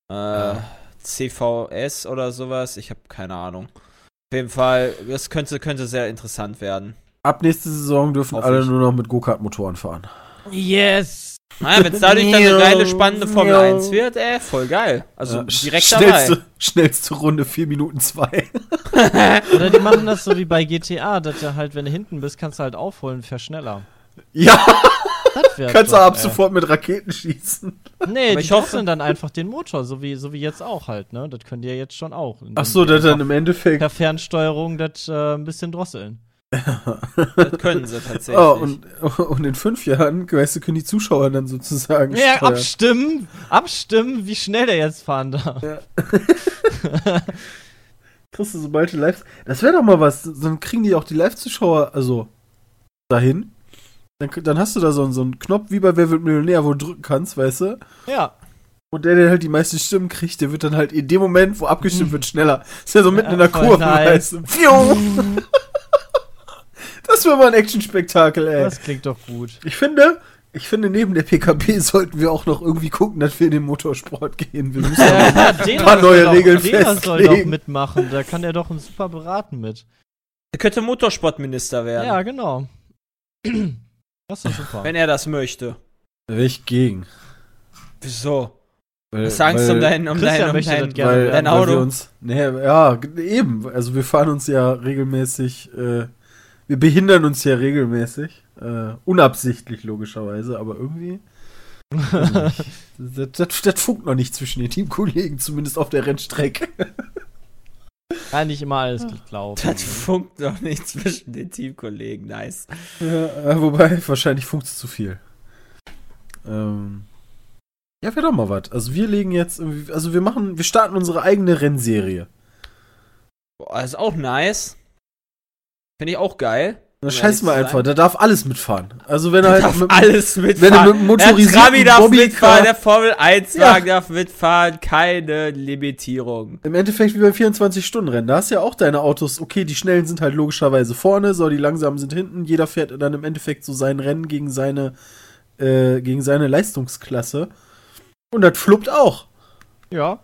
Äh, CVS oder sowas. Ich habe keine Ahnung. Auf jeden Fall, das könnte, könnte sehr interessant werden. Ab nächste Saison dürfen alle nur noch mit Go-Kart-Motoren fahren. Yes! Naja, wenn es dadurch dann eine geile, spannende Formel 1 wird, ey, voll geil. Also Ja, direkt schnellste, dabei. schnellste Runde, 4 Minuten 2. Oder die machen das so wie bei GTA, dass du halt, wenn du hinten bist, kannst du halt aufholen, fair schneller. ja, kannst du ab sofort mit Raketen schießen. Nee, Aber die ich hoffe- wechseln dann einfach den Motor, so wie, so wie jetzt auch halt, ne? Das können die ja jetzt schon auch. Ach so, das dann im Endeffekt. Per Fernsteuerung das äh, ein bisschen drosseln. Das können sie tatsächlich. Oh, und, und in fünf Jahren, weißt du, können die Zuschauer dann sozusagen Ja, steuern. abstimmen, abstimmen, wie schnell der jetzt fahren darf. Kriegst du sobald die Live. Das wäre doch mal was. Dann kriegen die auch die Live-Zuschauer, also dahin. Dann, dann hast du da so, einen- so einen Knopf wie bei Wer wird Millionär, wo du drücken kannst, weißt du? Ja, Und der, der halt die meisten Stimmen kriegt, der wird dann halt in dem Moment, wo abgestimmt wird, schneller. Ist ja so mitten Ja, in der Kurve, nice. weißt du? Das wäre mal ein Action-Spektakel, ey. das klingt doch gut. Ich finde, ich finde, neben der PKP sollten wir auch noch irgendwie gucken, dass wir in den Motorsport gehen. Wir müssen Ja, Dena paar neue doch- Regeln Dena soll doch festlegen. mitmachen, da kann er doch uns super beraten mit. er könnte Motorsportminister werden, Ja, genau. Das ist super. wenn er das möchte. Ich gegen. Wieso? Weil, Hast du Angst um dein, um Christian dein, um dein, das gerne weil, dein weil Auto? wir uns, nee, ja, eben. Also wir fahren uns ja regelmäßig, äh, wir behindern uns ja regelmäßig. Äh, unabsichtlich logischerweise, aber irgendwie. nicht. das, das, das funkt noch nicht zwischen den Teamkollegen, zumindest auf der Rennstrecke. Kann nicht immer alles glauben. Das funkt doch nicht zwischen den Teamkollegen, nice. Ja, äh, wobei, wahrscheinlich funkt es zu viel. Ähm, ja, wäre doch mal was. Also wir legen jetzt, also wir machen, wir starten unsere eigene Rennserie. Boah, ist auch nice. Finde ich auch geil. Da scheiß mal einfach, sein. da darf alles mitfahren. Also wenn er halt darf mit, alles wenn mitfahren. er mit der motorisierten Trabi darf mitfahren, der Formel 1 Wagen darf mitfahren, keine Limitierung. im Endeffekt wie beim 24-Stunden-Rennen, da hast du ja auch deine Autos, okay, die schnellen sind halt logischerweise vorne, so die langsamen sind hinten, jeder fährt dann im Endeffekt so sein Rennen gegen seine, äh, gegen seine Leistungsklasse. Und das fluppt auch. Ja.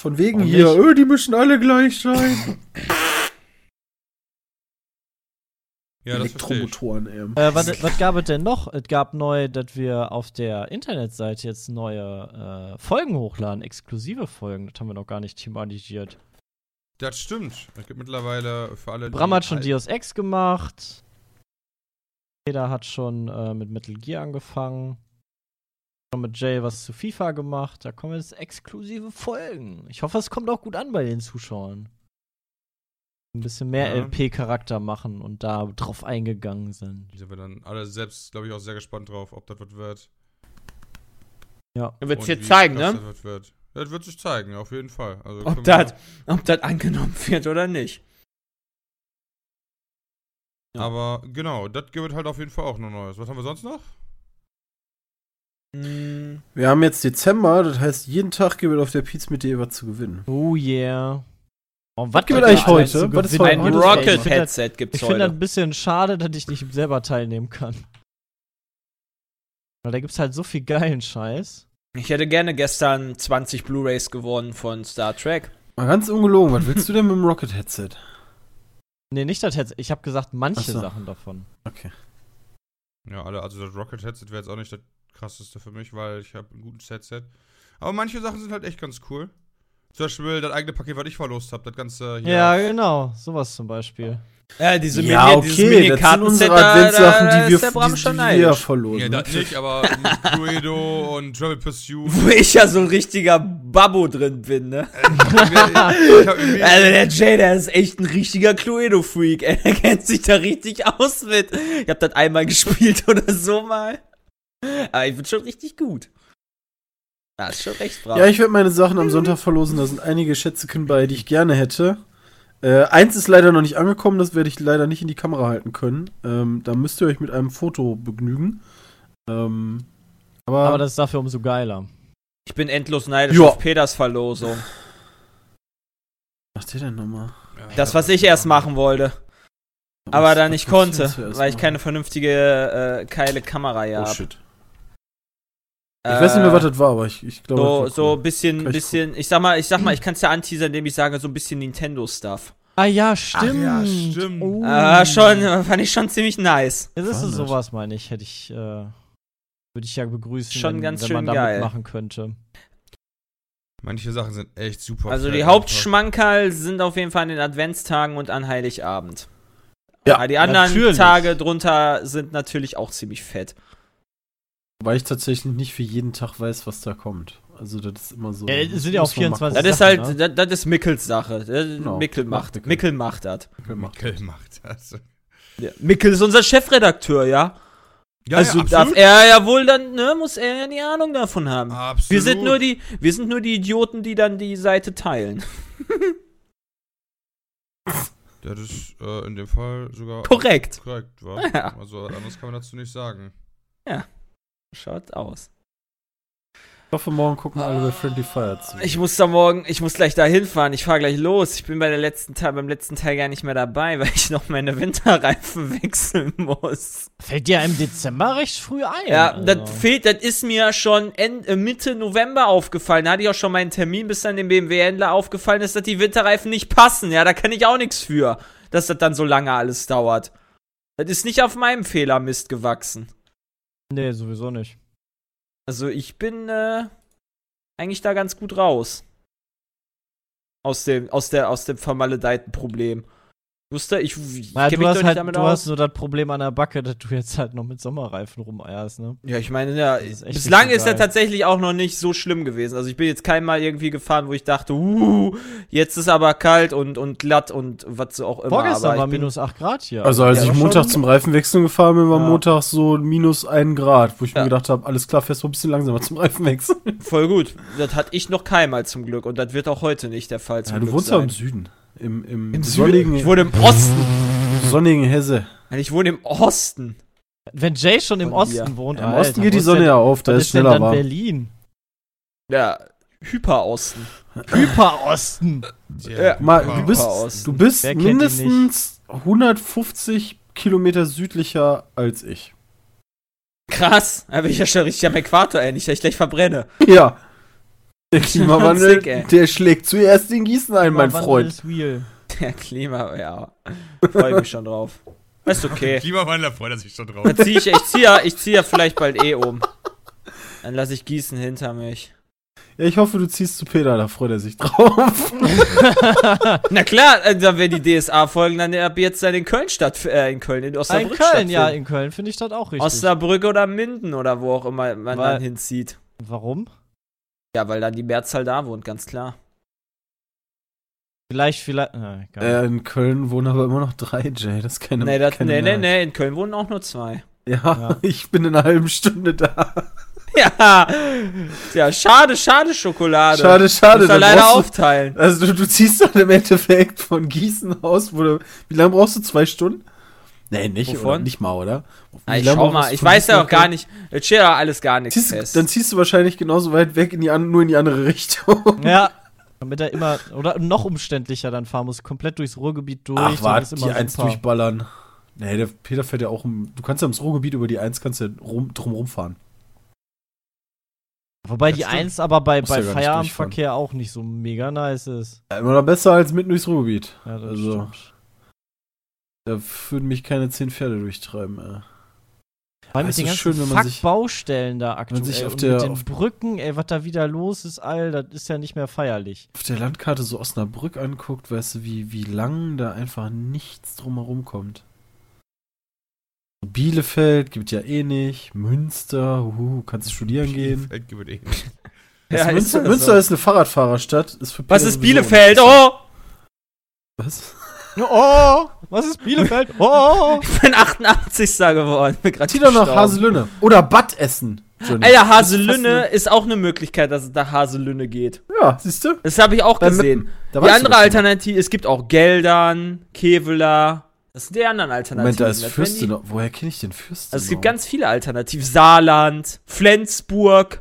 Von wegen hier, öh, die müssen alle gleich sein. Ja, das verstehe ich. Elektromotoren, ey. Äh, was, was gab es denn noch? Es gab neu, dass wir auf der Internetseite jetzt neue äh, Folgen hochladen, exklusive Folgen. Das haben wir noch gar nicht thematisiert. Das stimmt. Es gibt mittlerweile für alle. die Bram hat schon Deus Ex gemacht. Jeder hat schon äh, mit Metal Gear angefangen. Schon mit Jay was zu FIFA gemacht. Da kommen jetzt exklusive Folgen. Ich hoffe, es kommt auch gut an bei den Zuschauern. Ein bisschen mehr Ja. LP-Charakter machen und da drauf eingegangen sind. Da sind wir dann alle selbst, glaube ich, auch sehr gespannt drauf, ob das was wird. Ja. Dann wird's Und hier zeigen, ne? Das wird. Das wird sich zeigen, auf jeden Fall. Also Ob wir- das, ob das angenommen wird oder nicht. Ja. Aber genau, das gibt halt auf jeden Fall auch noch Neues. Was haben wir sonst noch? Hm, Wir haben jetzt Dezember, das heißt, jeden Tag gibt es auf der Pizza mit dir was zu gewinnen. Oh yeah. Oh, was gibt es eigentlich heute? Was ist heute? ein Heute ist Ich finde das- Rocket-Headset gibt's Ich finde das heute. ein bisschen schade, dass ich nicht selber teilnehmen kann. Weil da gibt's halt so viel geilen Scheiß. Ich hätte gerne gestern 20 Blu-Rays gewonnen von Star Trek. Mal ganz ungelogen, was willst du denn mit dem Rocket-Headset? Nee, nicht das Headset. Ich habe gesagt, manche so. Sachen davon. Okay. Ja, alle, also das Rocket Headset wäre jetzt auch nicht das krasseste für mich, weil ich habe ein gutes Headset. Aber manche Sachen sind halt echt ganz cool. Zum Beispiel das eigene Paket, was ich verlost habe, das ganze hier. Ja, genau. Sowas zum Beispiel. Ja, diese ja, Mini, okay, das sind unsere Adventssachen, die wir, ist der Bram die, schon die wir verlosen. Ja, das nicht, aber ein Cluedo und Travel Pursuit. Wo ich ja so ein richtiger Babbo drin bin, ne? irgendwie, Also der Jay, der ist echt ein richtiger Cluedo-Freak. ey. Er kennt sich da richtig aus mit. Ich hab das einmal gespielt oder so mal. Aber ich bin schon richtig gut. Das ist schon recht brav. Ja, ich werde meine Sachen am Sonntag verlosen. Da sind einige Schätzeken bei, die ich gerne hätte. Äh, eins ist leider noch nicht angekommen, das werde ich leider nicht in die Kamera halten können. Ähm, da müsst ihr euch mit einem Foto begnügen. Ähm, aber, Aber das ist dafür umso geiler. ich bin endlos neidisch Ja. auf Peters Verlosung. was macht ihr denn nochmal? Das, was ich erst machen wollte. Aber Was- da was nicht konnte, weil ich machen? keine vernünftige, äh, geile Kamera hier Oh hab. shit. Ich weiß nicht mehr, was das war, aber ich, ich glaube. So, so cool. ein bisschen, ich bisschen, ich sag mal, ich sag mal, ich kann es ja anteasern, indem ich sage, so ein bisschen Nintendo-Stuff. Ah ja, stimmt. ja, stimmt. Oh. Ah, schon, äh, fand ich schon ziemlich nice. Das ist sowas, meine ich, hätte ich, äh, würde ich ja begrüßen, Schon wenn, ganz wenn schön man da geil. mitmachen könnte. Manche Sachen sind echt super. Also die. Hauptschmankerl sind auf jeden Fall an den Adventstagen und an Heiligabend. Ja, Aber die anderen natürlich. Tage drunter sind natürlich auch ziemlich fett. Weil ich tatsächlich nicht für jeden Tag weiß, was da kommt. Also, das ist immer so. Ja, das sind ja auch muss man mal 24 Das ist halt, ne? das, das ist Mickels Sache. Genau. Mickel macht, Mickel. Mickel macht das. Mickel macht das. Ja. Mickel ist unser Chefredakteur, ja. Ja, also ja, darf er ja wohl dann, ne, muss er ja die Ahnung davon haben. Absolut. Wir sind nur die, wir sind nur die Idioten, die dann die Seite teilen. Ja, das ist äh, in dem Fall sogar Korrekt. korrekt, wa? Ja. Also anders kann man dazu nicht sagen. Schaut aus. Ich hoffe, morgen gucken alle bei Friendly Fire zu. Ich muss da morgen, ich muss gleich da hinfahren. Ich fahre gleich los. Ich bin bei der letzten Teil, beim letzten Teil gar nicht mehr dabei, weil ich noch meine Winterreifen wechseln muss. Fällt dir im Dezember recht früh ein. Ja, also. das fehlt, das ist mir schon End, äh, Mitte November aufgefallen. Da hatte ich auch schon meinen Termin, bis dann dem BMW-Händler aufgefallen ist, dass die Winterreifen nicht passen. Ja, da kann ich auch nichts für, dass das dann so lange alles dauert. Das ist nicht auf meinem Fehlermist gewachsen. Nee, sowieso nicht. Also ich bin äh, eigentlich da ganz gut raus. Aus dem, aus der, aus dem vermaledeiten Problem. Wusste, ich, ich Ja, du mich hast doch halt, nicht damit du aus. hast so das Problem an der Backe, dass du jetzt halt noch mit Sommerreifen rumeierst, ne? Ja, ich meine, ja, ist echt bislang ist er tatsächlich auch noch nicht so schlimm gewesen. Also ich bin jetzt kein Mal irgendwie gefahren, wo ich dachte, uh, jetzt ist aber kalt und, und glatt und was so auch immer. Vorgestern war minus 8 Grad hier. Also, als Ja, ich Montag schon- zum Reifenwechseln gefahren bin, war Ja. Montag so minus ein Grad, wo ich Ja. mir gedacht habe, alles klar, fährst du ein bisschen langsamer zum Reifenwechseln. Voll gut. Das hatte ich noch keinmal zum Glück und das wird auch heute nicht der Fall zum Ja, du Glück wohnst ja sein. im Süden. Im, im, Im sonnigen, Ich wohne im Osten. sonnigen Hesse. Ich wohne im Osten. Wenn Jay schon im Osten dir. wohnt, Im Alter, Osten geht die Sonne denn- ja auf, da ist denn schneller dann warm. Berlin? Ja, Hyperosten. Hyperosten. Ja. Mal, du bist, Osten. du bist mindestens 150 Kilometer südlicher als ich. Krass. Da bin ich ja schon richtig am Äquator. Nicht, dass ich gleich verbrenne. Ja. Der Klimawandel, Sick, der schlägt zuerst in Gießen ein, mein Freund. ist real. Der Klima, ja. Freue mich schon drauf. Ist okay. Klimawandler freut er sich schon drauf. Dann zieh ich, ich zieh ja, ich zieh ja vielleicht bald eh um. Dann lasse ich Gießen hinter mich. Ja, ich hoffe, du ziehst zu Peter, da freut er sich drauf. Na klar, äh, dann werden die DSA-Folgen dann ab jetzt dann in Köln statt, äh, in Köln, in in Osnabrück Köln, ja, in Köln finde ich das auch richtig. Osnabrück oder Minden oder wo auch immer man Weil- dann hinzieht. Warum? Ja, weil dann die Mehrzahl da wohnt, ganz klar. Vielleicht, vielleicht. Na. Äh, in Köln wohnen aber immer noch drei, Jay. Das ist keine Nee, das, keine nee, nee, nee, in Köln wohnen auch nur zwei. Ja, Ja. ich bin in einer halben Stunde da. Ja, ja, schade, schade Schokolade. Schade, schade. Muss da dann leider du- aufteilen. Also du, du ziehst dann im Endeffekt von Gießen aus, wo du, wie lange brauchst du? Zwei Stunden? Nee, nicht, Wovon? oder? nicht mal, oder? Ja, Wie ich schau mal, ich weiß ja auch gar nicht, es steht ja alles gar nichts Ziehst, fest. dann ziehst du wahrscheinlich genauso weit weg, in die an, nur in die andere Richtung. Ja. Damit er immer, oder noch umständlicher dann fahren muss, komplett durchs Ruhrgebiet durch. Ach, warte, die immer Eins super. durchballern. Nee, der Peter fährt ja auch um, du kannst ja ums Ruhrgebiet über die Eins kannst ja rum, drum rumfahren. Wobei Das die stimmt. 1 aber bei, Musst bei ja Feierabendverkehr auch nicht so mega nice ist. Ja, immer noch besser als mitten durchs Ruhrgebiet. Ja, das Also- stimmt. Da würden mich keine zehn Pferde durchtreiben, ey. Vor allem Ja, mit ist den so ganzen schön, wenn man Fuck sich- Baustellen da aktuell sich auf und der- mit den auf- Brücken, ey, was da wieder los ist, all, das ist ja nicht mehr feierlich. Auf der Landkarte so Osnabrück anguckt, weißt du, wie, wie lang da einfach nichts drumherum kommt. Bielefeld gibt ja eh nicht. Münster, huhu, kannst du studieren gehen. Bielefeld gibt eh. Das Ja, ist Münster, das Münster so. ist eine Fahrradfahrerstadt. Ist für Was ist Bielefeld? Oh! Was? Oh, was ist Bielefeld? Oh! Ich bin 88. geworden. Bin grad Zieh doch nach gestorben. Haselünne. Oder Bad Essen. Johnny. Alter, Haselünne ist auch eine Möglichkeit, dass es nach Haselünne geht. Ja, siehst du? Das habe ich auch Beim gesehen. Da Die weißt du andere. Alternative, es gibt auch Geldern, Keveler. Das sind die anderen Alternativen. Moment, da ist Das wären die- Fürstenau. Woher kenne ich den Fürstenau? Also es gibt ganz viele Alternativen. Saarland, Flensburg.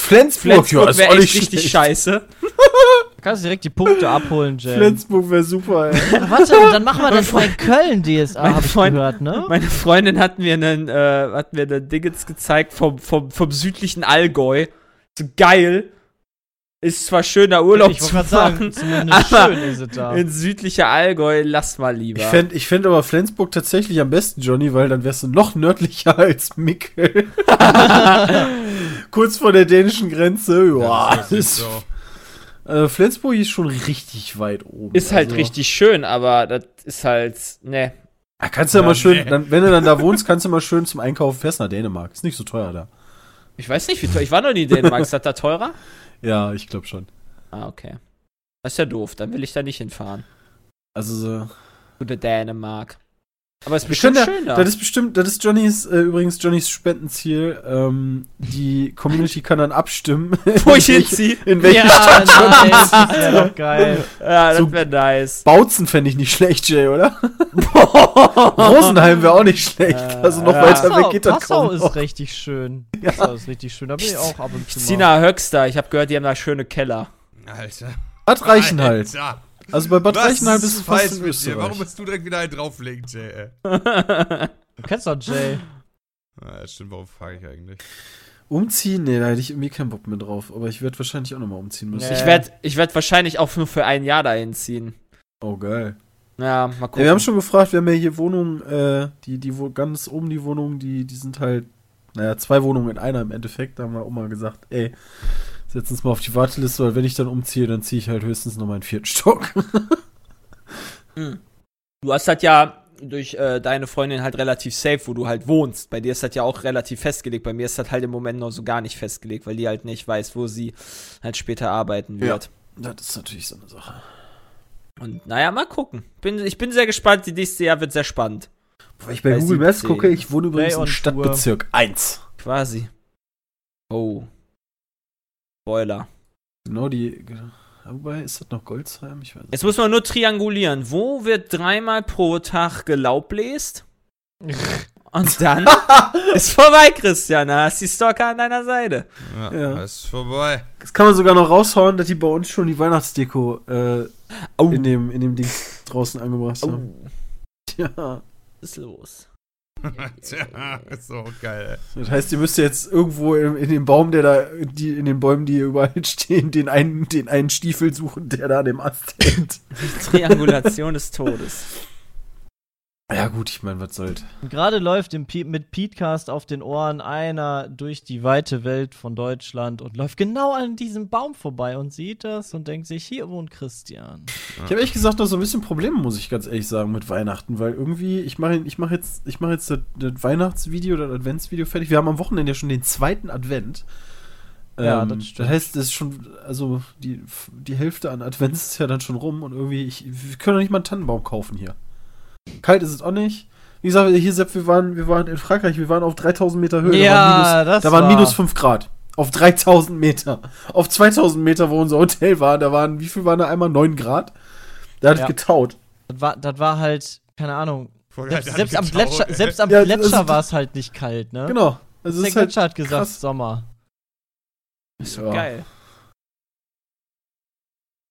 Flensburg, Flensburg ja, ist wäre auch echt nicht richtig schlecht. scheiße. Du kannst direkt die Punkte abholen, Jay. Flensburg wäre super, ey. Warte, und dann machen wir das mal in Köln DSA, Mein hab ich Freund- gehört, ne? Meine Freundin hat mir einen, äh, hat mir einen Dingens gezeigt vom, vom, vom südlichen Allgäu. So geil. Ist zwar schöner Urlaub ich zu machen, sagen, zumindest aber schön ist es da. in südlicher Allgäu, lass mal lieber. Ich fände ich fänd aber Flensburg tatsächlich am besten, Johnny, weil dann wärst du noch nördlicher als Mickel. Kurz vor der dänischen Grenze. Ja, das ist so. Äh, Flensburg ist schon richtig weit oben. ist halt Also, richtig schön, aber das ist halt, ne. Da kannst du ja, Ja, mal schön, nee. dann, wenn du dann da wohnst, kannst du mal schön zum Einkaufen fest nach Dänemark. Ist nicht so teuer da. Ich weiß nicht, wie teuer. Ich war noch nie in Dänemark. Ist das da teurer? Ja, ich glaube schon. Ah, okay. Das ist ja doof. Dann will ich da nicht hinfahren. Also so. Der Dänemark. Aber es ist bestimmt ja, schön da. das ist bestimmt, das ist Johnnys, äh, übrigens Johnnys Spendenziel. Ähm, die Community kann dann abstimmen, Wo ich hinziehe. in welche ja, Stadt nice, das wäre doch geil. Ja, das wäre nice. Bautzen fände ich nicht schlecht, Jay, oder? Rosenheim wäre auch nicht schlecht. Äh, Also noch ja. weiter Passau, weg geht das Passau ist noch. richtig schön. Passau ist richtig schön. Da bin ich auch ab und zu mal. Sina Höxter. Ich habe gehört, die haben da schöne Keller. Alter. Bad Reichenhalt. Alter. Also bei Bad Was Reichenhalt ist bist du fast in mit dir? Österreich. Warum musst du direkt wieder einen drauflegen, Jay? ey? Du kennst doch Jay. Ah, das stimmt, warum frage ich eigentlich? Umziehen? Nee, da hätte ich irgendwie keinen Bock mehr drauf. Aber ich werde wahrscheinlich auch nochmal umziehen müssen. Nee. Ich werde ich werd wahrscheinlich auch nur für ein Jahr dahin ziehen. Oh, geil. Ja, mal Ja, gucken. wir haben schon gefragt, wir haben ja hier Wohnungen, äh, die, die wo ganz oben die Wohnungen, die, die sind halt, naja, zwei Wohnungen in einer im Endeffekt. Da haben wir auch mal gesagt, ey, setz uns mal auf die Warteliste, weil wenn ich dann umziehe, dann ziehe ich halt höchstens noch meinen vierten Stock. Du hast das ja durch äh, deine Freundin halt relativ safe, wo du halt wohnst. Bei dir ist das ja auch relativ festgelegt. Bei mir ist das halt im Moment noch so gar nicht festgelegt, weil die halt nicht weiß, wo sie halt später arbeiten wird. das ist natürlich so eine Sache. Und naja, mal gucken. Bin, ich bin sehr gespannt. Die nächste Jahr wird sehr spannend. Weil ich bei Bei Google Maps 17. gucke, ich wohne übrigens im on Stadtbezirk 1. Quasi. Oh. Spoiler. Genau die. Wobei, ist das noch Goldsheim? Ich weiß Jetzt muss man nur triangulieren. Wo wird dreimal pro Tag gelaubbläst? Und dann ist vorbei, Christian. Da hast die Stalker an deiner Seite. Ja, Ja. ist vorbei. Das kann man sogar noch raushauen, dass die bei uns schon die Weihnachtsdeko äh, Oh. in, dem, in dem Ding draußen angebracht haben. oh. Ja. Was ist los? Tja, ist so geil, Das heißt, ihr müsst jetzt irgendwo in, in dem Baum, der da, die, in den Bäumen, die hier überall stehen, den einen, den einen Stiefel suchen, der da an dem Ast hängt. Triangulation des Todes. Ja, gut, ich meine, was soll's. Und Gerade läuft im Pe mit Petecast auf den Ohren einer durch die weite Welt von Deutschland und läuft genau an diesem Baum vorbei und sieht das und denkt sich, hier wohnt Christian. Ich habe ehrlich gesagt noch so ein bisschen Probleme, muss ich ganz ehrlich sagen, mit Weihnachten, weil irgendwie, ich mache ich mach jetzt, ich mach jetzt das, das Weihnachtsvideo, das Adventsvideo fertig. Wir haben am Wochenende ja schon den zweiten Advent. Ja, Ähm, das stimmt. Das heißt, das ist schon, also die, die Hälfte an Advents ist ja dann schon rum und irgendwie, ich, wir können doch nicht mal einen Tannenbaum kaufen hier. Kalt ist es auch nicht. Wie gesagt, hier, Sepp, wir waren, wir waren in Frankreich, wir waren auf 3000 Meter Höhe. Ja, da waren minus, das da waren war- minus 5 Grad. Auf 3000 Meter. Auf 2000 Meter, wo unser Hotel war, da waren, wie viel waren da einmal? 9 Grad? Da hat Ja. es getaut. Das war, das war halt, keine Ahnung. Selbst, selbst am Gletscher, selbst am Ja, Gletscher war es halt nicht kalt, ne? Genau. Also Der halt Gletscher hat gesagt, krass. Sommer. Ist Ja. geil.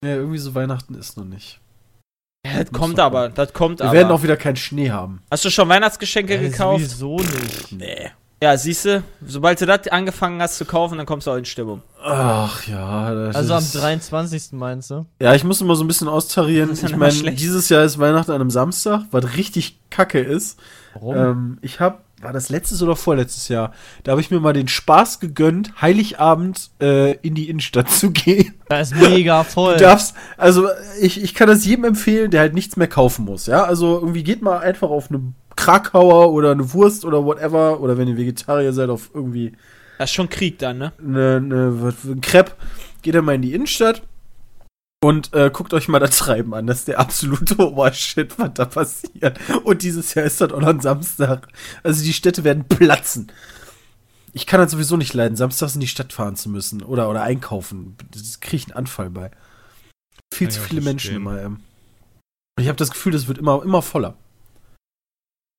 Ja, irgendwie so Weihnachten ist noch nicht. Ja, das kommt aber. Das kommt Wir aber. werden auch wieder keinen Schnee haben. Hast du schon Weihnachtsgeschenke Äh, gekauft? Sowieso nicht. Nee. Ja, siehst du, sobald du das angefangen hast zu kaufen, dann kommst du auch in Stimmung. Ach ja. Das Also am ist, 23. meinst du? Ja, ich muss immer so ein bisschen austarieren. Ich meine, dieses Jahr ist Weihnachten an einem Samstag, was richtig kacke ist. Warum? Ähm, ich habe, war das letztes oder vorletztes Jahr, da habe ich mir mal den Spaß gegönnt, Heiligabend äh, in die Innenstadt zu gehen. da ist mega voll. Du darfst, also ich, ich kann das jedem empfehlen, der halt nichts mehr kaufen muss, ja. Also irgendwie geht mal einfach auf eine Krakauer oder eine Wurst oder whatever, oder wenn ihr Vegetarier seid, auf irgendwie Das ist schon Krieg dann, ne? eine, eine, was- ein Crepe, geht dann mal in die Innenstadt und äh, guckt euch mal das Treiben an. Das ist der absolute Obershit, was da passiert. Und dieses Jahr ist das auch noch ein Samstag. Also die Städte werden platzen. Ich kann das sowieso nicht leiden, samstags in die Stadt fahren zu müssen oder, oder einkaufen. Das kriege ich einen Anfall bei. Viel Kann zu viele Menschen immer. Ähm. Und ich habe das Gefühl, das wird immer, immer voller.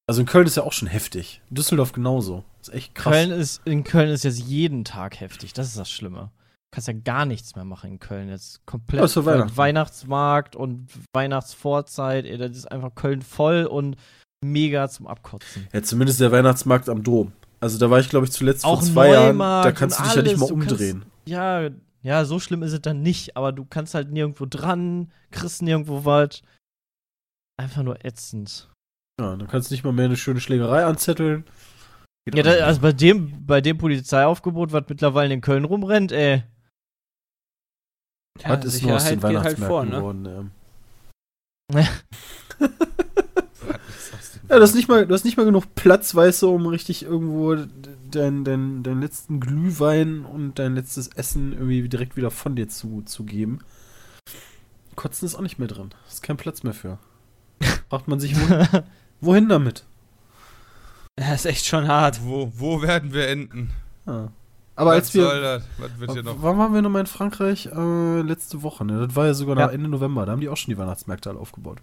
Also in Köln ist ja auch schon heftig. Düsseldorf genauso. Das ist echt krass. Köln ist, in Köln ist jetzt jeden Tag heftig. Das ist das Schlimme. Kannst ja gar nichts mehr machen in Köln. Jetzt komplett ja Weihnachten. Weihnachtsmarkt und Weihnachtsvorzeit. Ey, das ist einfach Köln voll und mega zum Abkotzen. Ja, zumindest der Weihnachtsmarkt am Dom. Also da war ich, glaube ich, zuletzt Auch vor zwei Jahren. Da kannst du dich ja nicht mal alles, du kannst- umdrehen. Ja, ja, so schlimm ist es dann nicht, aber du kannst halt nirgendwo dran, kriegst nirgendwo was. Einfach nur ätzend. Ja, dann kannst du nicht mal mehr eine schöne Schlägerei anzetteln. Geht Ja, da, also bei dem, bei dem Polizeiaufgebot, was mittlerweile in Köln rumrennt, ey. Ja, Was ist nur aus den geht halt Weihnachtsmärkten vor, ne? geworden? Ähm. Ja, du hast, nicht mal, du hast nicht mal genug Platz, weißt du, um richtig irgendwo deinen dein, dein letzten Glühwein und dein letztes Essen irgendwie direkt wieder von dir zu, zu geben. Kotzen ist auch nicht mehr drin. Ist kein Platz mehr für. Fragt man sich, wohin, wohin damit? Ja, ist echt schon hart. Wo, wo werden wir enden? Ja. Aber Was als wir. soll das? Was wird hier noch? Wann waren wir nochmal in Frankreich? Äh, letzte Woche, ne? Das war ja sogar Ja. Ende November. Da haben die auch schon die Weihnachtsmärkte alle aufgebaut.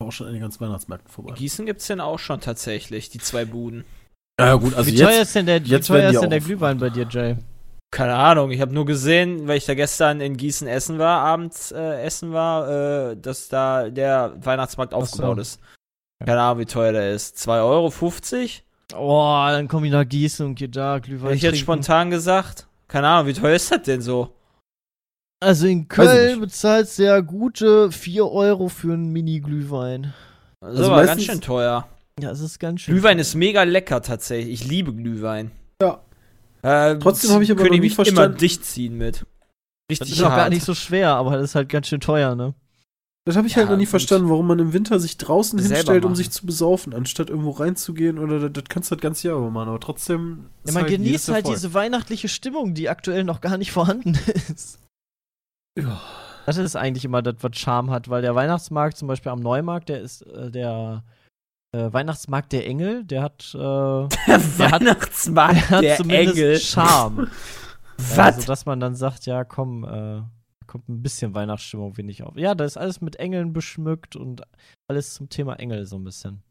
War auch schon an den ganzen Weihnachtsmärkten vorbei. In Gießen gibt's denn auch schon tatsächlich, die zwei Buden. Ja, gut, also wie teuer jetzt. ist denn der, jetzt teuer ist denn der Glühwein bei dir, Jay? Keine Ahnung, ich habe nur gesehen, weil ich da gestern in Gießen essen war, abends äh, essen war, äh, dass da der Weihnachtsmarkt Ach so. aufgebaut ist. Keine Ahnung, wie teuer der ist. 2,50 Euro? Oh, dann komm ich nach Gießen und geh da Glühwein Hätte ich jetzt trinken. spontan gesagt. Keine Ahnung, wie teuer ist das denn so? Also in Köln nicht. bezahlst du ja gute 4 Euro für einen Mini-Glühwein. Das Also ist aber ganz schön teuer. Ja, es ist ganz schön. Glühwein ist mega lecker tatsächlich. Ich liebe Glühwein. Ja. Äh, Trotzdem habe ich aber könnte noch nie mich immer verstanden- dicht ziehen mit. Das Richtig ist auch gar hart. nicht so schwer, aber das ist halt ganz schön teuer, ne? Das habe ich Ja, halt noch nie verstanden, warum man im Winter sich draußen hinstellt, um sich zu besaufen, anstatt irgendwo reinzugehen. Oder das, das kannst du das ganze Jahr über machen. Aber trotzdem. Ja, man jedes genießt halt diese weihnachtliche Stimmung, die aktuell noch gar nicht vorhanden ist. Ja. Das ist eigentlich immer das, was Charme hat, weil der Weihnachtsmarkt, zum Beispiel am Neumarkt, der ist äh, der äh, Weihnachtsmarkt der Engel, der hat, äh, Der hat- Weihnachtsmarkt der hat der zumindest Engel. Charme. Was? Also, dass man dann sagt, ja, komm, äh, kommt ein bisschen Weihnachtsstimmung, ich auf. Ja, da ist alles mit Engeln beschmückt und alles zum Thema Engel so ein bisschen.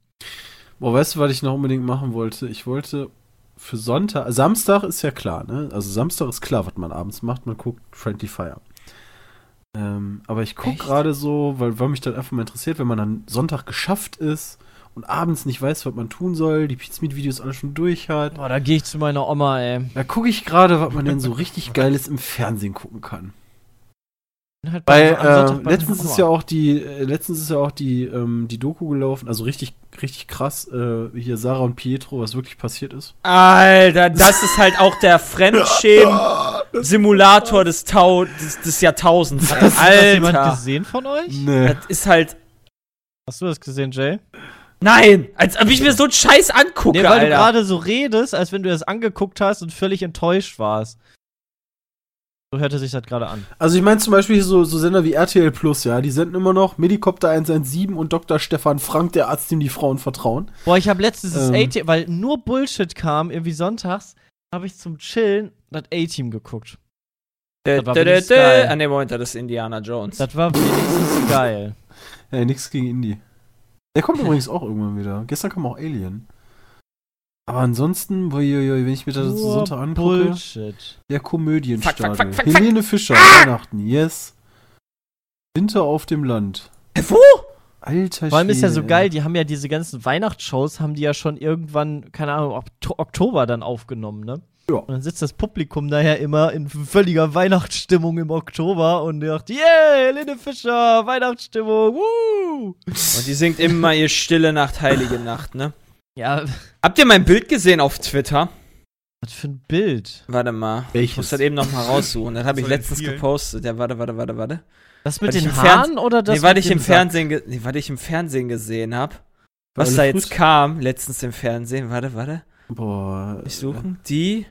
Boah, weißt du, was ich noch unbedingt machen wollte? Ich wollte für Sonntag. Samstag ist ja klar, ne? Also Samstag ist klar, was man abends macht. Man guckt Friendly Fire. Ähm, aber ich gucke gerade so, weil, weil mich das einfach mal interessiert, wenn man dann Sonntag geschafft ist und abends nicht weiß, was man tun soll, die Pizmeet-Videos alle schon durch hat. Boah, da gehe ich zu meiner Oma, ey. Da gucke ich gerade, was man denn so richtig Geiles im Fernsehen gucken kann. Halt bei- Weil äh, bei letztens ist ja auch die, äh, letztens ist ja auch die, ähm, die Doku gelaufen, also richtig, richtig krass, äh, hier Sarah und Pietro, was wirklich passiert ist. Alter, das ist halt auch der Fremdschämen-Simulator des, Tau des, des Jahrtausends. Hat das, hat das jemand Alter, gesehen von euch? Nee. das ist halt. Hast du das gesehen, Jay? Nein! Als ob ich mir so einen Scheiß angucke, Nee, weil du Alter. gerade so redest, als wenn du das angeguckt hast und völlig enttäuscht warst. So hörte sich das gerade an. Also ich meine zum Beispiel so, so Sender wie RTL Plus, ja, die senden immer noch Medikopter 117 und Dr. Stefan Frank, der Arzt, dem die Frauen vertrauen. Boah, ich habe letztens das Ähm. A-Team, weil nur Bullshit kam, irgendwie sonntags, habe ich zum Chillen das A-Team geguckt. Dä, Das dä. Ah, ne, Moment, das ist Indiana Jones. Das war wenigstens geil. Ja, nix gegen Indie. Der kommt übrigens auch irgendwann wieder. Gestern kam auch Alien. Aber ansonsten, uiuiui, wenn ich mir das so Nur Sonntag angucke, Bullshit. der Komödienstadel. Fuck, fuck, fuck, fuck, Helene Fischer, Weihnachten, yes. Winter auf dem Land. Wo? Alter Vor allem ist ja so geil, die haben ja diese ganzen Weihnachtsshows, haben die ja schon irgendwann, keine Ahnung, Okto Oktober dann aufgenommen, ne? Ja. Und dann sitzt das Publikum daher immer in völliger Weihnachtsstimmung im Oktober und sagt, yeah, Helene Fischer, Weihnachtsstimmung, woo! Und die singt immer ihr Stille Nacht, Heilige Nacht, ne? Ja, Habt ihr mein Bild gesehen auf Twitter? was für ein Bild. Warte mal. Ich Welches? muss das eben noch mal raussuchen. Das habe ich den letztens vielen? gepostet. Ja, warte, warte, warte, warte. Das mit Was ich den im Haaren oder das nee, weil mit ich im? Fernsehen, nee, weil ich im Fernsehen gesehen habe. Was da jetzt kam, letztens im Fernsehen. Warte, warte. Boah. Ich suchen. Die.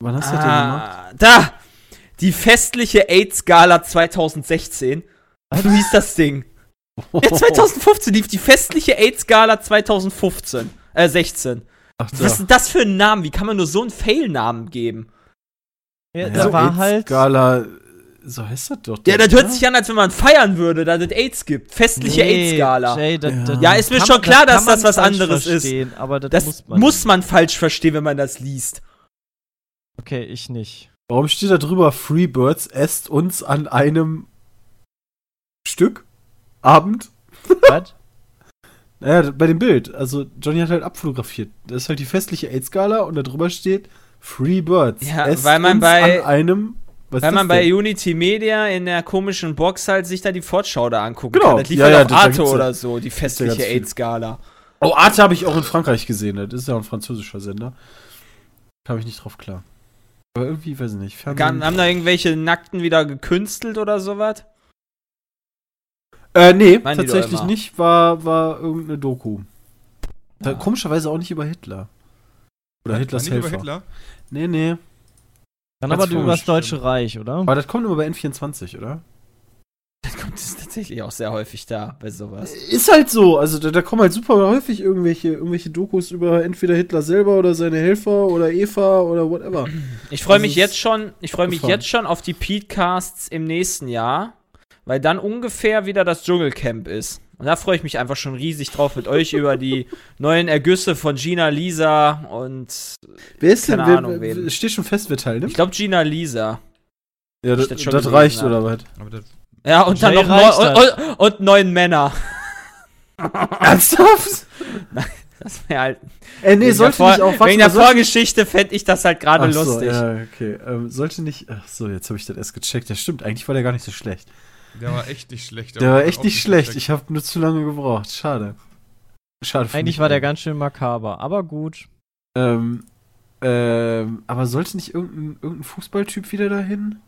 Wann hast du das denn gemacht? Ah, da! Die festliche AIDS-Gala 2016. So hieß das Ding. Ja, 2015 lief die festliche AIDS-Gala 2015. Äh, 16. Ach, Was ist denn das für ein Name? Wie kann man nur so einen Fail-Namen geben? Ja, Ja, da war halt. Gala, so heißt das doch. Ja, das oder? hört sich an, als wenn man feiern würde, da es AIDS gibt. Festliche Nee, AIDS-Gala. Ja. Ja, ist mir kann schon klar, dass das was anderes ist. Aber das, Das muss man. muss man falsch verstehen, wenn man das liest. Okay, ich nicht. Warum steht da drüber, Freebirds esst uns an einem Stück? Abend? Was? Naja, bei dem Bild. Also, Johnny hat halt abfotografiert. Das ist halt die festliche AIDS-Skala und da drüber steht Free Birds. Ja, esst weil man bei- einem. Was Weil man bei? Unity Media in der komischen Box halt sich da die Fortschau da angucken Genau, kann. Das lief ja, halt ja, auf Arte oder so, die festliche. AIDS-Skala. Oh, Arte habe ich auch in Frankreich gesehen. Das ist ja auch ein französischer Sender. Kam ich nicht drauf klar. Aber irgendwie, weiß ich nicht. Gan- Haben da irgendwelche Nackten wieder gekünstelt oder sowas? Äh, nee, Meinen tatsächlich nicht. War, war irgendeine Doku. Da, Ah. komischerweise auch nicht über Hitler. Oder Hitlers Nicht über Helfer. Hitler? Nee, nee. Dann aber über das. Deutsche Reich, oder? Aber das kommt immer bei N24, oder? Das kommt ist tatsächlich auch sehr häufig da bei sowas. Ist halt so. Also da, da kommen halt super häufig irgendwelche, irgendwelche Dokus über entweder Hitler selber oder seine Helfer oder Eva oder whatever. Ich freue mich ist jetzt schon, ich freue mich jetzt schon auf die Petecasts im nächsten Jahr, weil dann ungefähr wieder das Dschungelcamp ist. Und da freue ich mich einfach schon riesig drauf, mit euch über die neuen Ergüsse von Gina Lisa und Wer ist denn? Keine Wer, Ahnung, wer, wen. steht schon fest, wer teilnimmt? ich glaube Gina Lisa. Ja, das, das schon das gelesen reicht, oder was? Ja, und dann noch neun, und, und, und neun Männer. Ernsthaft? Das wäre halt. Äh, nee, wegen sollte der, nicht auch. Wegen der Vorgeschichte fände ich das halt gerade Ach so, lustig. ja, okay. Ähm, sollte nicht. Ach so, jetzt habe ich das erst gecheckt. Ja, stimmt. Eigentlich war der gar nicht so schlecht. Der war echt nicht schlecht. Der war echt nicht schlecht. schlecht. Ich habe nur zu lange gebraucht. Schade. Schade. Eigentlich war der auch. ganz schön makaber, aber gut. Ähm, ähm, aber sollte nicht irgendein, irgendein Fußballtyp wieder dahin?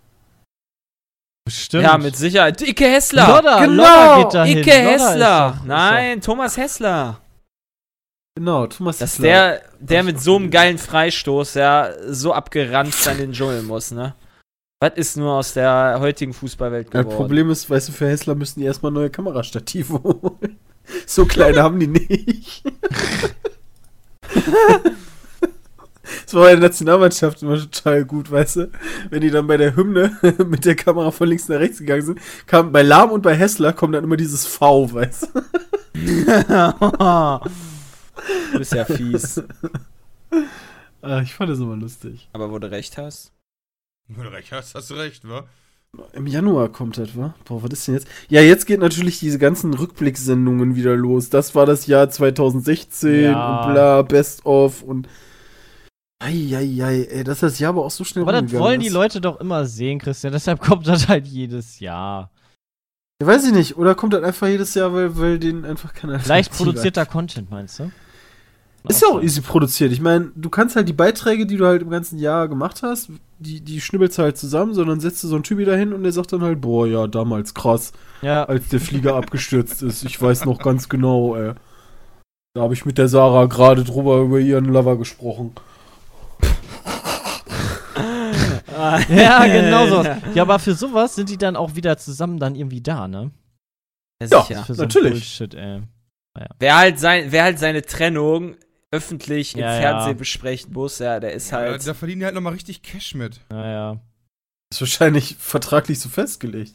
Bestimmt. Ja, mit Sicherheit. Icke Hessler. Lodder, Genau, Lodder geht dahin. Icke Lodder Hessler. doch- Nein, Thomas Hessler. Genau, Thomas Dass Hessler. der, der mit so einem geilen Freistoß ja so abgeranzt an den Dschungel muss, ne? Was ist nur aus der heutigen Fußballwelt geworden? Problem ist, weißt du, für Hessler müssen die erstmal neue Kamerastative holen. So kleine haben die nicht. Das war bei der Nationalmannschaft immer total gut, weißt du? Wenn die dann bei der Hymne mit der Kamera von links nach rechts gegangen sind, kam bei Lahm und bei Hessler kommt dann immer dieses V, weißt du? du bist ja fies. Ah, ich fand das immer lustig. Aber wo du recht hast. Wenn du recht hast, hast du recht, wa? Im Januar kommt das, wa? Boah, was ist denn jetzt? Ja, jetzt geht natürlich diese ganzen Rückblicksendungen wieder los. Das war das Jahr 2016 Ja. und bla, Best of und. Eieiei, ey, dass das Jahr aber auch so schnell Aber das wollen die ist. Leute doch immer sehen, Christian. Deshalb kommt das halt jedes Jahr. Ja, weiß ich nicht. Oder kommt das einfach jedes Jahr, weil, weil denen einfach keiner. Vielleicht produzierter Content, meinst du? Ist ja auch easy produziert. Ich meine, du kannst halt die Beiträge, die du halt im ganzen Jahr gemacht hast, die, die schnibbelst du halt zusammen, sondern setzt du so einen Typi dahin und der sagt dann halt, boah, ja, damals krass, Ja, als der Flieger abgestürzt ist. Ich weiß noch ganz genau, ey. Da habe ich mit der Sarah gerade drüber über ihren Lover gesprochen. ja genau so. Ja, aber für sowas sind die dann auch wieder zusammen dann irgendwie da, ne? Ja. sicher. Für so Natürlich. Bullshit, ey. Wer halt, sein, wer halt seine Trennung öffentlich im Ja, ja. Fernsehen besprechen muss, ja, der ist Ja, halt. da verdienen die halt nochmal richtig Cash mit. Naja. Ist wahrscheinlich vertraglich so festgelegt.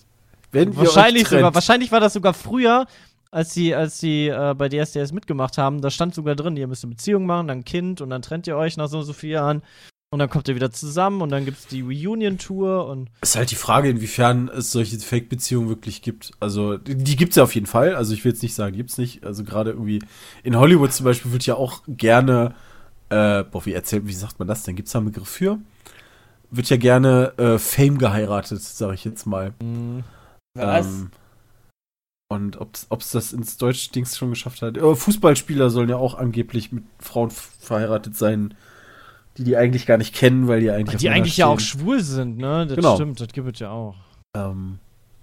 Wenn Wahrscheinlich sogar, wahrscheinlich war das sogar früher, als sie, als sie äh, bei DSDS mitgemacht haben, da stand sogar drin, ihr müsst eine Beziehung machen, dann ein Kind und dann trennt ihr euch nach so und so vielen Jahren und dann kommt ihr wieder zusammen und dann gibt's die Reunion-Tour und Ist halt die Frage, inwiefern es solche Fake-Beziehungen wirklich gibt. Also, die, die gibt's ja auf jeden Fall. Also, ich will jetzt nicht sagen, gibt's nicht. Also, gerade irgendwie in Hollywood zum Beispiel wird ja auch gerne, äh, boah, wie erzählt, wie sagt man das denn? Gibt's da einen Begriff für? Wird ja gerne äh, Fame geheiratet, sage ich jetzt mal. mh, Was? Ähm, und ob es das ins deutsche Dings schon geschafft hat. Äh, Fußballspieler sollen ja auch angeblich mit Frauen verheiratet sein, die die eigentlich gar nicht kennen, weil die eigentlich die eigentlich ja auch stehen. schwul sind, ne? Das Genau. stimmt, das gibt es ja auch. Ähm,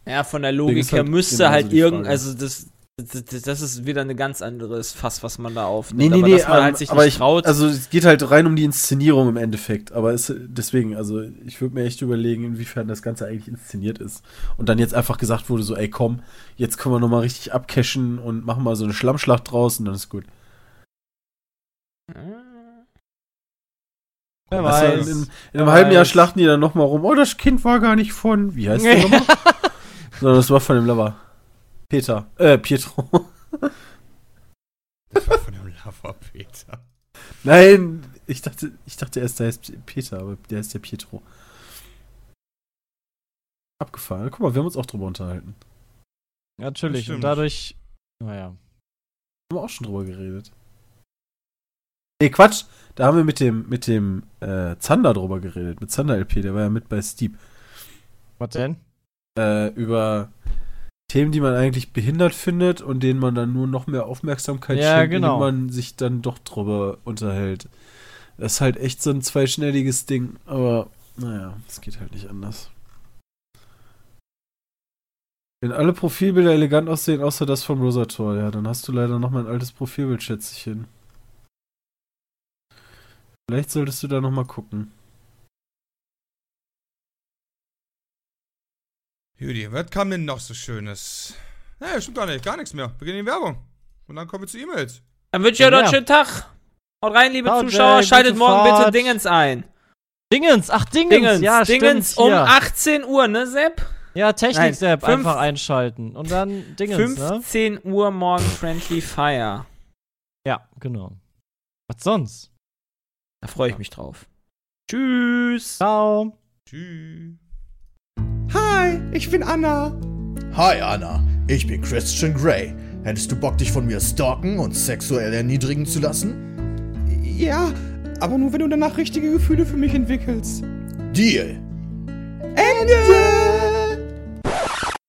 Ja, von der Logik her halt müsste genauso halt irgend, also das, das, das ist wieder ein ganz anderes Fass, was man da Nee, aufnimmt. nee, aber nee, dass man ähm, halt sich aber nicht ich, traut. also es geht halt rein um die Inszenierung im Endeffekt, aber es, deswegen, also ich würde mir echt überlegen, inwiefern das Ganze eigentlich inszeniert ist. Und dann jetzt einfach gesagt wurde so, ey komm, jetzt können wir nochmal richtig abcashen und machen mal so eine Schlammschlacht draus und dann ist gut. Wer weiß. in, in Wer einem halben Jahr weiß. schlachten die dann nochmal rum, oh, das Kind war gar nicht von, wie heißt der nochmal? Sondern das war von dem Lover. Peter, äh, Pietro. Das war von dem Lava Peter. Nein, ich dachte, ich dachte erst, der heißt Peter, aber der heißt ja Pietro. Abgefahren. Guck mal, wir haben uns auch drüber unterhalten. Natürlich. Und dadurch, naja. Haben wir auch schon drüber geredet. Nee, Quatsch. Da haben wir mit dem, mit dem äh, Zander drüber geredet. Mit Zander LP, der war ja mit bei Steep. Was denn? Äh, über Themen, die man eigentlich behindert findet und denen man dann nur noch mehr Aufmerksamkeit Ja, schenkt, genau. indem man sich dann doch drüber unterhält. Das ist halt echt so ein zweischneidiges Ding, aber naja, es geht halt nicht anders. Wenn alle Profilbilder elegant aussehen, außer das vom Rosator, ja, dann hast du leider noch mein altes Profilbild, Schätzchen. Vielleicht solltest du da noch mal gucken. Judy, was kam denn noch so Schönes? Naja, stimmt gar nicht, gar nichts mehr. Wir gehen in die Werbung. Und dann kommen wir zu E-Mails. Dann wünsche ich euch noch einen schönen Tag. Haut rein, liebe Ciao, Zuschauer. Jay, Schaltet morgen bitte Fahrt. Dingens ein. Dingens, ach Dingens, Dingens, ja, Dingens stimmt, um hier. 18 Uhr, ne, Sepp? Ja, fünf- einfach einschalten. Und dann Dingens, ne? 15 Uhr morgen Friendly Fire. Ja, genau. Was sonst? Da freue ich mich drauf. Tschüss. Ciao. Tschüss. Hi, ich bin Anna. Hi Anna, ich bin Christian Grey. Hättest du Bock, dich von mir stalken und sexuell erniedrigen zu lassen? Ja, aber nur wenn du danach richtige Gefühle für mich entwickelst. Deal. Ende!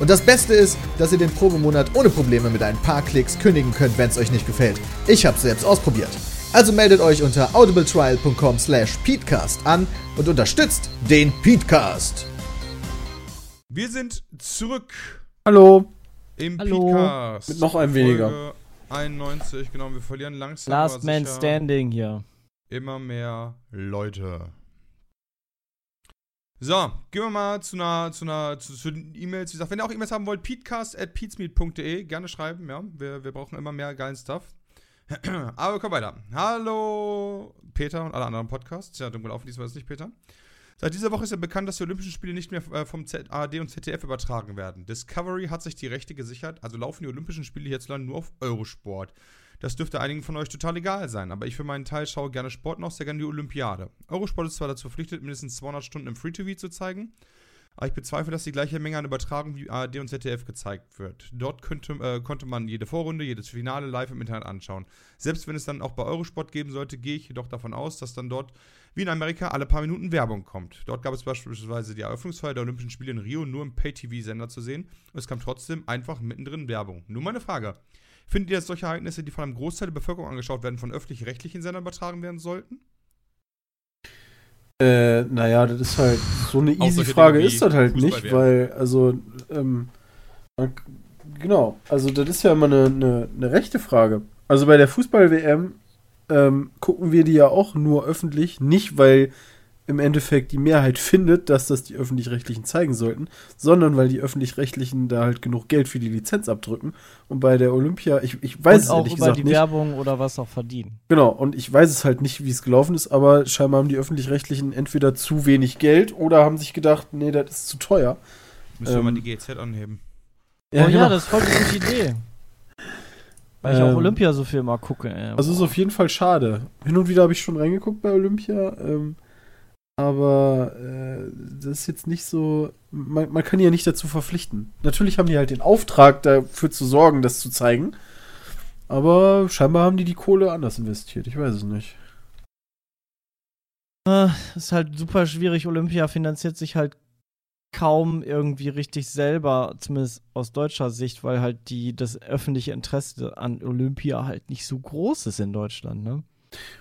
Und das Beste ist, dass ihr den Probemonat ohne Probleme mit ein paar Klicks kündigen könnt, wenn es euch nicht gefällt. Ich hab's selbst ausprobiert. Also meldet euch unter audibletrial.com slash peatcast an und unterstützt den Peatcast. Wir sind zurück Hallo. im Hallo. Podcast. Mit noch einem weniger. Folge 91, genau, wir verlieren langsam. Last aber Man sicher Standing hier. Immer mehr Leute. So, gehen wir mal zu einer, zu einer, zu, zu den E-Mails. Wie gesagt, wenn ihr auch E-Mails haben wollt, peatcast at peatsmeet.de, gerne schreiben, ja. Wir, wir brauchen immer mehr geilen Stuff. Aber wir kommen weiter. Hallo, Peter und alle anderen Podcasts. Ja, dunkel auf, diesmal ist nicht Peter. Seit dieser Woche ist ja bekannt, dass die Olympischen Spiele nicht mehr äh, vom ARD und ZDF übertragen werden. Discovery hat sich die Rechte gesichert, also laufen die Olympischen Spiele hierzulande nur auf Eurosport. Das dürfte einigen von euch total egal sein, aber ich für meinen Teil schaue gerne Sport auch sehr gerne die Olympiade. Eurosport ist zwar dazu verpflichtet, mindestens 200 Stunden im Free-TV zu zeigen, aber ich bezweifle, dass die gleiche Menge an Übertragung wie ARD und ZDF gezeigt wird. Dort könnte, äh, konnte man jede Vorrunde, jedes Finale live im Internet anschauen. Selbst wenn es dann auch bei Eurosport geben sollte, gehe ich jedoch davon aus, dass dann dort, wie in Amerika, alle paar Minuten Werbung kommt. Dort gab es beispielsweise die Eröffnungsfeier der Olympischen Spiele in Rio nur im Pay-TV-Sender zu sehen und es kam trotzdem einfach mittendrin Werbung. Nur meine Frage. Findet ihr, dass solche Ereignisse, die von einem Großteil der Bevölkerung angeschaut werden, von öffentlich-rechtlichen Sendern übertragen werden sollten? Äh, naja, das ist halt so eine easy Frage ist das halt nicht, Fußball-WM. weil, also, ähm, genau, also das ist ja immer eine, eine, eine rechte Frage. Also bei der Fußball-WM ähm, gucken wir die ja auch nur öffentlich, nicht weil im Endeffekt die Mehrheit findet, dass das die Öffentlich-Rechtlichen zeigen sollten, sondern weil die Öffentlich-Rechtlichen da halt genug Geld für die Lizenz abdrücken. Und bei der Olympia, ich, ich weiß und es auch ehrlich über gesagt die nicht. Werbung oder was auch verdienen. Genau, und ich weiß es halt nicht, wie es gelaufen ist, aber scheinbar haben die Öffentlich-Rechtlichen entweder zu wenig Geld oder haben sich gedacht, nee, das ist zu teuer. Müssen wir Ähm, mal die GZ anheben. oh ja, genau. das ist voll die gute Idee. Weil ich Ähm, auch Olympia so viel mal gucke. Ey. Also ist auf jeden Fall schade. Hin und wieder habe ich schon reingeguckt bei Olympia, ähm, aber äh, das ist jetzt nicht so. Man, man kann die ja nicht dazu verpflichten. Natürlich haben die halt den Auftrag, dafür zu sorgen, das zu zeigen. Aber scheinbar haben die die Kohle anders investiert. Ich weiß es nicht. Ist halt super schwierig. Olympia finanziert sich halt kaum irgendwie richtig selber, zumindest aus deutscher Sicht, weil halt die das öffentliche Interesse an Olympia halt nicht so groß ist in Deutschland, ne?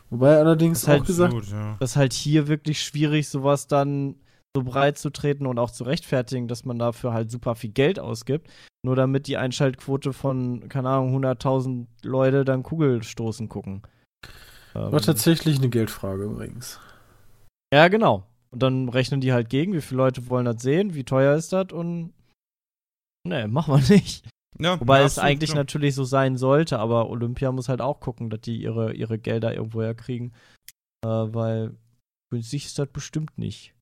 Wobei allerdings Das ist halt auch gesagt, Absolut, ja. Das ist halt hier wirklich schwierig, sowas dann so breit zu treten und auch zu rechtfertigen, dass man dafür halt super viel Geld ausgibt, nur damit die Einschaltquote von, keine Ahnung, 100.000 Leute dann Kugelstoßen gucken. Ähm, war tatsächlich eine Geldfrage übrigens. ja, genau. Und dann rechnen die halt gegen, wie viele Leute wollen das sehen, wie teuer ist das und. Nee, machen wir nicht. Ja, Wobei ja, es absolut, eigentlich ja. natürlich so sein sollte, aber Olympia muss halt auch gucken, dass die ihre, ihre Gelder irgendwo herkriegen. Äh, weil günstig ist das bestimmt nicht.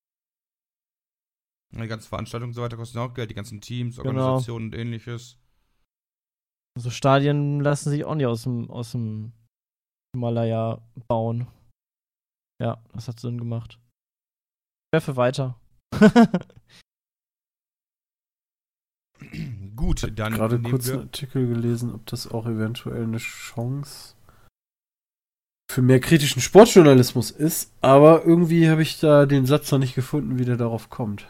Die ganzen Veranstaltungen und so weiter kosten auch Geld, die ganzen Teams, Genau. Organisationen und ähnliches. So Stadien lassen sich auch nicht aus dem, aus dem Himalaya bauen. Ja, das hat Sinn gemacht. Werfe weiter. Gut, dann Gerade nehmen kurz wir, einen Artikel gelesen, ob das auch eventuell eine Chance für mehr kritischen Sportjournalismus ist, aber irgendwie habe ich da den Satz noch nicht gefunden, wie der darauf kommt.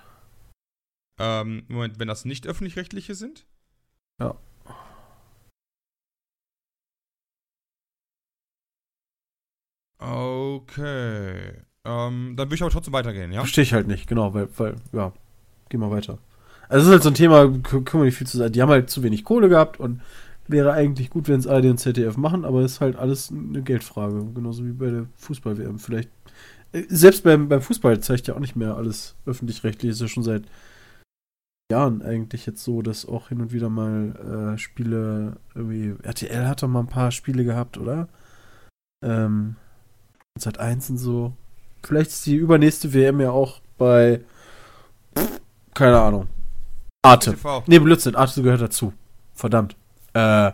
ähm, Moment, wenn das nicht öffentlich-rechtliche sind? Ja. Okay. Ähm, dann würde ich aber trotzdem weitergehen, ja? Verstehe ich halt nicht, genau, weil, weil, ja, geh mal weiter. Also es ist halt so ein Thema, k- können wir nicht viel zu sagen. Die haben halt zu wenig Kohle gehabt und wäre eigentlich gut, wenn es ARD und ZDF machen, aber es ist halt alles eine Geldfrage, genauso wie bei der Fußball-WM. Vielleicht, äh, selbst beim, beim Fußball zeigt ja auch nicht mehr alles öffentlich-rechtlich, ist ja schon seit Jahren eigentlich jetzt so, dass auch hin und wieder mal äh, Spiele, irgendwie, RTL hat doch mal ein paar Spiele gehabt, oder? Ähm, seit eins und so. Vielleicht ist die übernächste WM ja auch bei, keine Ahnung, Arte. TV. Nee, Blödsinn, Arte gehört dazu. Verdammt. Äh,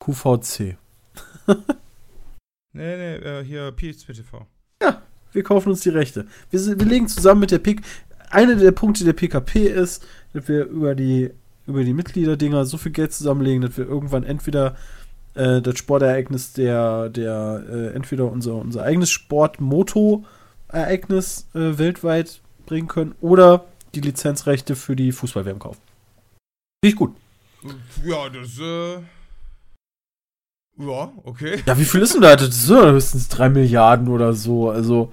QVC. Nee, nee, äh, hier PSP TV. Wir kaufen uns die Rechte. Wir, sind, wir legen zusammen mit der PK. Einer der Punkte der PKP ist, dass wir über die, über die Mitgliederdinger so viel Geld zusammenlegen, dass wir irgendwann entweder äh, das Sportereignis der, der äh, entweder unser, unser eigenes Sport-Moto-Ereignis äh, weltweit bringen können oder die Lizenzrechte für die Fußball-WM kaufen. Finde ich gut. Ja, das, äh. Ja, okay. Ja, wie viel ist denn da? Das sind ja höchstens 3 Milliarden oder so. Also.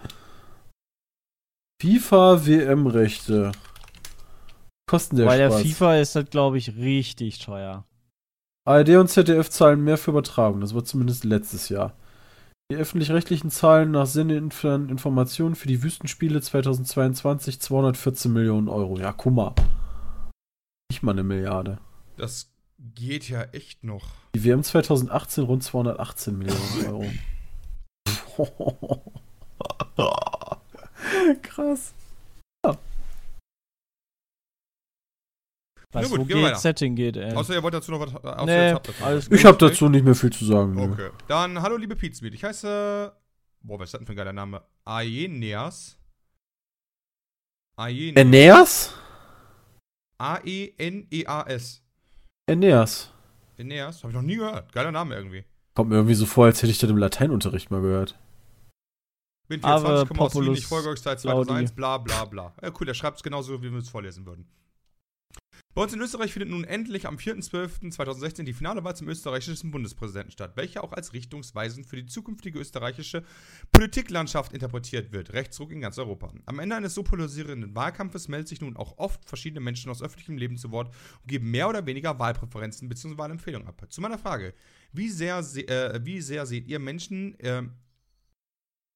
FIFA WM-Rechte. Kosten der Bei der Spaß. FIFA ist das, glaube ich, richtig teuer. ARD und ZDF zahlen mehr für Übertragung. Das war zumindest letztes Jahr. Die öffentlich-rechtlichen zahlen nach Sendeinformationen für die Wüstenspiele 2022 214 Millionen Euro. Ja, guck mal. Nicht mal eine Milliarde. Das geht ja echt noch. Die WM 2018 rund 218 Millionen Euro. Krass. Was gut, wo gehen wir weiter. geht Setting geht, ey. Außer ihr wollt dazu noch was. Außer Nee, habt alles Ich habe dazu nicht mehr viel zu sagen. nö. Okay. Dann, hallo liebe Pizmeet. Ich heiße. Boah, was ist das denn für ein geiler Name? Aeneas. Aeneas. Aeneas? A-E-N-E-A-S. Aeneas. Aeneas? Hab ich noch nie gehört. Geiler Name irgendwie. Kommt mir irgendwie so vor, als hätte ich das im Lateinunterricht mal gehört. Bin Ave 24, komme aus Wien, ich folge euch seit Laudi. 2001, bla bla bla. Ja, cool, der schreibt es genauso, wie wir es vorlesen würden. Bei uns in Österreich findet nun endlich am 4.12.2016 die finale Wahl zum österreichischen Bundespräsidenten statt, welche auch als richtungsweisend für die zukünftige österreichische Politiklandschaft interpretiert wird. Rechtsruck in ganz Europa. Am Ende eines so polarisierenden Wahlkampfes melden sich nun auch oft verschiedene Menschen aus öffentlichem Leben zu Wort und geben mehr oder weniger Wahlpräferenzen bzw. Wahlempfehlungen ab. Zu meiner Frage. Wie sehr, se äh, wie sehr seht ihr Menschen, äh,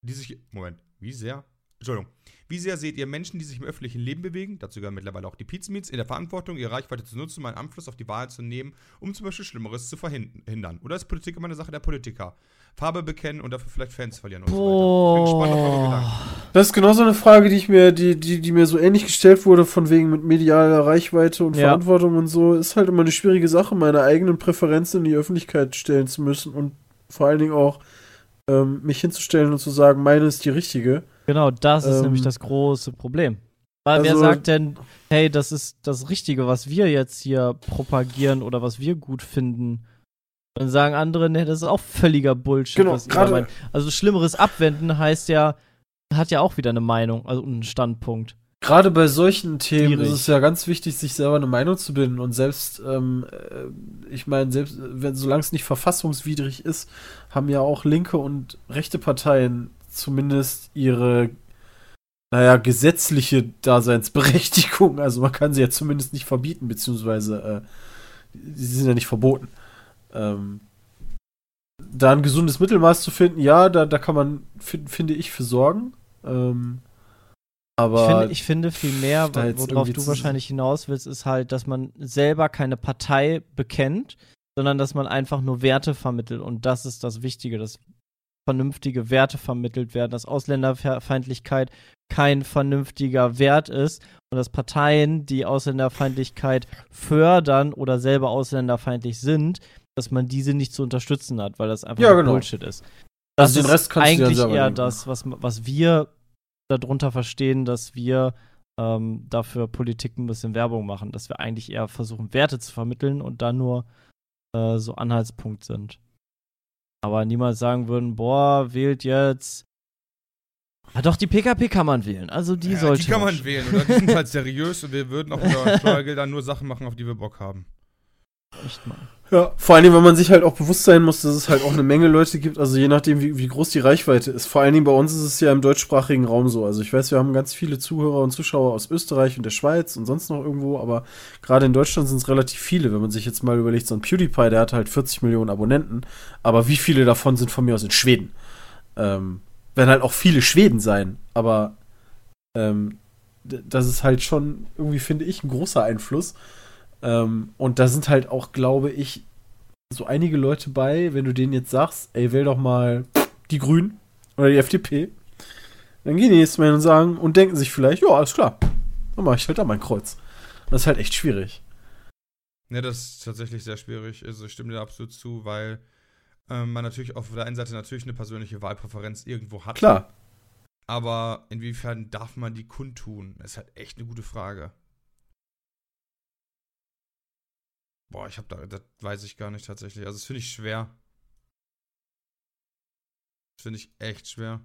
die sich. Moment, wie sehr? Entschuldigung. Wie sehr seht ihr Menschen, die sich im öffentlichen Leben bewegen, dazu gehören mittlerweile auch die Pizmeets, in der Verantwortung, ihre Reichweite zu nutzen, um einen Einfluss auf die Wahl zu nehmen, um zum Beispiel Schlimmeres zu verhindern? Oder ist Politik immer eine Sache der Politiker? Farbe bekennen und dafür vielleicht Fans verlieren und so weiter. Ich bin gespannt auf eure Gedanken. Das ist genauso eine Frage, die ich mir, die, die, die mir so ähnlich gestellt wurde, von wegen mit medialer Reichweite und Ja. Verantwortung und so. Ist halt immer eine schwierige Sache, meine eigenen Präferenzen in die Öffentlichkeit stellen zu müssen und vor allen Dingen auch ähm, mich hinzustellen und zu sagen, meine ist die richtige. Genau, das ist Ähm, nämlich das große Problem. Weil wer also- sagt denn, hey, das ist das Richtige, was wir jetzt hier propagieren oder was wir gut finden? Dann sagen andere, ne, das ist auch völliger Bullshit. Genau, was ihr meint. Also schlimmeres Abwenden heißt ja, hat ja auch wieder eine Meinung, also einen Standpunkt. Gerade bei solchen Themen Schwierig. ist es ja ganz wichtig, sich selber eine Meinung zu bilden. Und selbst, ähm, äh, ich meine, selbst wenn solange es nicht verfassungswidrig ist, haben ja auch linke und rechte Parteien zumindest ihre, naja, gesetzliche Daseinsberechtigung. Also man kann sie ja zumindest nicht verbieten, beziehungsweise äh, sie sind ja nicht verboten. Ähm, da ein gesundes Mittelmaß zu finden, ja, da, da kann man, fin- finde ich, für sorgen. Ähm, Aber Ich finde, ich finde vielmehr, worauf du wahrscheinlich hinaus willst, ist halt, dass man selber keine Partei bekennt, sondern dass man einfach nur Werte vermittelt. Und das ist das Wichtige, dass vernünftige Werte vermittelt werden, dass Ausländerfeindlichkeit kein vernünftiger Wert ist und dass Parteien, die Ausländerfeindlichkeit fördern oder selber ausländerfeindlich sind, dass man diese nicht zu unterstützen hat, weil das einfach Ja, genau. Bullshit ist. Das Also den ist Rest kannst du dir eigentlich selber eher denken. das, was, was wir darunter verstehen, dass wir ähm, dafür Politik ein bisschen Werbung machen, dass wir eigentlich eher versuchen, Werte zu vermitteln und dann nur äh, so Anhaltspunkt sind. Aber niemals sagen würden, boah, wählt jetzt. Ah, doch, die PKP kann man wählen. Also die Ja, sollte die kann man wählen. Oder die sind halt seriös und wir würden auch mit unseren Steuergeldern nur Sachen machen, auf die wir Bock haben. Echt mal. Ja, vor allen Dingen, weil man sich halt auch bewusst sein muss, dass es halt auch eine Menge Leute gibt, also je nachdem, wie, wie groß die Reichweite ist. Vor allen Dingen bei uns ist es ja im deutschsprachigen Raum so. Also ich weiß, wir haben ganz viele Zuhörer und Zuschauer aus Österreich und der Schweiz und sonst noch irgendwo, aber gerade in Deutschland sind es relativ viele. Wenn man sich jetzt mal überlegt, so ein PewDiePie, der hat halt 40 Millionen Abonnenten, aber wie viele davon sind von mir aus in Schweden? Ähm, werden halt auch viele Schweden sein, aber ähm, das ist halt schon irgendwie, finde ich, ein großer Einfluss. Ähm, und da sind halt auch, glaube ich, so einige Leute bei, wenn du denen jetzt sagst, ey, wähl doch mal die Grünen oder die FDP, dann gehen die nächsten Mal hin und sagen und denken sich vielleicht, ja, alles klar, dann mache ich halt da mein Kreuz. Das ist halt echt schwierig. Ne, das ist tatsächlich sehr schwierig. Also ich stimme dir absolut zu, weil ähm, man natürlich auf der einen Seite natürlich eine persönliche Wahlpräferenz irgendwo hat. Klar. Aber inwiefern darf man die kundtun? Das ist halt echt eine gute Frage. Boah, ich hab da, das weiß ich gar nicht tatsächlich. Also das finde ich schwer. Das finde ich echt schwer.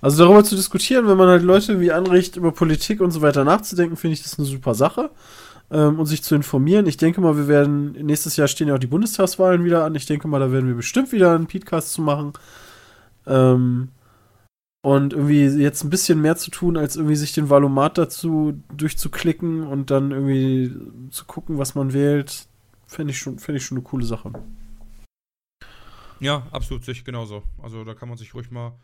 Also darüber zu diskutieren, wenn man halt Leute irgendwie anregt, über Politik und so weiter nachzudenken, finde ich das eine super Sache. Ähm, und sich zu informieren. Ich denke mal, wir werden, nächstes Jahr stehen ja auch die Bundestagswahlen wieder an. Ich denke mal, da werden wir bestimmt wieder einen Podcast zu machen. Ähm, und irgendwie jetzt ein bisschen mehr zu tun, als irgendwie sich den Valomat dazu durchzuklicken und dann irgendwie zu gucken, was man wählt, fände ich, schon- fänd ich schon eine coole Sache. Ja, absolut, sehe ich genauso. Also da kann man sich ruhig mal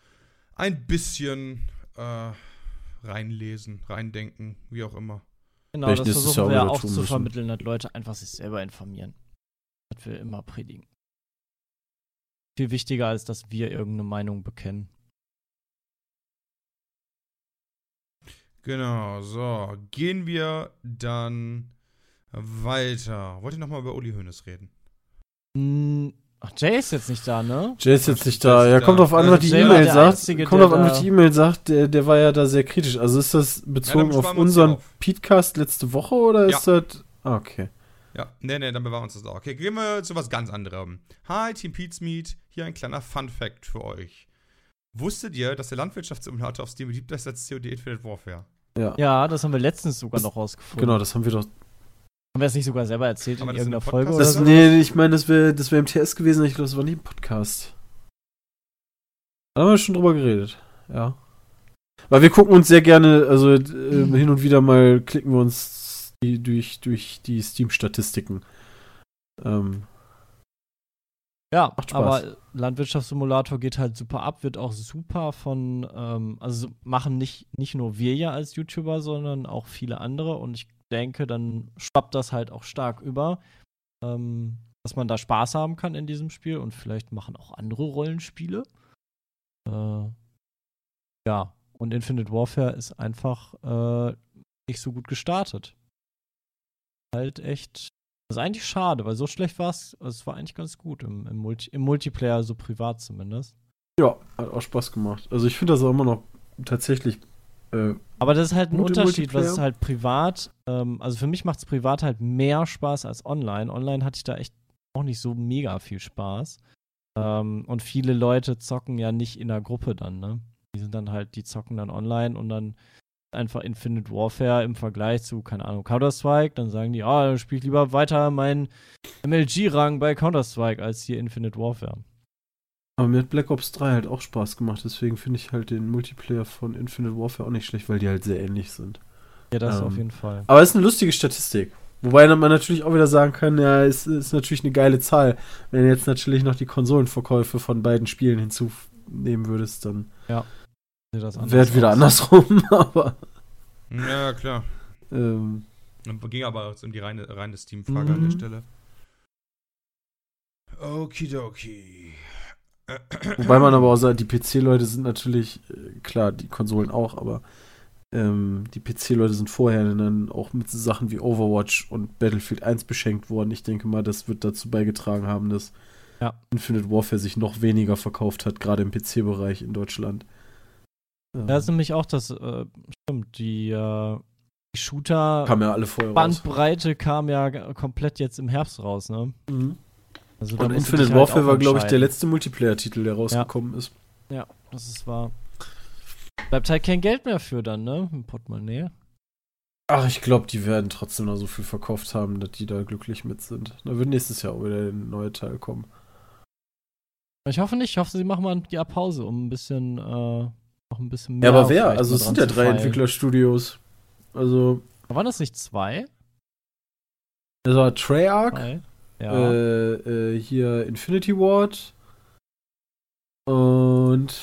ein bisschen äh, reinlesen, reindenken, wie auch immer. Genau, Vielleicht das versuchen ja auch wir auch zu vermitteln, dass Leute einfach sich selber informieren. Das wir immer predigen. Viel wichtiger, als dass wir irgendeine Meinung bekennen. Genau, so. Gehen wir dann weiter. Wollt ihr nochmal über Uli Hoeneß reden? Hm, Ach, Jay ist jetzt nicht da, ne? Jay ist jetzt nicht da. Ja, kommt drauf an, Also was die E-Mail sagt. Einzige, Kommt der drauf an, was die E-Mail sagt. Der, der war ja da sehr kritisch. Also ist das bezogen dann auf unseren auf. Podcast letzte Woche oder Ja. ist das. Ah, okay. Ja, nee, nee, dann bewahren wir uns das auch. Okay, gehen wir zu was ganz anderem. Hi, Team Pete's Meet. Hier ein kleiner Fun-Fact für euch. Wusstet ihr, dass der Landwirtschaftssimulator auf Steam beliebter ist als COD Infinite Warfare? Ja. Ja, das haben wir letztens sogar Das- noch rausgefunden. Genau, das haben wir doch. Haben wir es nicht sogar selber erzählt in das in irgendeiner Folge? Oder Das, so? nee, ich meine, das wäre das wär im TS gewesen. Ich glaube, das war nie im Podcast. Da haben wir schon drüber geredet. Ja. Weil wir gucken uns sehr gerne, also äh, hin und wieder mal klicken wir uns die, durch, durch die Steam-Statistiken. Ähm, Ja, Macht Spaß. aber Landwirtschaftssimulator geht halt super ab, wird auch super von, ähm, also machen nicht, nicht nur wir ja als YouTuber, sondern auch viele andere und ich denke, dann schwappt das halt auch stark über, ähm, dass man da Spaß haben kann in diesem Spiel und vielleicht machen auch andere Rollenspiele. Äh, ja, und Infinite Warfare ist einfach äh, nicht so gut gestartet. Halt echt das ist eigentlich schade, weil so schlecht war es. Es war eigentlich ganz gut im, im, Multi im Multiplayer, so privat zumindest. ja, hat auch Spaß gemacht. Also ich finde das auch immer noch tatsächlich. Äh, Aber das ist halt ein Unterschied, was ist halt privat. Ähm, also für mich macht es privat halt mehr Spaß als online. Online hatte ich da echt auch nicht so mega viel Spaß. Ähm, und viele Leute zocken ja nicht in der Gruppe dann, ne? Die sind dann halt, die zocken dann online und dann einfach Infinite Warfare im Vergleich zu, keine Ahnung, Counter-Strike, dann sagen die, ah, dann spiele ich lieber weiter meinen MLG-Rang bei Counter-Strike als hier Infinite Warfare. aber mir hat Black Ops 3 halt auch Spaß gemacht. Deswegen finde ich halt den Multiplayer von Infinite Warfare auch nicht schlecht, weil die halt sehr ähnlich sind. Ja, das Ähm, auf jeden Fall. Aber es ist eine lustige Statistik. Wobei man natürlich auch wieder sagen kann, ja, es ist natürlich eine geile Zahl. Wenn du jetzt natürlich noch die Konsolenverkäufe von beiden Spielen hinzunehmen würdest, dann. Ja. Das anders Wäre wieder aus. andersrum, aber. Ja, klar. Ähm, Ging aber jetzt um die reine, reine Steam-Frage an Mhm. der Stelle. Okidoki. wobei man aber auch sagt, die PC-Leute sind natürlich, äh, klar, die Konsolen auch, aber ähm, die PC-Leute sind vorher dann auch mit so Sachen wie Overwatch und Battlefield 1 beschenkt worden. Ich denke mal, das wird dazu beigetragen haben, dass Ja. Infinite Warfare sich noch weniger verkauft hat, gerade im PC-Bereich in Deutschland. Ähm, Da ist nämlich auch das, äh, stimmt, die, äh, die Shooter kam ja alle vorher raus. Bandbreite kam ja komplett jetzt im Herbst raus, ne? Mhm. Also Und Infinite halt Warfare war, glaube ich, der letzte Multiplayer-Titel, der rausgekommen ist. Ja, das ist wahr. Bleibt halt kein Geld mehr für dann, ne? Im Portemonnaie. Ach, ich glaube, die werden trotzdem noch so viel verkauft haben, dass die da glücklich mit sind. Da wird nächstes Jahr auch wieder ein neuer Teil kommen. Ich hoffe nicht, ich hoffe, sie machen mal Jahr Pause, um ein bisschen, äh, noch ein bisschen Ja, mehr. aber wer? Also es sind ja drei. Entwicklerstudios. Also, Waren das nicht zwei? das war Treyarch, Drei? Ja. äh, äh, hier Infinity Ward und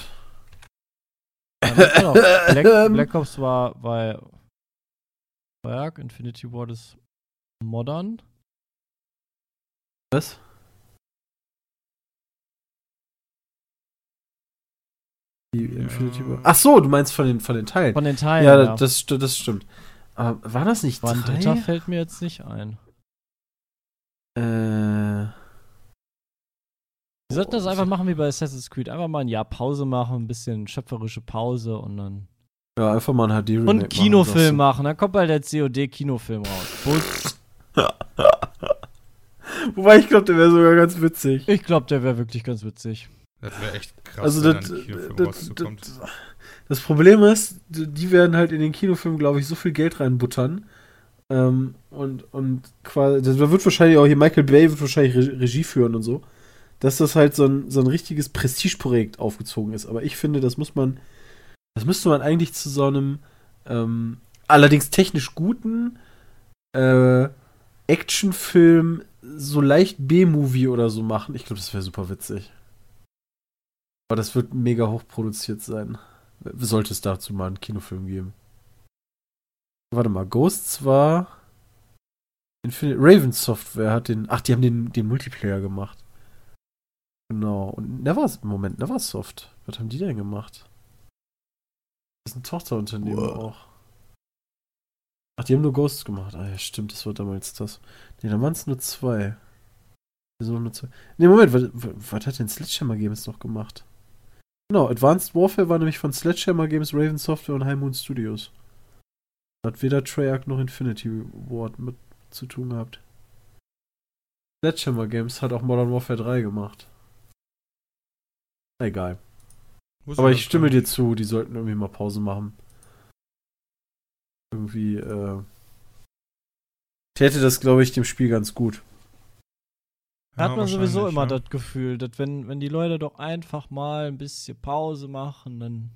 Ja, Black. Black Ops war bei Berg, Infinity Ward ist modern. was? Die Infinity Ward. Ach so, du meinst von den, von den Teilen. Von den Teilen. ja, ja. Das, das stimmt. Aber war das nicht war ein drei? fällt mir jetzt nicht ein. Äh, Wir sollten das einfach machen wie bei Assassin's Creed. Einfach mal ein Jahr Pause machen, ein bisschen schöpferische Pause und dann. ja, einfach mal ein HD-Remake Und machen, Kinofilm sagst machen. Dann kommt bald der COD-Kinofilm raus. Wobei, ich glaube, der wäre sogar ganz witzig. Ich glaube, der wäre wirklich ganz witzig. Das wäre echt krass, Also wenn das, Kinofilm das, das, das Problem ist, die werden halt in den Kinofilm, glaube ich, so viel Geld reinbuttern. Ähm, und, und quasi, da wird wahrscheinlich auch hier Michael Bay wird wahrscheinlich Re Regie führen und so, dass das halt so ein, so ein richtiges Prestigeprojekt aufgezogen ist. Aber ich finde, das muss man, das müsste man eigentlich zu so einem ähm, allerdings technisch guten äh, Actionfilm, so leicht B-Movie oder so machen. Ich glaube, das wäre super witzig. Aber das wird mega hoch produziert sein. Sollte es dazu mal einen Kinofilm geben. Warte mal, Ghosts war. Infinite Raven Software hat den. Ach, die haben den, den Multiplayer gemacht. Genau. Und Never, Moment, Neversoft. Was haben die denn gemacht? Das ist ein Tochterunternehmen auch. Ach, die haben nur Ghosts gemacht. Ah ja, stimmt, das war damals das. Ne, da waren es nur zwei. Wieso nur zwei? Ne, Moment, was, was, was hat denn Sledgehammer Games noch gemacht? Genau, Advanced Warfare war nämlich von Sledgehammer Games, Raven Software und High Moon Studios. Hat weder Treyarch noch Infinity Ward mit zu tun gehabt. Sledgehammer Games hat auch Modern Warfare 3 gemacht. Egal. Ist Aber ich stimme dir zu, die sollten irgendwie mal Pause machen. Irgendwie, äh. Täte das, glaube ich, dem Spiel ganz gut. Da hat Ja, man sowieso immer ja. das Gefühl, dass wenn, wenn die Leute doch einfach mal ein bisschen Pause machen, dann.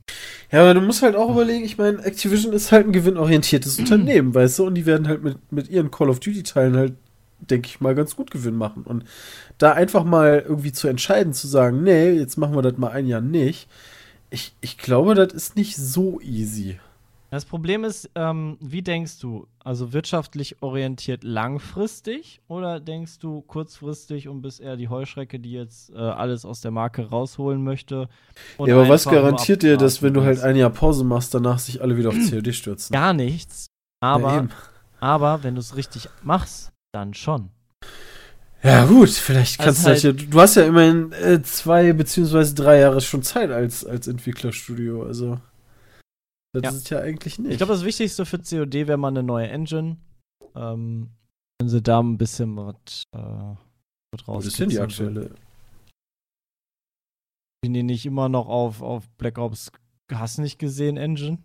Ja, aber du musst halt auch überlegen, ich meine, Activision ist halt ein gewinnorientiertes Unternehmen, weißt du, und die werden halt mit, mit ihren Call of Duty-Teilen halt, denke ich mal, ganz gut Gewinn machen. Und da einfach mal irgendwie zu entscheiden, zu sagen, nee, jetzt machen wir das mal ein Jahr nicht, ich, ich glaube, das ist nicht so easy. Das Problem ist, ähm, wie denkst du? Also wirtschaftlich orientiert langfristig oder denkst du kurzfristig und bist eher die Heuschrecke, die jetzt äh, alles aus der Marke rausholen möchte? ja, aber was garantiert dir, dass wenn du halt ein Jahr Pause machst, danach sich alle wieder auf COD stürzen? Gar nichts. Ja, Aber, eben. aber wenn du es richtig machst, dann schon. Ja, gut, vielleicht Also kannst du das ja. Du hast ja immerhin äh, zwei beziehungsweise drei Jahre schon Zeit als, als Entwicklerstudio, also. Das Ja. ist ja eigentlich nicht. Ich glaube, das Wichtigste für COD wäre mal eine neue Engine. Ähm, wenn sie da ein bisschen was, äh, was Was ist denn die aktuelle? Bin die nicht immer noch auf, auf Black Ops hast nicht gesehen, Engine?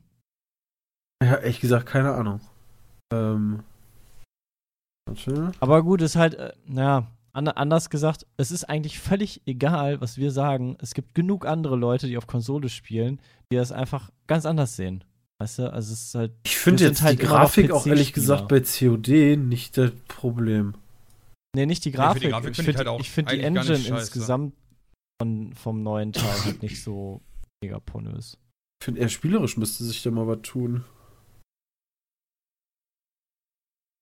Ja, ehrlich gesagt, keine Ahnung. Ähm. Aber gut, ist halt, äh, naja, anders gesagt, es ist eigentlich völlig egal, was wir sagen. Es gibt genug andere Leute, die auf Konsole spielen, die das einfach ganz anders sehen. Weißt du, also es ist halt. Ich finde jetzt halt die Grafik auch ehrlich gesagt bei COD nicht das Problem. Nee, nicht die Nee, Grafik. die Grafik ich find finde halt auch ich find die Engine insgesamt von, vom neuen Teil halt nicht so mega pornös. Ich finde, eher spielerisch müsste sich da mal was tun.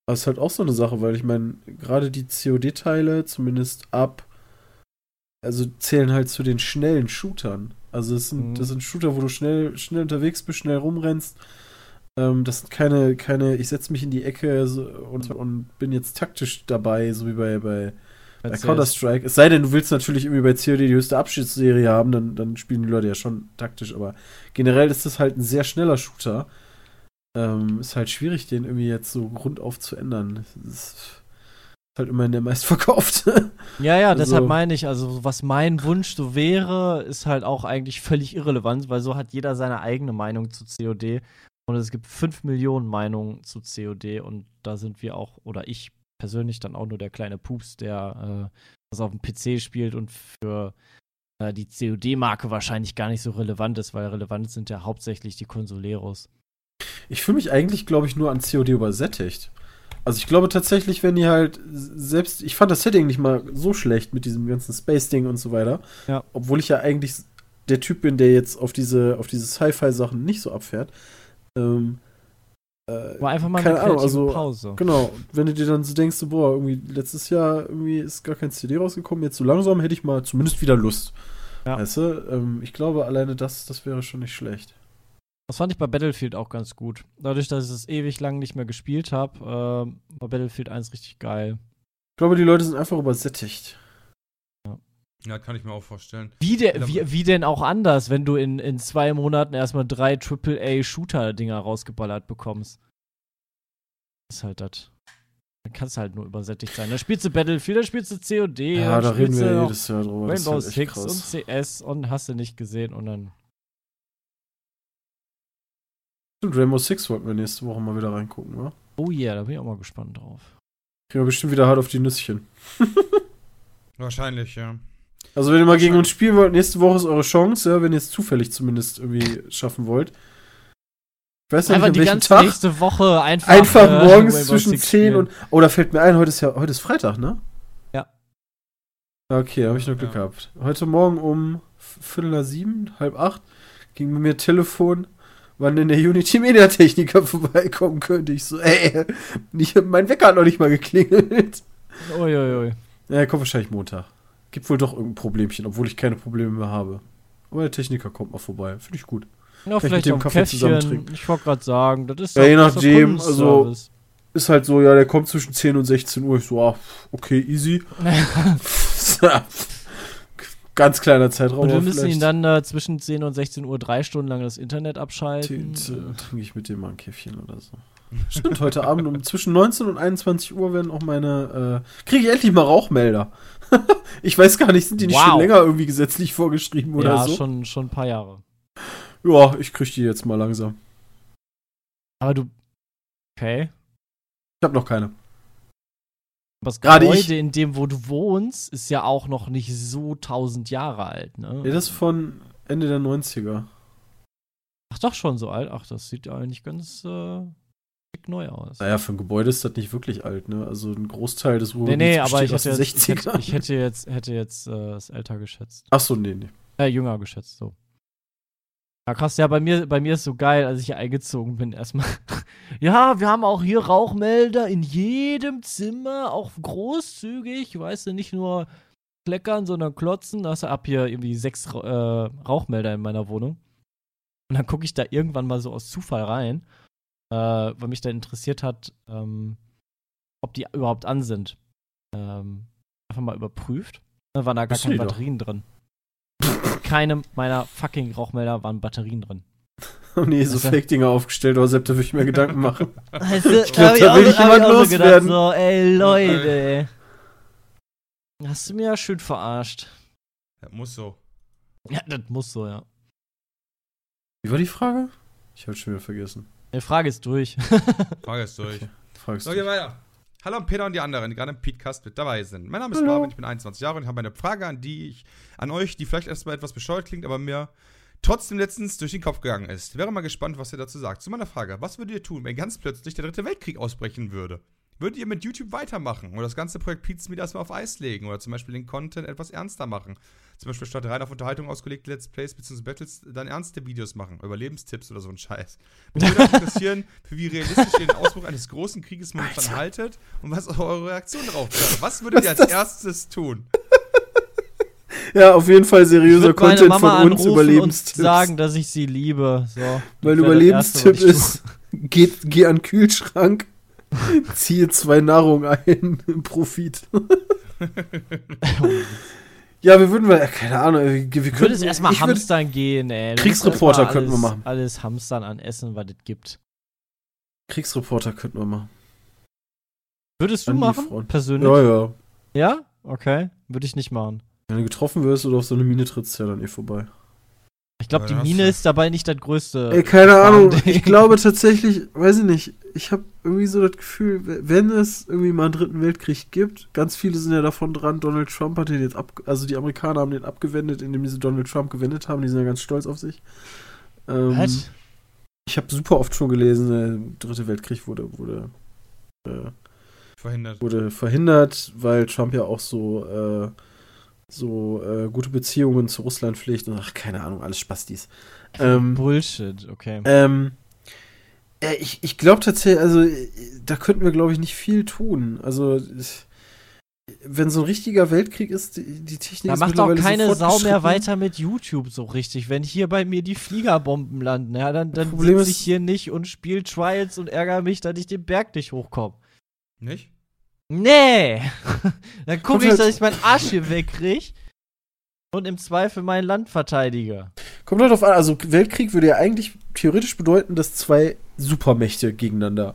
Es ist halt auch so eine Sache, weil ich meine, gerade die COD-Teile, zumindest ab, also zählen halt zu den schnellen Shootern. Also das sind, Mhm. das sind Shooter, wo du schnell, schnell unterwegs bist, schnell rumrennst. Ähm, das sind keine, keine, ich setze mich in die Ecke so, und, und bin jetzt taktisch dabei, so wie bei, bei, bei. Counter-Strike. Es sei denn, du willst natürlich irgendwie bei COD die höchste Abschiedsserie haben, dann, dann spielen die Leute ja schon taktisch, aber generell ist das halt ein sehr schneller Shooter. Ähm, ist halt schwierig, den irgendwie jetzt so grundauf zu ändern. Das ist halt immerhin der meistverkaufte. Ja, ja, Also- deshalb meine ich, also was mein Wunsch so wäre, ist halt auch eigentlich völlig irrelevant, weil so hat jeder seine eigene Meinung zu COD. Und es gibt 5 Millionen Meinungen zu COD und da sind wir auch, oder ich persönlich dann auch nur der kleine Pups, der äh, das auf dem PC spielt und für äh, die COD-Marke wahrscheinlich gar nicht so relevant ist, weil relevant sind ja hauptsächlich die Consoleros. Ich fühle mich eigentlich, glaube ich, nur an COD übersättigt. Also ich glaube tatsächlich, wenn die halt selbst, ich fand das Setting nicht mal so schlecht mit diesem ganzen Space-Ding und so weiter. Ja. Obwohl ich ja eigentlich der Typ bin, der jetzt auf diese, auf diese Sci-Fi-Sachen nicht so abfährt. Ähm, äh, War einfach mal Keine eine Ahnung, also, Pause. Genau, wenn du dir dann so denkst, so, boah, irgendwie letztes Jahr irgendwie ist gar kein CD rausgekommen, jetzt so langsam hätte ich mal zumindest wieder Lust. Ja. Weißt du, ähm, ich glaube, alleine das, das wäre schon nicht schlecht. Das fand ich bei Battlefield auch ganz gut. Dadurch, dass ich es ewig lang nicht mehr gespielt habe, äh, war Battlefield 1 richtig geil. Ich glaube, die Leute sind einfach übersättigt. Ja, kann ich mir auch vorstellen. Wie, de, Ja, wie, wie denn auch anders, wenn du in, in zwei Monaten erstmal drei AAA-Shooter-Dinger rausgeballert bekommst? Ist halt das. Dann kannst du halt nur übersättigt sein. Da spielst du Battlefield, da spielst du COD, Ja, dann da reden wir ja jedes Jahr drüber. das Rainbow halt Six und CS und hast du nicht gesehen und dann. Stimmt, Rainbow Six wollten wir nächste Woche mal wieder reingucken, wa? Oh yeah, da bin ich auch mal gespannt drauf. Kriegen wir bestimmt wieder hart auf die Nüsschen. Wahrscheinlich, ja. Also, wenn ihr mal gegen uns spielen wollt, nächste Woche ist eure Chance, ja, wenn ihr es zufällig zumindest irgendwie schaffen wollt. Ich weiß noch nicht, an die welchem ganze Tag. nächste Woche einfach. Einfach äh, morgens Rainbow zwischen Six 10 spielen. und. Oh, da fällt mir ein, heute ist ja heute ist Freitag, ne? Ja. Okay, da habe ich noch Glück Ja. gehabt. Heute Morgen um Viertel nach sieben, halb acht, ging bei mir Telefon, wann denn der Unity Media Techniker vorbeikommen könnte. Ich so, ey, ich, mein Wecker hat noch nicht mal geklingelt. Uiuiui. Ja, er kommt wahrscheinlich Montag. Gibt wohl doch irgendein Problemchen, obwohl ich keine Probleme mehr habe. Aber der Techniker kommt mal vorbei. Finde ich gut. Ja, Vielleicht mit vielleicht dem auch ein Kaffee zusammen Käffchen. trinken. Ich wollte gerade sagen, das ist Ja, je nachdem, also-. Ist halt so, ja, der kommt zwischen 10 und 16 Uhr. Ich so, ah, okay, easy. Ganz kleiner Zeitraum. Und wir müssen ihn dann äh, zwischen 10 und 16 Uhr drei Stunden lang das Internet abschalten. Trinke ich mit dem mal ein Käffchen oder so. Stimmt, heute Abend um zwischen 19 und 21 Uhr werden auch meine. Äh, Kriege ich endlich mal Rauchmelder. ich weiß gar nicht, sind die nicht Wow. schon länger irgendwie gesetzlich vorgeschrieben oder ja, so? schon, schon ein paar Jahre. Ja, ich kriege die jetzt mal langsam. Aber du. Okay. Ich habe noch keine. Aber das Gerade Gebäude, ich- in dem, wo du wohnst, ist ja auch noch nicht so tausend Jahre alt, ne? Ja, das ist von Ende der 90er. Ach, doch schon so alt. Ach, das sieht ja eigentlich ganz äh, schick neu aus. Naja, für ein Gebäude ist das nicht wirklich alt, ne? Also ein Großteil des nee, Ruhrgebiets nee, aber ich hätte, jetzt, ich hätte, ich hätte jetzt, hätte jetzt äh, es älter geschätzt. Achso, nee, nee. Äh, jünger geschätzt, so. Ja, krass, ja, bei mir, bei mir ist so geil, als ich hier eingezogen bin, erstmal. ja, wir haben auch hier Rauchmelder in jedem Zimmer, auch großzügig, weißt du, nicht nur kleckern, sondern klotzen. Da hast du ab hier irgendwie sechs äh, Rauchmelder in meiner Wohnung. Und dann gucke ich da irgendwann mal so aus Zufall rein, äh, weil mich dann interessiert hat, ähm, ob die überhaupt an sind. Ähm, einfach mal überprüft. Da waren da gar keine die doch. Batterien drin. Keinem meiner fucking Rauchmelder waren Batterien drin. Oh nee, so Also- Fake-Dinger aufgestellt, aber selbst da würde ich mir Gedanken machen. Also, Ich glaub, da will ich jemand loswerden. so, ey Leute. Hast du mir ja schön verarscht. Ja, muss so. Ja, das muss so, ja. Wie war die Frage? Ich habe schon wieder vergessen. Die Frage ist durch. Frage ist durch. Okay. Fragst So, du. gehen wir weiter. Hallo an Peter und die anderen, die gerade im Podcast mit dabei sind. Mein Name ist Hallo. Marvin, ich bin 21 Jahre und ich habe eine Frage an die ich, an euch, die vielleicht erstmal etwas bescheuert klingt, aber mir trotzdem letztens durch den Kopf gegangen ist. Wäre mal gespannt, was ihr dazu sagt. Zu meiner Frage, was würdet ihr tun, wenn ganz plötzlich der dritte Weltkrieg ausbrechen würde? Würdet ihr mit YouTube weitermachen oder das ganze Projekt Pizza Meet erstmal auf Eis legen oder zum Beispiel den Content etwas ernster machen? Zum Beispiel statt rein auf Unterhaltung ausgelegte Let's Plays bzw. Battles dann ernste Videos machen, Überlebenstipps oder so ein Scheiß. Mich würde interessieren, für wie realistisch ihr den Ausbruch eines großen Krieges momentan haltet und was eure Reaktion darauf wäre. Was würdet ihr als erstes tun? Ja, auf jeden Fall Ich seriöser Content Mama von uns, anrufen und Überlebenstipps. sagen, dass ich sie liebe. So, das mein das Überlebenstipp was ist, geht, geh an den Kühlschrank, ziehe zwei Nahrung ein, Profit. ja, wir würden mal, keine Ahnung, wir, könnten es erstmal ich würd- hamstern gehen, ey. Kriegsreporter mal könnten wir alles- machen. Alles hamstern an Essen, was es gibt. Kriegsreporter könnten wir machen. Würdest du An machen? Persönlich? Ja, ja. Ja? Okay. Würde ich nicht machen. Wenn du getroffen wirst oder auf so eine Mine trittst, ja dann eh vorbei. Ich glaube, die Mine ist dabei nicht das größte. Ey, keine Ahnung. Ich glaube tatsächlich, weiß ich nicht, ich habe irgendwie so das Gefühl, wenn es irgendwie mal einen dritten Weltkrieg gibt, ganz viele sind ja davon dran, Donald Trump hat den jetzt ab, also die Amerikaner haben den abgewendet, indem sie Donald Trump gewendet haben, die sind ja ganz stolz auf sich. Ähm, Was? Ich habe super oft schon gelesen, der dritte Weltkrieg wurde, wurde, äh, Verhindert. wurde verhindert, weil Trump ja auch so, äh, so äh, gute Beziehungen zu Russland pflegt und ach, keine Ahnung, alles Spastis. Ähm, Bullshit, okay. ähm, äh, ich ich glaube tatsächlich, also äh, da könnten wir, glaube ich, nicht viel tun. Also, ich- wenn so ein richtiger Weltkrieg ist, die, die Technik Da ist macht auch keine so Sau mehr weiter mit YouTube so richtig. Wenn hier bei mir die Fliegerbomben landen, ja, dann, dann sitze ich hier nicht und spiele Trials und ärgere mich, dass ich den Berg nicht hochkomme. Nicht? Nee! dann gucke ich, halt- dass ich meinen Arsch hier wegkrieg und im Zweifel mein Land verteidige. Kommt halt drauf an, also Weltkrieg würde ja eigentlich theoretisch bedeuten, dass zwei Supermächte gegeneinander.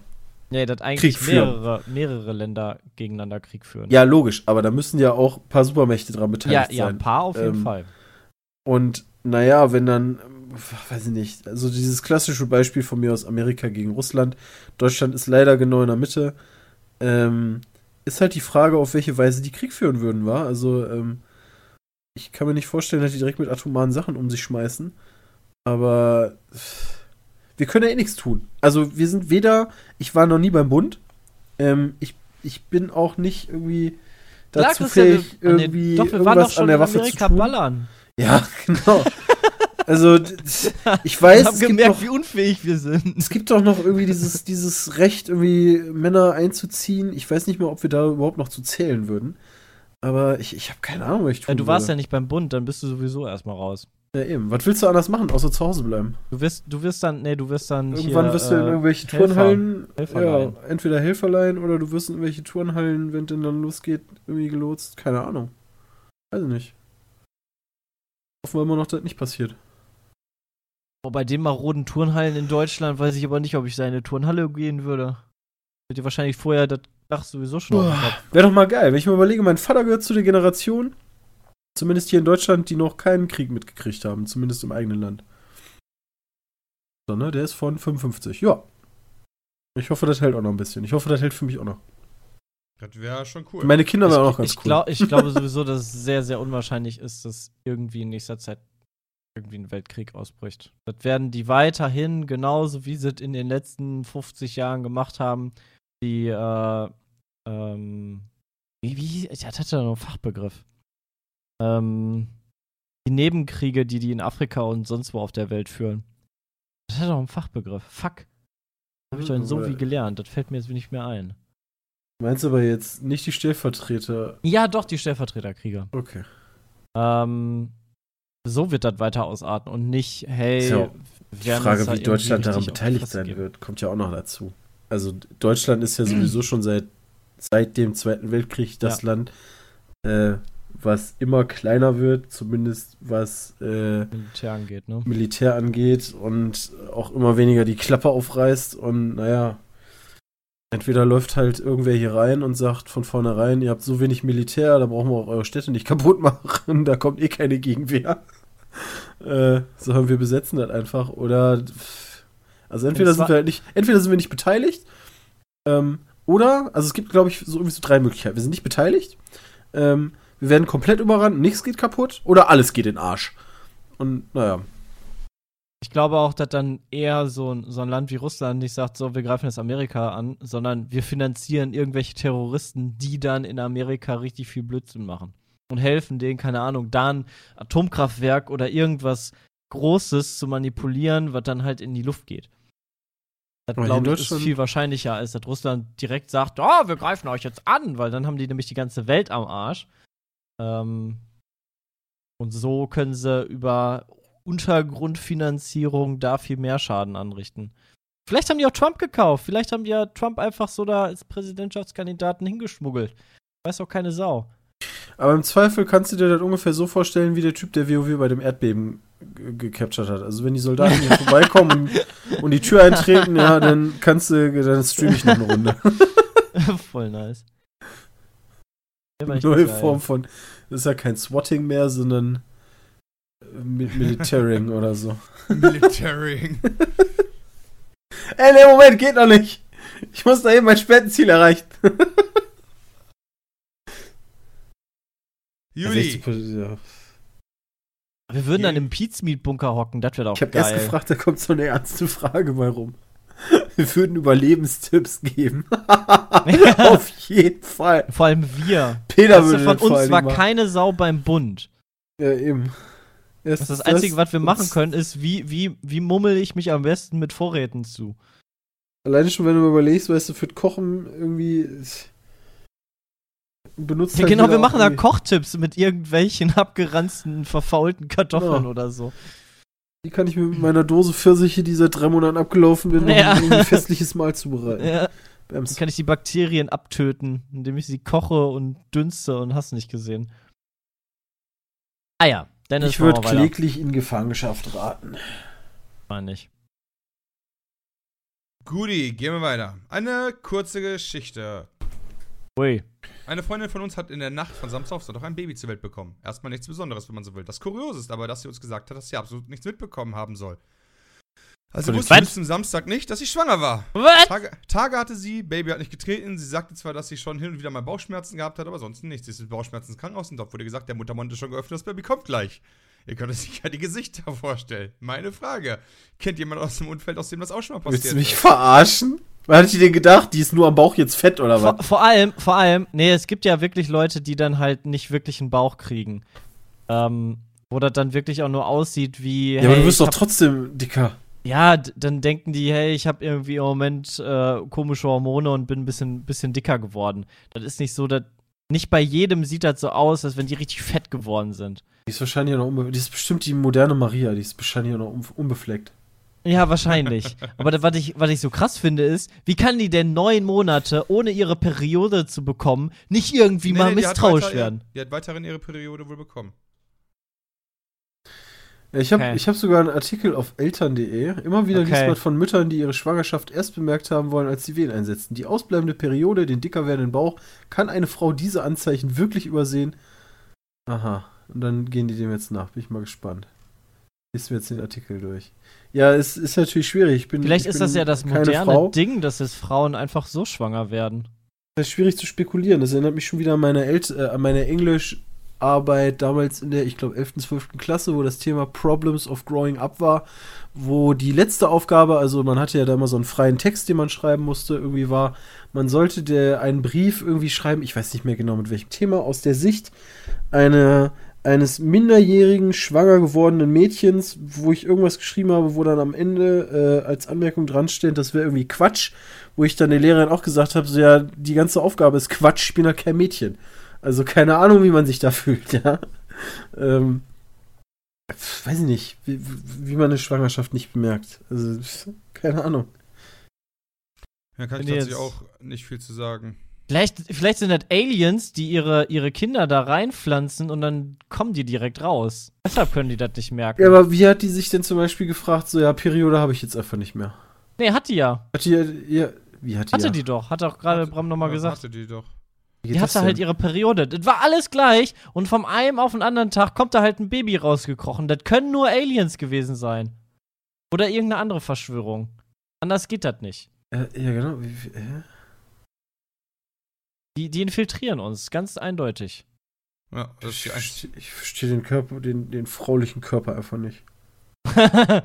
Nee, dass eigentlich Krieg führen. mehrere, mehrere Länder gegeneinander Krieg führen. Ja, logisch, aber da müssen ja auch ein paar Supermächte dran ja, beteiligt ja, sein. ein paar auf jeden Ähm, Fall. Und naja, wenn dann, weiß ich nicht, also dieses klassische Beispiel von mir aus Amerika gegen Russland, Deutschland ist leider genau in der Mitte, ähm, ist halt die Frage, auf welche Weise die Krieg führen würden, war. Also, ähm, ich kann mir nicht vorstellen, dass die direkt mit atomaren Sachen um sich schmeißen. Aber wir können ja eh nichts tun. Also, wir sind weder, ich war noch nie beim Bund, ähm, ich, ich bin auch nicht irgendwie Klar, dazu wir- fähig, ah, nee, irgendwie doch, wir waren irgendwas doch schon an der Waffe Amerika zu tun. ballern. Ja, genau. Also, ich weiß, es gibt, gemerkt, noch, wie unfähig wir sind. es gibt doch noch irgendwie dieses, dieses Recht, irgendwie Männer einzuziehen. Ich weiß nicht mehr, ob wir da überhaupt noch zu zählen würden. Aber ich, ich habe keine Ahnung, was ich tun Ja, du warst ja würde. nicht beim Bund, dann bist du sowieso erstmal raus. Ja, eben. Was willst du anders machen, außer zu Hause bleiben? Du wirst, du wirst dann, nee, du wirst dann Irgendwann hier, wirst du in äh, irgendwelche Helfer. Turnhallen, Helferlein. ja, entweder Helferlein oder du wirst in irgendwelche Turnhallen, wenn denn dann losgeht, irgendwie gelotst. Keine Ahnung. Weiß ich nicht. Hoffen wir immer noch, dass das nicht passiert. Boah, bei den maroden Turnhallen in Deutschland weiß ich aber nicht, ob ich da in eine Turnhalle gehen würde. Wird dir wahrscheinlich vorher das Dach sowieso schon. Wäre doch mal geil, wenn ich mir überlege, mein Vater gehört zu der Generation, zumindest hier in Deutschland, die noch keinen Krieg mitgekriegt haben, zumindest im eigenen Land. So, ne, der ist von 55. Ja. Ich hoffe, das hält auch noch ein bisschen. Ich hoffe, das hält für mich auch noch. Das wäre schon cool. Meine Kinder Ich, waren auch ganz ich, cool. glaub, ich glaube sowieso, dass es sehr, sehr unwahrscheinlich ist, dass irgendwie in nächster Zeit irgendwie ein Weltkrieg ausbricht. Das werden die weiterhin, genauso wie sie es in den letzten 50 Jahren gemacht haben, die, äh, ähm, wie, wie, das hatte da noch einen Fachbegriff. Ähm, die Nebenkriege, die die in Afrika und sonst wo auf der Welt führen. Das hat doch einen Fachbegriff. Fuck. Habe ich doch in so wie gelernt. Das fällt mir jetzt nicht mehr ein. Meinst du aber jetzt nicht die Stellvertreter? Ja, doch, die Stellvertreterkriege. Okay. Ähm, so wird das weiter ausarten und nicht, hey, ja Die Frage, wie Deutschland daran beteiligt sein wird, kommt ja auch noch dazu. Also Deutschland ist ja sowieso schon seit, seit dem Zweiten Weltkrieg das Land, äh, was immer kleiner wird, zumindest was äh, Militär angeht, ne? Militär angeht und auch immer weniger die Klappe aufreißt und naja, entweder läuft halt irgendwer hier rein und sagt von vornherein, ihr habt so wenig Militär, da brauchen wir auch eure Städte nicht kaputt machen, da kommt eh keine Gegenwehr. äh, sondern wir besetzen das einfach oder also entweder sind wir halt nicht, entweder sind wir nicht beteiligt, ähm, oder, also es gibt, glaube ich, so irgendwie so drei Möglichkeiten. Wir sind nicht beteiligt, ähm, wir werden komplett überrannt, nichts geht kaputt, oder alles geht in den Arsch. Und naja. Ich glaube auch, dass dann eher so ein, so ein Land wie Russland nicht sagt, so, wir greifen jetzt Amerika an, sondern wir finanzieren irgendwelche Terroristen, die dann in Amerika richtig viel Blödsinn machen. Und helfen denen, keine Ahnung, da ein Atomkraftwerk oder irgendwas Großes zu manipulieren, was dann halt in die Luft geht. Das glaube ich ist viel wahrscheinlicher, als dass Russland direkt sagt, oh, wir greifen euch jetzt an, weil dann haben die nämlich die ganze Welt am Arsch. Ähm, und so können sie über Untergrundfinanzierung da viel mehr Schaden anrichten. Vielleicht haben die auch Trump gekauft. Vielleicht haben die ja Trump einfach so da als Präsidentschaftskandidaten hingeschmuggelt. Weiß auch keine Sau. Aber im Zweifel kannst du dir das ungefähr so vorstellen, wie der Typ, der WoW bei dem Erdbeben ge- gecaptured hat. Also wenn die Soldaten hier vorbeikommen und, und die Tür eintreten, ja, dann kannst du, dann stream ich noch eine Runde. Voll nice. Neue. Form von, das ist ja kein Swatting mehr, sondern äh, Mi- Militaring oder so. Militaring. Ey, nee, Moment, geht noch nicht. Ich muss da eben mein Spendenziel erreichen. Juli. Ja. Wir würden dann im Pizmeat-Bunker hocken, das wäre doch Ich habe geil. erst gefragt, da kommt so eine ernste Frage bei rum. Wir würden Überlebenstipps geben. Auf jeden Fall. Vor allem wir. Peter Weißt du, würde von das vor uns war machen. keine Sau beim Bund. Ja, eben. Das, das Einzige, was wir machen können, ist, wie, wie, wie mummel ich mich am besten mit Vorräten zu. Alleine schon, wenn du überlegst, weißt du, für Kochen irgendwie. Benutzt Ja, halt genau, wir machen da Kochtipps mit irgendwelchen abgeranzten, verfaulten Kartoffeln Ja. oder so. Die kann ich mir mit meiner Dose Pfirsiche, die seit drei Monaten abgelaufen bin, noch Ja. irgendwie ein festliches Mahl zubereiten. Ja. Dann kann ich die Bakterien abtöten, indem ich sie koche und dünste und hast nicht gesehen. Ah ja, Dennis, Ich würde kläglich in Gefangenschaft raten. Meine ich. Guti, gehen wir weiter. Eine kurze Geschichte. Ui. Eine Freundin von uns hat in der Nacht von Samstag auf Sonntag ein Baby zur Welt bekommen. Erstmal nichts Besonderes, wenn man so will. Das Kuriose ist aber, dass sie uns gesagt hat, dass sie absolut nichts mitbekommen haben soll. Also wusste Was? bis zum Samstag nicht, dass sie schwanger war. Was? Tage, Tage hatte sie, Baby hat nicht getreten. Sie sagte zwar, dass sie schon hin und wieder mal Bauchschmerzen gehabt hat, aber sonst nichts. Sie ist mit Bauchschmerzen ins Krankenhaus und dort wurde gesagt, der Muttermund ist schon geöffnet, das Baby kommt gleich. Ihr könnt euch sicher die Gesichter vorstellen. Meine Frage. Kennt jemand aus dem Umfeld, aus dem das auch schon mal Willst passiert du mich ist? verarschen? Was hat die denn gedacht? Die ist nur am Bauch jetzt fett oder Vor, was? vor allem, vor allem, nee, es gibt ja wirklich Leute, die dann halt nicht wirklich einen Bauch kriegen. Ähm, wo das dann wirklich auch nur aussieht wie. Ja, aber du hey, bist ich doch trotzdem dicker. Ja, dann denken die, hey, ich habe irgendwie im Moment äh, komische Hormone und bin ein bisschen, bisschen dicker geworden. Das ist nicht so, dass. Nicht bei jedem sieht das so aus, als wenn die richtig fett geworden sind. Die ist wahrscheinlich auch noch unbe Die ist bestimmt die moderne Maria. Die ist wahrscheinlich auch noch un unbefleckt. Ja, wahrscheinlich. Aber das, was, ich, was ich so krass finde, ist, wie kann die denn neun Monate, ohne ihre Periode zu bekommen, nicht irgendwie Nee, mal nee, misstrauisch weiter- werden? Die hat weiterhin ihre Periode wohl bekommen. Ich habe Okay. ich hab sogar einen Artikel auf eltern.de. Immer wieder Okay. liest man von Müttern, die ihre Schwangerschaft erst bemerkt haben wollen, als sie Wehen einsetzen. Die ausbleibende Periode, den dicker werdenden Bauch, kann eine Frau diese Anzeichen wirklich übersehen? Aha. Und dann gehen die dem jetzt nach. Bin ich mal gespannt. Lies mir jetzt den Artikel durch. Ja, es ist natürlich schwierig. Ich bin, Vielleicht ich ist bin das ja das moderne Frau. Ding, dass es Frauen einfach so schwanger werden. Das ist schwierig zu spekulieren. Das erinnert mich schon wieder an meine, El äh, an meine Englischarbeit damals in der, ich glaube, 11., 12. Klasse, wo das Thema Problems of Growing Up war, wo die letzte Aufgabe, also man hatte ja da immer so einen freien Text, den man schreiben musste, irgendwie war, man sollte der einen Brief irgendwie schreiben, ich weiß nicht mehr genau mit welchem Thema, aus der Sicht eine, eines minderjährigen, schwanger gewordenen Mädchens, wo ich irgendwas geschrieben habe, wo dann am Ende äh, als Anmerkung dran steht, das wäre irgendwie Quatsch, wo ich dann der Lehrerin auch gesagt habe, so ja, die ganze Aufgabe ist Quatsch, ich bin ja kein Mädchen. Also keine Ahnung, wie man sich da fühlt, ja. Ähm, weiß ich nicht, wie, wie man eine Schwangerschaft nicht bemerkt. Also, keine Ahnung. Da kann ich Wenn tatsächlich auch nicht viel zu sagen. Vielleicht, vielleicht sind das Aliens, die ihre, ihre Kinder da reinpflanzen und dann kommen die direkt raus. Deshalb können die das nicht merken. Ja, aber wie hat die sich denn zum Beispiel gefragt, so ja, Periode habe ich jetzt einfach nicht mehr? nee, hat die ja. Hat die, ja, wie hat die Hatte ja? die doch. Hat auch gerade Bram nochmal ja, gesagt. Hatte die doch. Die hatte halt denn? ihre Periode. Das war alles gleich und vom einen auf den anderen Tag kommt da halt ein Baby rausgekrochen. Das können nur Aliens gewesen sein. Oder irgendeine andere Verschwörung. Anders geht das nicht. Äh, ja, genau. Wie, wie, hä? Die, die infiltrieren uns, ganz eindeutig. Ja, das ist Ich die verstehe ich versteh den Körper, den, den fraulichen Körper einfach nicht.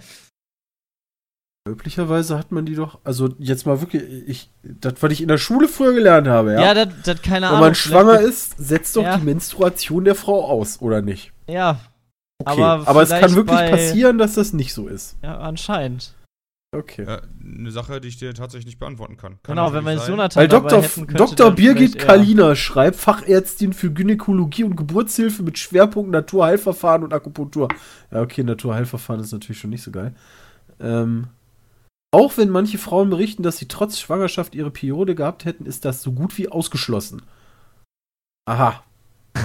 Üblicherweise hat man die doch, also jetzt mal wirklich, ich, das, was ich in der Schule früher gelernt habe, ja. Ja, das, das keine Wenn Ahnung. man schwanger ist, setzt doch Ja. die Menstruation der Frau aus, oder nicht? Ja, Okay. Aber Aber, es kann wirklich bei- passieren, dass das nicht so ist. ja, anscheinend. Okay. Ja, eine Sache, die ich dir tatsächlich nicht beantworten kann. kann Genau, wenn jetzt sein. Jonathan Weil Dr. hätten, könnte Dr. Birgit Kalina schreibt, Fachärztin für Gynäkologie und Geburtshilfe mit Schwerpunkt Naturheilverfahren und Akupunktur. Ja, okay, Naturheilverfahren ist natürlich schon nicht so geil. Ähm, auch wenn manche Frauen berichten, dass sie trotz Schwangerschaft ihre Periode gehabt hätten, ist das so gut wie ausgeschlossen. Aha.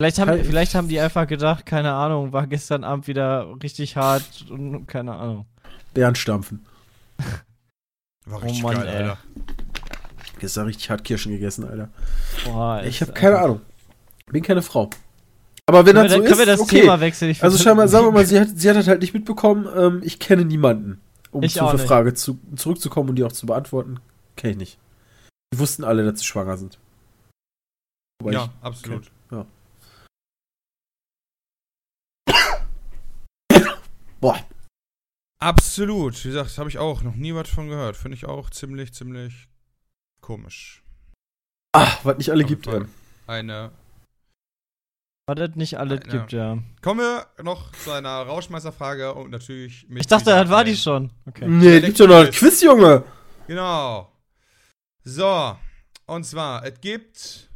Vielleicht haben, vielleicht haben die einfach gedacht, keine Ahnung, war gestern Abend wieder richtig hart und keine Ahnung. Bärenstampfen. War Oh richtig Mann, geil, ey. Alter. Gestern richtig hart Kirschen gegessen, Alter. Boah, Ich habe keine Ahnung. Bin keine Frau. Aber wenn Können das wir, so können ist, wir das okay. Thema wechseln? Ich Also scheinbar, sagen wir mal, sie hat, sie hat das halt nicht mitbekommen. Ähm, ich kenne niemanden. Um Ich zur. Frage zu, zurückzukommen und die auch zu beantworten, kenne ich nicht. Die wussten alle, dass sie schwanger sind. Wobei Ja, absolut. Boah. Absolut. Wie gesagt, habe ich auch noch nie was von gehört. Finde ich auch ziemlich, ziemlich komisch. Ah, was nicht alle gibt. Eine. Was das nicht alle Ja. gibt, ja. Kommen wir noch zu einer Rauschmeisterfrage und natürlich mit. Ich dachte, das war die schon. Okay. Nee, gibt doch noch ein Quiz, Junge. Genau. So. Und zwar, es gibt.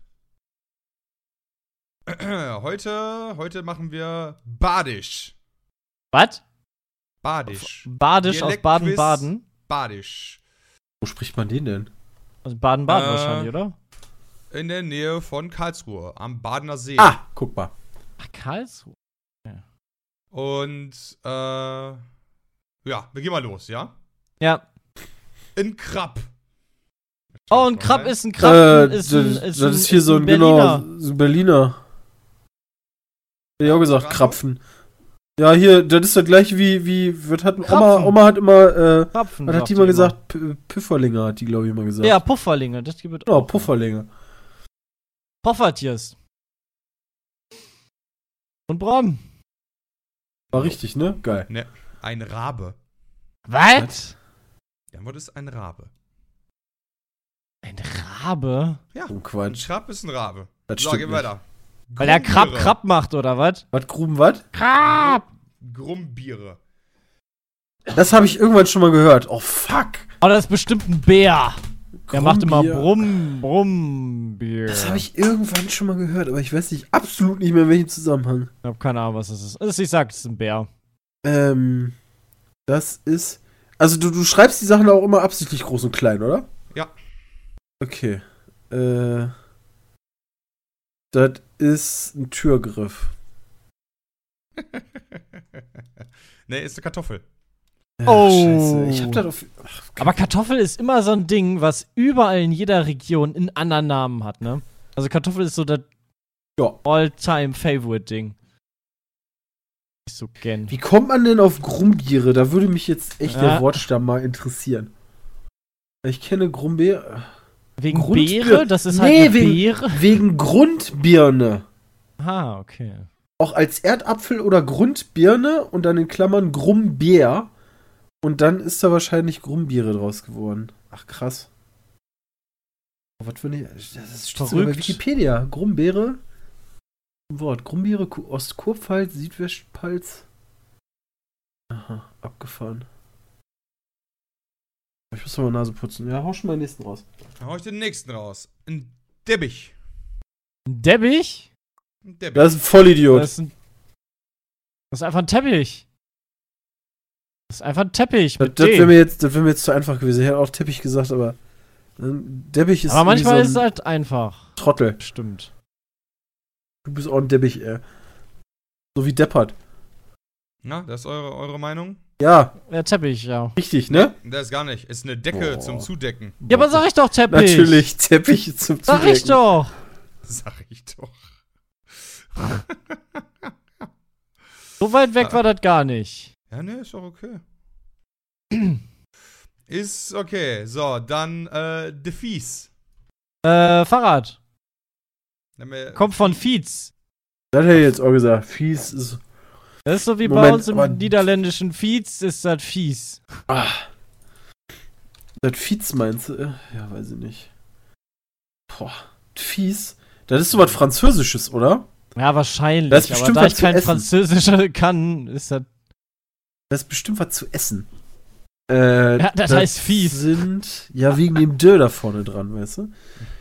Heute, heute machen wir Badisch. Was? Badisch. Badisch aus. Baden-Baden? Badisch. Wo spricht man den denn? Also Baden-Baden Äh, wahrscheinlich, oder? In der Nähe von Karlsruhe, am Badener See. Ah, guck mal. Ach, Karlsruhe. Und, äh. Ja, wir gehen mal los, ja? Ja. In Krapp. Oh, ein Krab ist ein Krab. äh, ist ein, das, ist das ein, ist hier so ein, Berliner. genau, so ein Berliner. Hätte ich auch gesagt. Krapfen. Ja, hier, das ist das gleiche wie, wie, was hat, Oma, Krapfen. Oma hat immer, äh, Krapfen, was hat die mal gesagt? P Püfferlinge hat die, glaube ich, immer gesagt. Ja, Pufferlinge, das gibt es Genau, auch. Pufferlinge. Poffertiers. Und Brom. War richtig, ne? Geil. Ne, ein Rabe. Was? Ja, was ist ein Rabe? Ein Rabe? Ja, Oh, ein Quatsch. Krab ist ein Rabe. Das so, gehen nicht. weiter. Weil der Krab. Krab macht, oder was? Was, Gruben, was? Krab! Grumbiere. Das habe ich irgendwann schon mal gehört. Oh, fuck. Oh, das ist bestimmt ein Bär. Der macht immer. Brumm, Brumm, Bier. Das habe ich irgendwann schon mal gehört, aber ich weiß nicht, absolut nicht mehr in welchem Zusammenhang. Ich hab keine Ahnung, was das ist. Also ich sag, es ist ein Bär. Ähm, das ist. Also du, du schreibst die Sachen auch immer absichtlich groß und klein, oder? Ja. Okay. Äh. Das ist ein Türgriff. nee, ist eine Kartoffel. Oh. Scheiße. Ich hab da. Ach, Aber Kartoffel ist immer so ein Ding, was überall in jeder Region einen anderen Namen hat, ne? Also Kartoffel ist so das Ja. All-Time-Favorite-Ding. Ich so gern. Wie kommt man denn auf Grumbiere? Da würde mich jetzt echt Ja. der Wortstamm mal interessieren. Ich kenne Grumbiere. Wegen Grundbier- Beere? Das ist Nee, halt wegen- Beere. Wegen Grundbirne. Ah, okay. Auch als Erdapfel oder Grundbirne und dann in Klammern Grumbier. Und dann ist da wahrscheinlich Grumbiere draus geworden. Ach, krass. Was für eine. Das steht sogar bei Verrückt. Wikipedia. Grumbeere. Wort. Grumbiere, Ku- Ostkurpfalz, Südwestpfalz. Aha, abgefahren. Ich muss mal Nase putzen. Ja, hau schon mal den nächsten raus. Dann hau ich den nächsten raus. Ein Debbich. Ein Deppich? Ein Debbich. Das ist ein Vollidiot. Das ist, ein, das ist einfach ein Teppich. Das ist einfach ein Teppich. Das, Mit das wäre mir, jetzt- das wär mir jetzt zu einfach gewesen. Ich hätte auch Teppich gesagt, aber. ähm, Deppich ist Aber manchmal irgendwie ist so es ein halt einfach. Trottel. Stimmt. Du bist auch ein Deppich, ey. So wie Deppert. Na, das ist eure, eure Meinung? Ja, Ja, Teppich, ja. richtig, ne? Das ist gar nicht. Ist eine Decke Boah. zum Zudecken. Ja, aber sag ich doch Teppich. Natürlich, Teppich zum Sag Zudecken. ich doch. Sag ich doch. So weit weg war das gar nicht. Ja, ne, ist doch okay. ist okay. So, dann äh, De Fies. Äh, Fahrrad. Kommt von Fietz. Das hätte ich jetzt auch gesagt. Fies ist. Das ist so wie bei Moment, uns im aber- niederländischen Fiets, ist das fies. Ah. Das Fies meinst du? Ja, weiß ich nicht. Boah, Fies. Das ist so was Französisches, oder? Ja, wahrscheinlich. Das ist aber bestimmt da was ich kein essen. Französischer kann, ist das. Das ist bestimmt was zu essen. Äh, Ja, das heißt fies. sind, ja, wegen dem Dö da vorne dran, weißt du?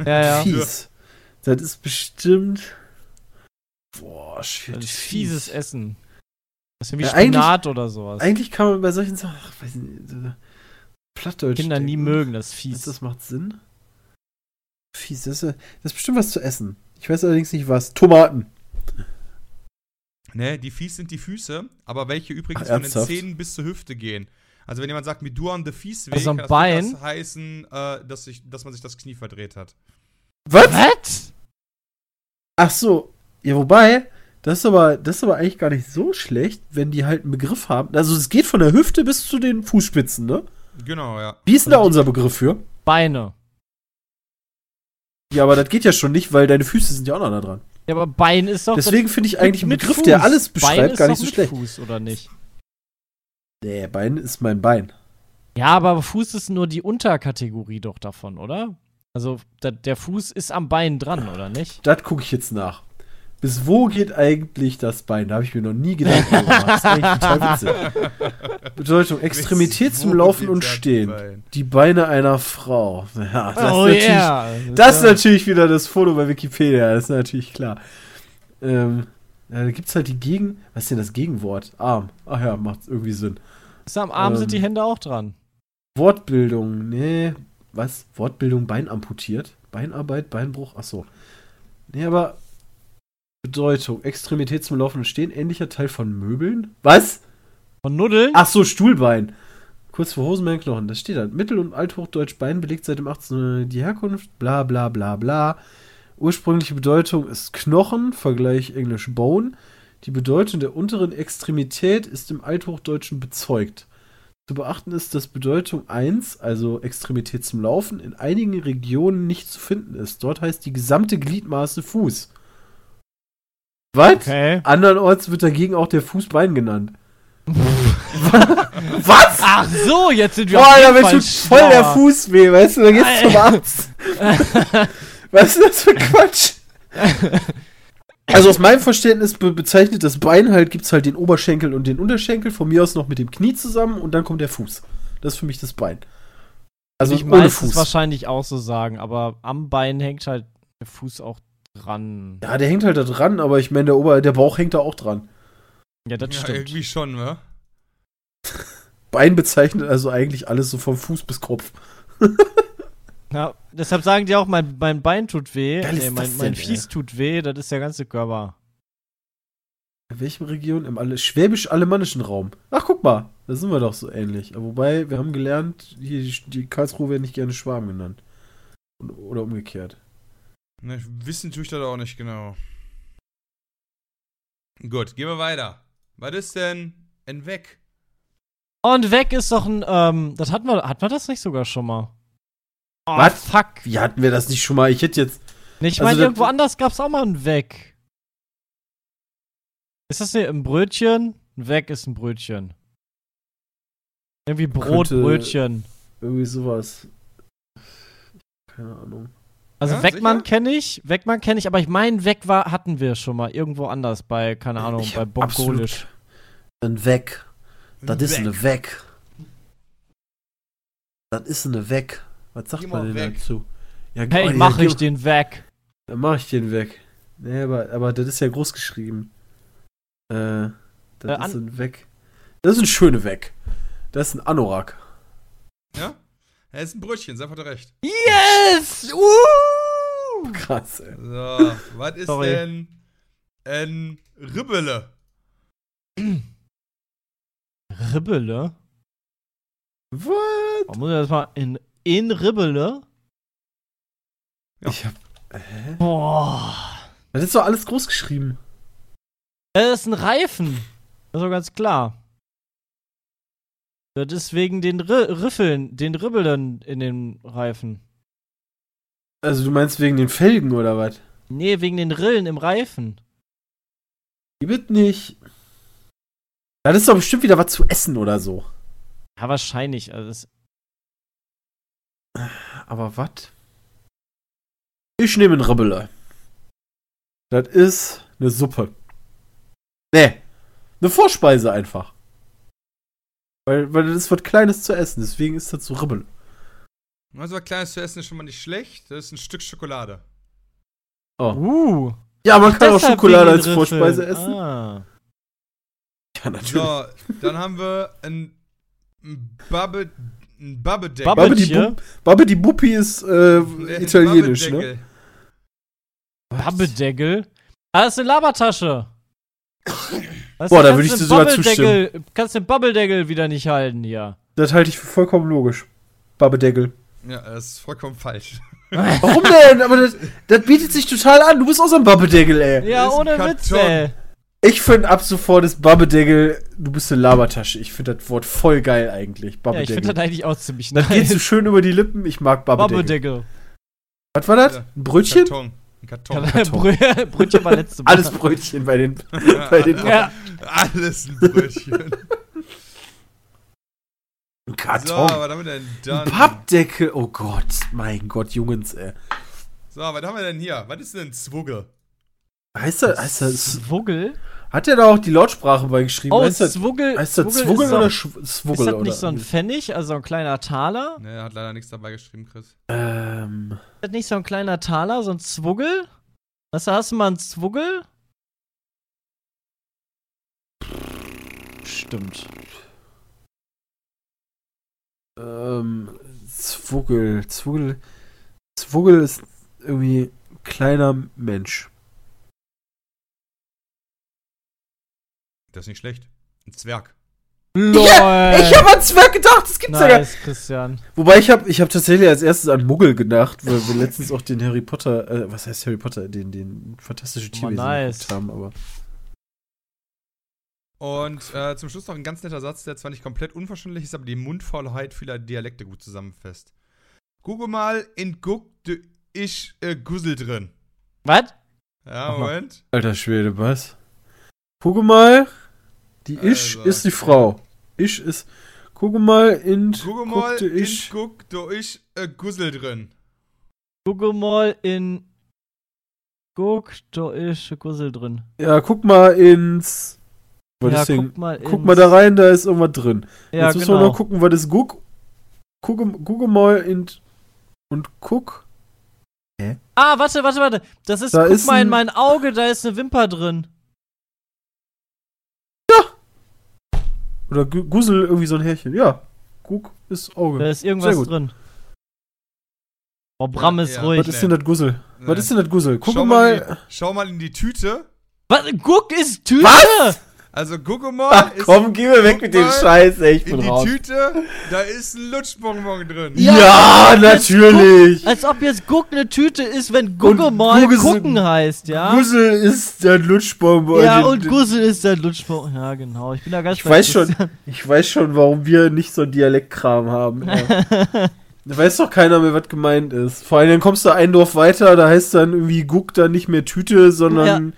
Ja, ja. Fies. Das ist bestimmt. Boah, schwierig. Das ist fieses Essen. Das ist wie Ja, Spinat oder sowas. Eigentlich kann man bei solchen Sachen, ach, weiß nicht, so Plattdeutsch. Kinder nie denken. mögen das Das, fies. das macht Sinn. Fies, das ist, das ist bestimmt was zu essen. Ich weiß allerdings nicht was. Tomaten. Ne, die Fies sind die Füße, aber welche übrigens Ach, von den? Zähnen bis zur Hüfte gehen. Also wenn jemand sagt, mit du an the Fiesweg, Also kann das Bein? durchaus heißen, äh, dass, sich, dass man sich das Knie verdreht hat. Was? Was? Ach so. Ja, wobei, das ist aber, das ist aber eigentlich gar nicht so schlecht, wenn die halt einen Begriff haben. Also es geht von der Hüfte bis zu den Fußspitzen, ne? Genau, ja. Wie ist denn da unser Begriff für? Beine. Ja, aber das geht ja schon nicht, weil deine Füße sind ja auch noch da dran. Ja, aber Bein ist doch. Deswegen finde ich eigentlich einen Begriff, Fuß. der alles Bein beschreibt, ist gar nicht so schlecht. Fuß, oder nicht? Nee, Bein ist mein Bein. Ja, aber Fuß ist nur die Unterkategorie doch davon, oder? Also da, der Fuß ist am Bein dran, oder nicht? Das gucke ich jetzt nach. Bis wo geht eigentlich das Bein? Da habe ich mir noch nie Gedanken gemacht. Das ist eigentlich total witzig. Bedeutung, Extremität zum Laufen und Stehen. Bein? Die Beine einer Frau. Ja, das oh ist natürlich, yeah. das ist natürlich wieder das Foto bei Wikipedia, das ist natürlich klar. Ähm, da gibt es halt die Gegen... Was ist denn das Gegenwort? Arm. Ach ja, macht irgendwie Sinn. Ist am Arm sind die ähm, Hände auch dran. Wortbildung, nee. Was? Wortbildung, Bein amputiert? Beinarbeit, Beinbruch? Achso. Nee, aber Bedeutung, Extremität zum Laufen und Stehen, ähnlicher Teil von Möbeln? Was? Von Nuddeln? Ach so, Stuhlbein. Kurz vor Hosenbeinknochen, das steht da. Mittel- und Althochdeutsch Bein belegt seit dem 18. die Herkunft, bla bla bla bla. Ursprüngliche Bedeutung ist Knochen, Vergleich Englisch Bone. Die Bedeutung der unteren Extremität ist im Althochdeutschen bezeugt. Zu beachten ist, dass Bedeutung 1, also Extremität zum Laufen, in einigen Regionen nicht zu finden ist. Dort heißt die gesamte Gliedmaße Fuß. Was? Okay. Andernorts wird dagegen auch der Fußbein genannt. Was? Ach so, jetzt sind wir Boah, auf jeden Fall tut voll der. Fuß weh, weißt du, dann geht's zum Arzt. Was ist das für Quatsch? Also aus meinem Verständnis be bezeichnet das Bein halt, gibt's halt den Oberschenkel und den Unterschenkel, von mir aus noch mit dem Knie zusammen und dann kommt der Fuß. Das ist für mich das Bein. Also ich ohne meine Fuß. wahrscheinlich auch so sagen, aber am Bein hängt halt der Fuß auch dran. Ja, der hängt halt da dran, aber ich meine, der, Ober der Bauch hängt da auch dran. Ja, das Ja, stimmt. irgendwie schon, ne? Bein bezeichnet also eigentlich alles so vom Fuß bis Kopf. Ja, deshalb sagen die auch, mein, mein Bein tut weh, nee, mein, mein Fies tut weh, das ist der ganze Körper. In welchem Region? Im alle schwäbisch-alemannischen Raum. Ach, guck mal, da sind wir doch so ähnlich. Aber Wobei, wir haben gelernt, hier die, Karlsruhe werden nicht gerne Schwaben genannt. Oder umgekehrt. Ne wissen tue ich das auch nicht genau. Gut, gehen wir weiter. Was ist denn ein Weg? Und weg ist doch ein, ähm, das hatten wir, hatten wir das nicht sogar schon mal? Oh, Was? fuck. Wie hatten wir das nicht schon mal? Ich hätte jetzt. Nee, ich Also meine, irgendwo anders gab's auch mal ein Weg. Ist das hier ein Brötchen? Ein Weg ist ein Brötchen. Irgendwie Brot, Könnte- Brötchen. Irgendwie sowas. Keine Ahnung. Also Ja, Wegmann kenne ich, Wegmann kenne ich, aber ich meine, Weg war, hatten wir schon mal irgendwo anders bei, keine Ahnung, Ich bei Bongolisch. Ein Weg. Das ist eine Weg. Das ist eine Weg. Was sagt man mal denn weg. dazu? Ja, Hey, ja, mach geh- ich den weg. Dann mach ich den weg. Nee, aber, aber das ist ja groß geschrieben. Äh, das Äh, ist ein Weg. Das ist ein schöner Weg. Das ist ein Anorak. Ja? Ja, ist ein Brötchen, sei hat recht. Yes! Uh! Krass, ey. So, was ist Sorry. denn ein Ribbele? Ribbele? Was? Oh, muss ich das mal in, in Ribbele? Ich hab. Hä? Boah. Das ist doch alles groß geschrieben. Das ist ein Reifen. Das ist doch ganz klar. Das ist wegen den Ri Riffeln, den Ribbeln in den Reifen. Also, du meinst wegen den Felgen oder was? Nee, wegen den Rillen im Reifen. Die wird nicht. Das ist doch bestimmt wieder was zu essen oder so. Ja, wahrscheinlich. Also Aber was? Ich nehme einen Ribbele. Das ist eine Suppe. Nee. Eine Vorspeise einfach. Weil, weil das ist was Kleines zu essen, deswegen ist das so Ribbel. Also, was Kleines zu essen ist schon mal nicht schlecht. Das ist ein Stück Schokolade. Oh. uh. Ja, man kann auch Schokolade als Vorspeise essen. Ah. Ja, natürlich. So, dann haben wir ein, ein Babbe, ein Babbedeck. Babbe- Babbe die, Babetje? Bu Babbe die Buppi ist äh, italienisch, ne? Babbedeckel. Ah, das ist eine Labertasche. Weißt Boah, da würde ich dir sogar Babbeldeckel- Kannst den Bubbeldeckel wieder nicht halten hier. Das halte ich für vollkommen logisch. Babbedeckel. Ja, das ist vollkommen falsch. Warum denn? Aber das, das bietet sich total an. Du bist auch so ein Babbedeckel, ey. Ja, ohne Witz, ey. Ich finde ab sofort ist Babbedeckel, du bist eine Labertasche. Ich finde das Wort voll geil eigentlich. Ja, ich Babbedeckel. finde das eigentlich auch ziemlich das geht so nice. schön über die Lippen. Ich mag Babbedeckel. Babbedeckel. Was war das? Ja. Ein Brötchen? Karton. Ein Karton. Brö- Brötchen war letzte Mal. Alles Brötchen bei den. bei den Ja. Alles ein Brötchen. Ein so, Karton. was haben wir denn dann? ein Pappdeckel. Oh Gott, mein Gott, Jungs, ey. So, was haben wir denn hier? Was ist denn ein Zwugge? Heißt das, heißt das, Zwuggel? hat der da auch die Lautsprache bei geschrieben? Oh, heißt das, Zwuggel. heißt das Zwuggel Zwuggel ist oder Schw- Ist Zwuggel? das oder? nicht so ein Pfennig, also ein kleiner Taler? Ne, er hat leider nichts dabei geschrieben, Chris. ähm, Ist das nicht so ein kleiner Taler, so ein Zwuggel? Weißt du, hast du mal einen Zwuggel? Stimmt. ähm, Zwuggel. Zwuggel. Zwuggel ist irgendwie ein kleiner Mensch. Das ist nicht schlecht. Ein Zwerg. LOL! Ich habe an Zwerg gedacht, das gibt's ja gar nice, Christian. Wobei ich habe ich hab tatsächlich als erstes an Muggel gedacht, weil wir letztens auch den Harry Potter, äh, was heißt Harry Potter, den, den fantastische Oh, Tierwesen nice. haben, aber. Und äh, zum Schluss noch ein ganz netter Satz, der zwar nicht komplett unverständlich ist, aber die Mundfaulheit vieler Dialekte gut zusammenfasst. Gucke mal in Guck, de ich äh, Gussel drin. Was? Ja. Moment. Alter Schwede, was? Gucke mal, die Ich Also, ist die Frau. Ich ist. Gucke mal in. Gucke mal guckte in ich. Guck, de ich äh, Gussel drin. Gucke mal in. Guck, da ist ein Gussel drin. Ja, guck mal ins. Was ja, guck mal Guck ins- mal da rein, da ist irgendwas drin. Ja, Jetzt müssen genau. wir noch gucken, was ist Guck. Gucke, gucke mal in. Und guck. Ah, warte, warte, warte. Das ist, Da guck ist mal in ein- mein Auge, da ist eine Wimper drin. Oder Gu- Gussel, irgendwie so ein Härchen. Ja. Guck ist Auge. Da ist irgendwas drin. Oh, Bram ist ja. ruhig. Was ist denn das Gussel? Was Nee. ist denn das Gussel? Gucke schau mal. Die, schau mal in die Tüte. Was? Guck ist Tüte! Was? Also gucke mal. Ach ist komm, geh mir weg guck mit dem Scheiß, ey, ich in bin die raus. Tüte, da ist ein Lutschbonbon drin. Ja, jetzt natürlich. Als ob jetzt Guck eine Tüte ist, wenn Gucke Und mal Guck ist- gucken heißt, ja? Gussel ist der Lutschbonbon. ja, Den- und Gussel ist der Lutschbau. Ja, genau. Ich bin da ganz Ich weiß schon, ich weiß schon, warum wir nicht so einen Dialektkram haben. Ja. Da weiß doch keiner mehr, was gemeint ist. Vor allem dann kommst du ein Dorf weiter, da heißt dann irgendwie Guck dann nicht mehr Tüte, sondern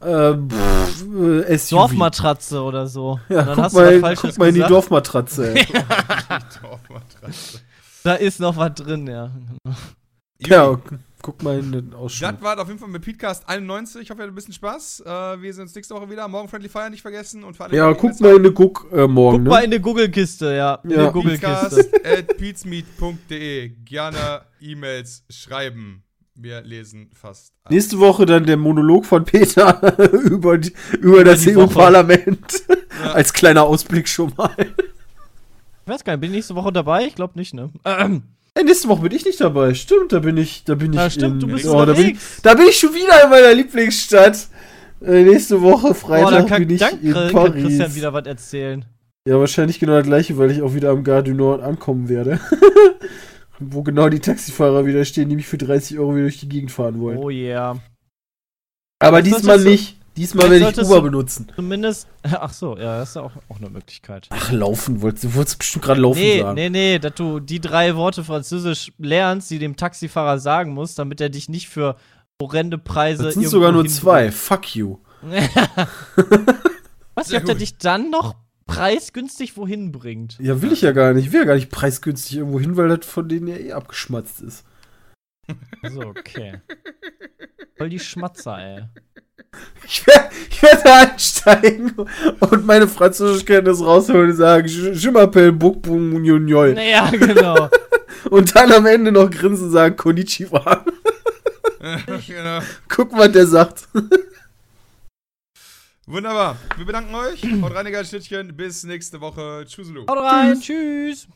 äh, pff, äh, SUV. Dorfmatratze oder so. Ja, dann guck hast du was mal, Falsches guck mal in die. Dorfmatratze. ey. Dorfmatratze. Da ist noch was drin, ja. ja, gu- guck mal in den Ausschnitt. Das war auf jeden Fall mit Podcast 91. Ich hoffe, ihr hattet ein bisschen Spaß. Äh, wir sehen uns nächste Woche wieder. Morgen Friendly Fire nicht vergessen. Und für alle, Ja, die guck mal in den Guck äh, morgen. Guck mal Ne? in die Google-Kiste, ja. In Ja. die Google-Kiste. Podcast at peatsmeet.de. Gerne E-Mails schreiben. Wir lesen fast. alles. Nächste Woche dann der Monolog von Peter über, die, über das. EU-Parlament. Ja. Als kleiner Ausblick schon mal. Ich weiß gar nicht, bin ich nächste Woche dabei? Ich glaube nicht, ne? Ähm, nächste Woche bin ich nicht dabei. Stimmt, da bin ich, da bin ich. ja, stimmt, in, du bist oh, da, bin, da bin ich schon wieder in meiner Lieblingsstadt. Äh, nächste Woche, Freitag, kann, bin ich dann in kann Paris. Christian wieder was erzählen. Ja, wahrscheinlich genau das gleiche, weil ich auch wieder am Gare du Nord ankommen werde. Wo genau die Taxifahrer wieder stehen, die mich für 30 Euro wieder durch die Gegend fahren wollen. Oh yeah. Aber jetzt diesmal nicht. Diesmal werde ich Uber benutzen. Zumindest. Ach so, ja, das ist ja auch, auch eine Möglichkeit. Ach, laufen wolltest du. wolltest bestimmt gerade laufen Nee, sagen. nee, nee, dass du die drei Worte Französisch lernst, die dem Taxifahrer sagen musst, damit er dich nicht für horrende Preise. Das sind sogar nur zwei. Fuck you. Was, er gut. dich dann noch preisgünstig wohin bringt. Ja, will ich ja gar nicht. Ich will ja gar nicht preisgünstig irgendwo hin, weil das von denen ja eh abgeschmatzt ist. So, okay. Voll die Schmatzer, ey. Ich werde ich werd da einsteigen und meine Französischkenntnis rausholen und sagen, m'appelle Bukbung Munyol. Naja, genau. Und dann am Ende noch grinsen und sagen, Konnichiwa. genau. Guck, was der sagt. Wunderbar. Wir bedanken euch. Haut rein, ihr Schnittchen. Bis nächste Woche. Tschüss. Haut rein, tschüss.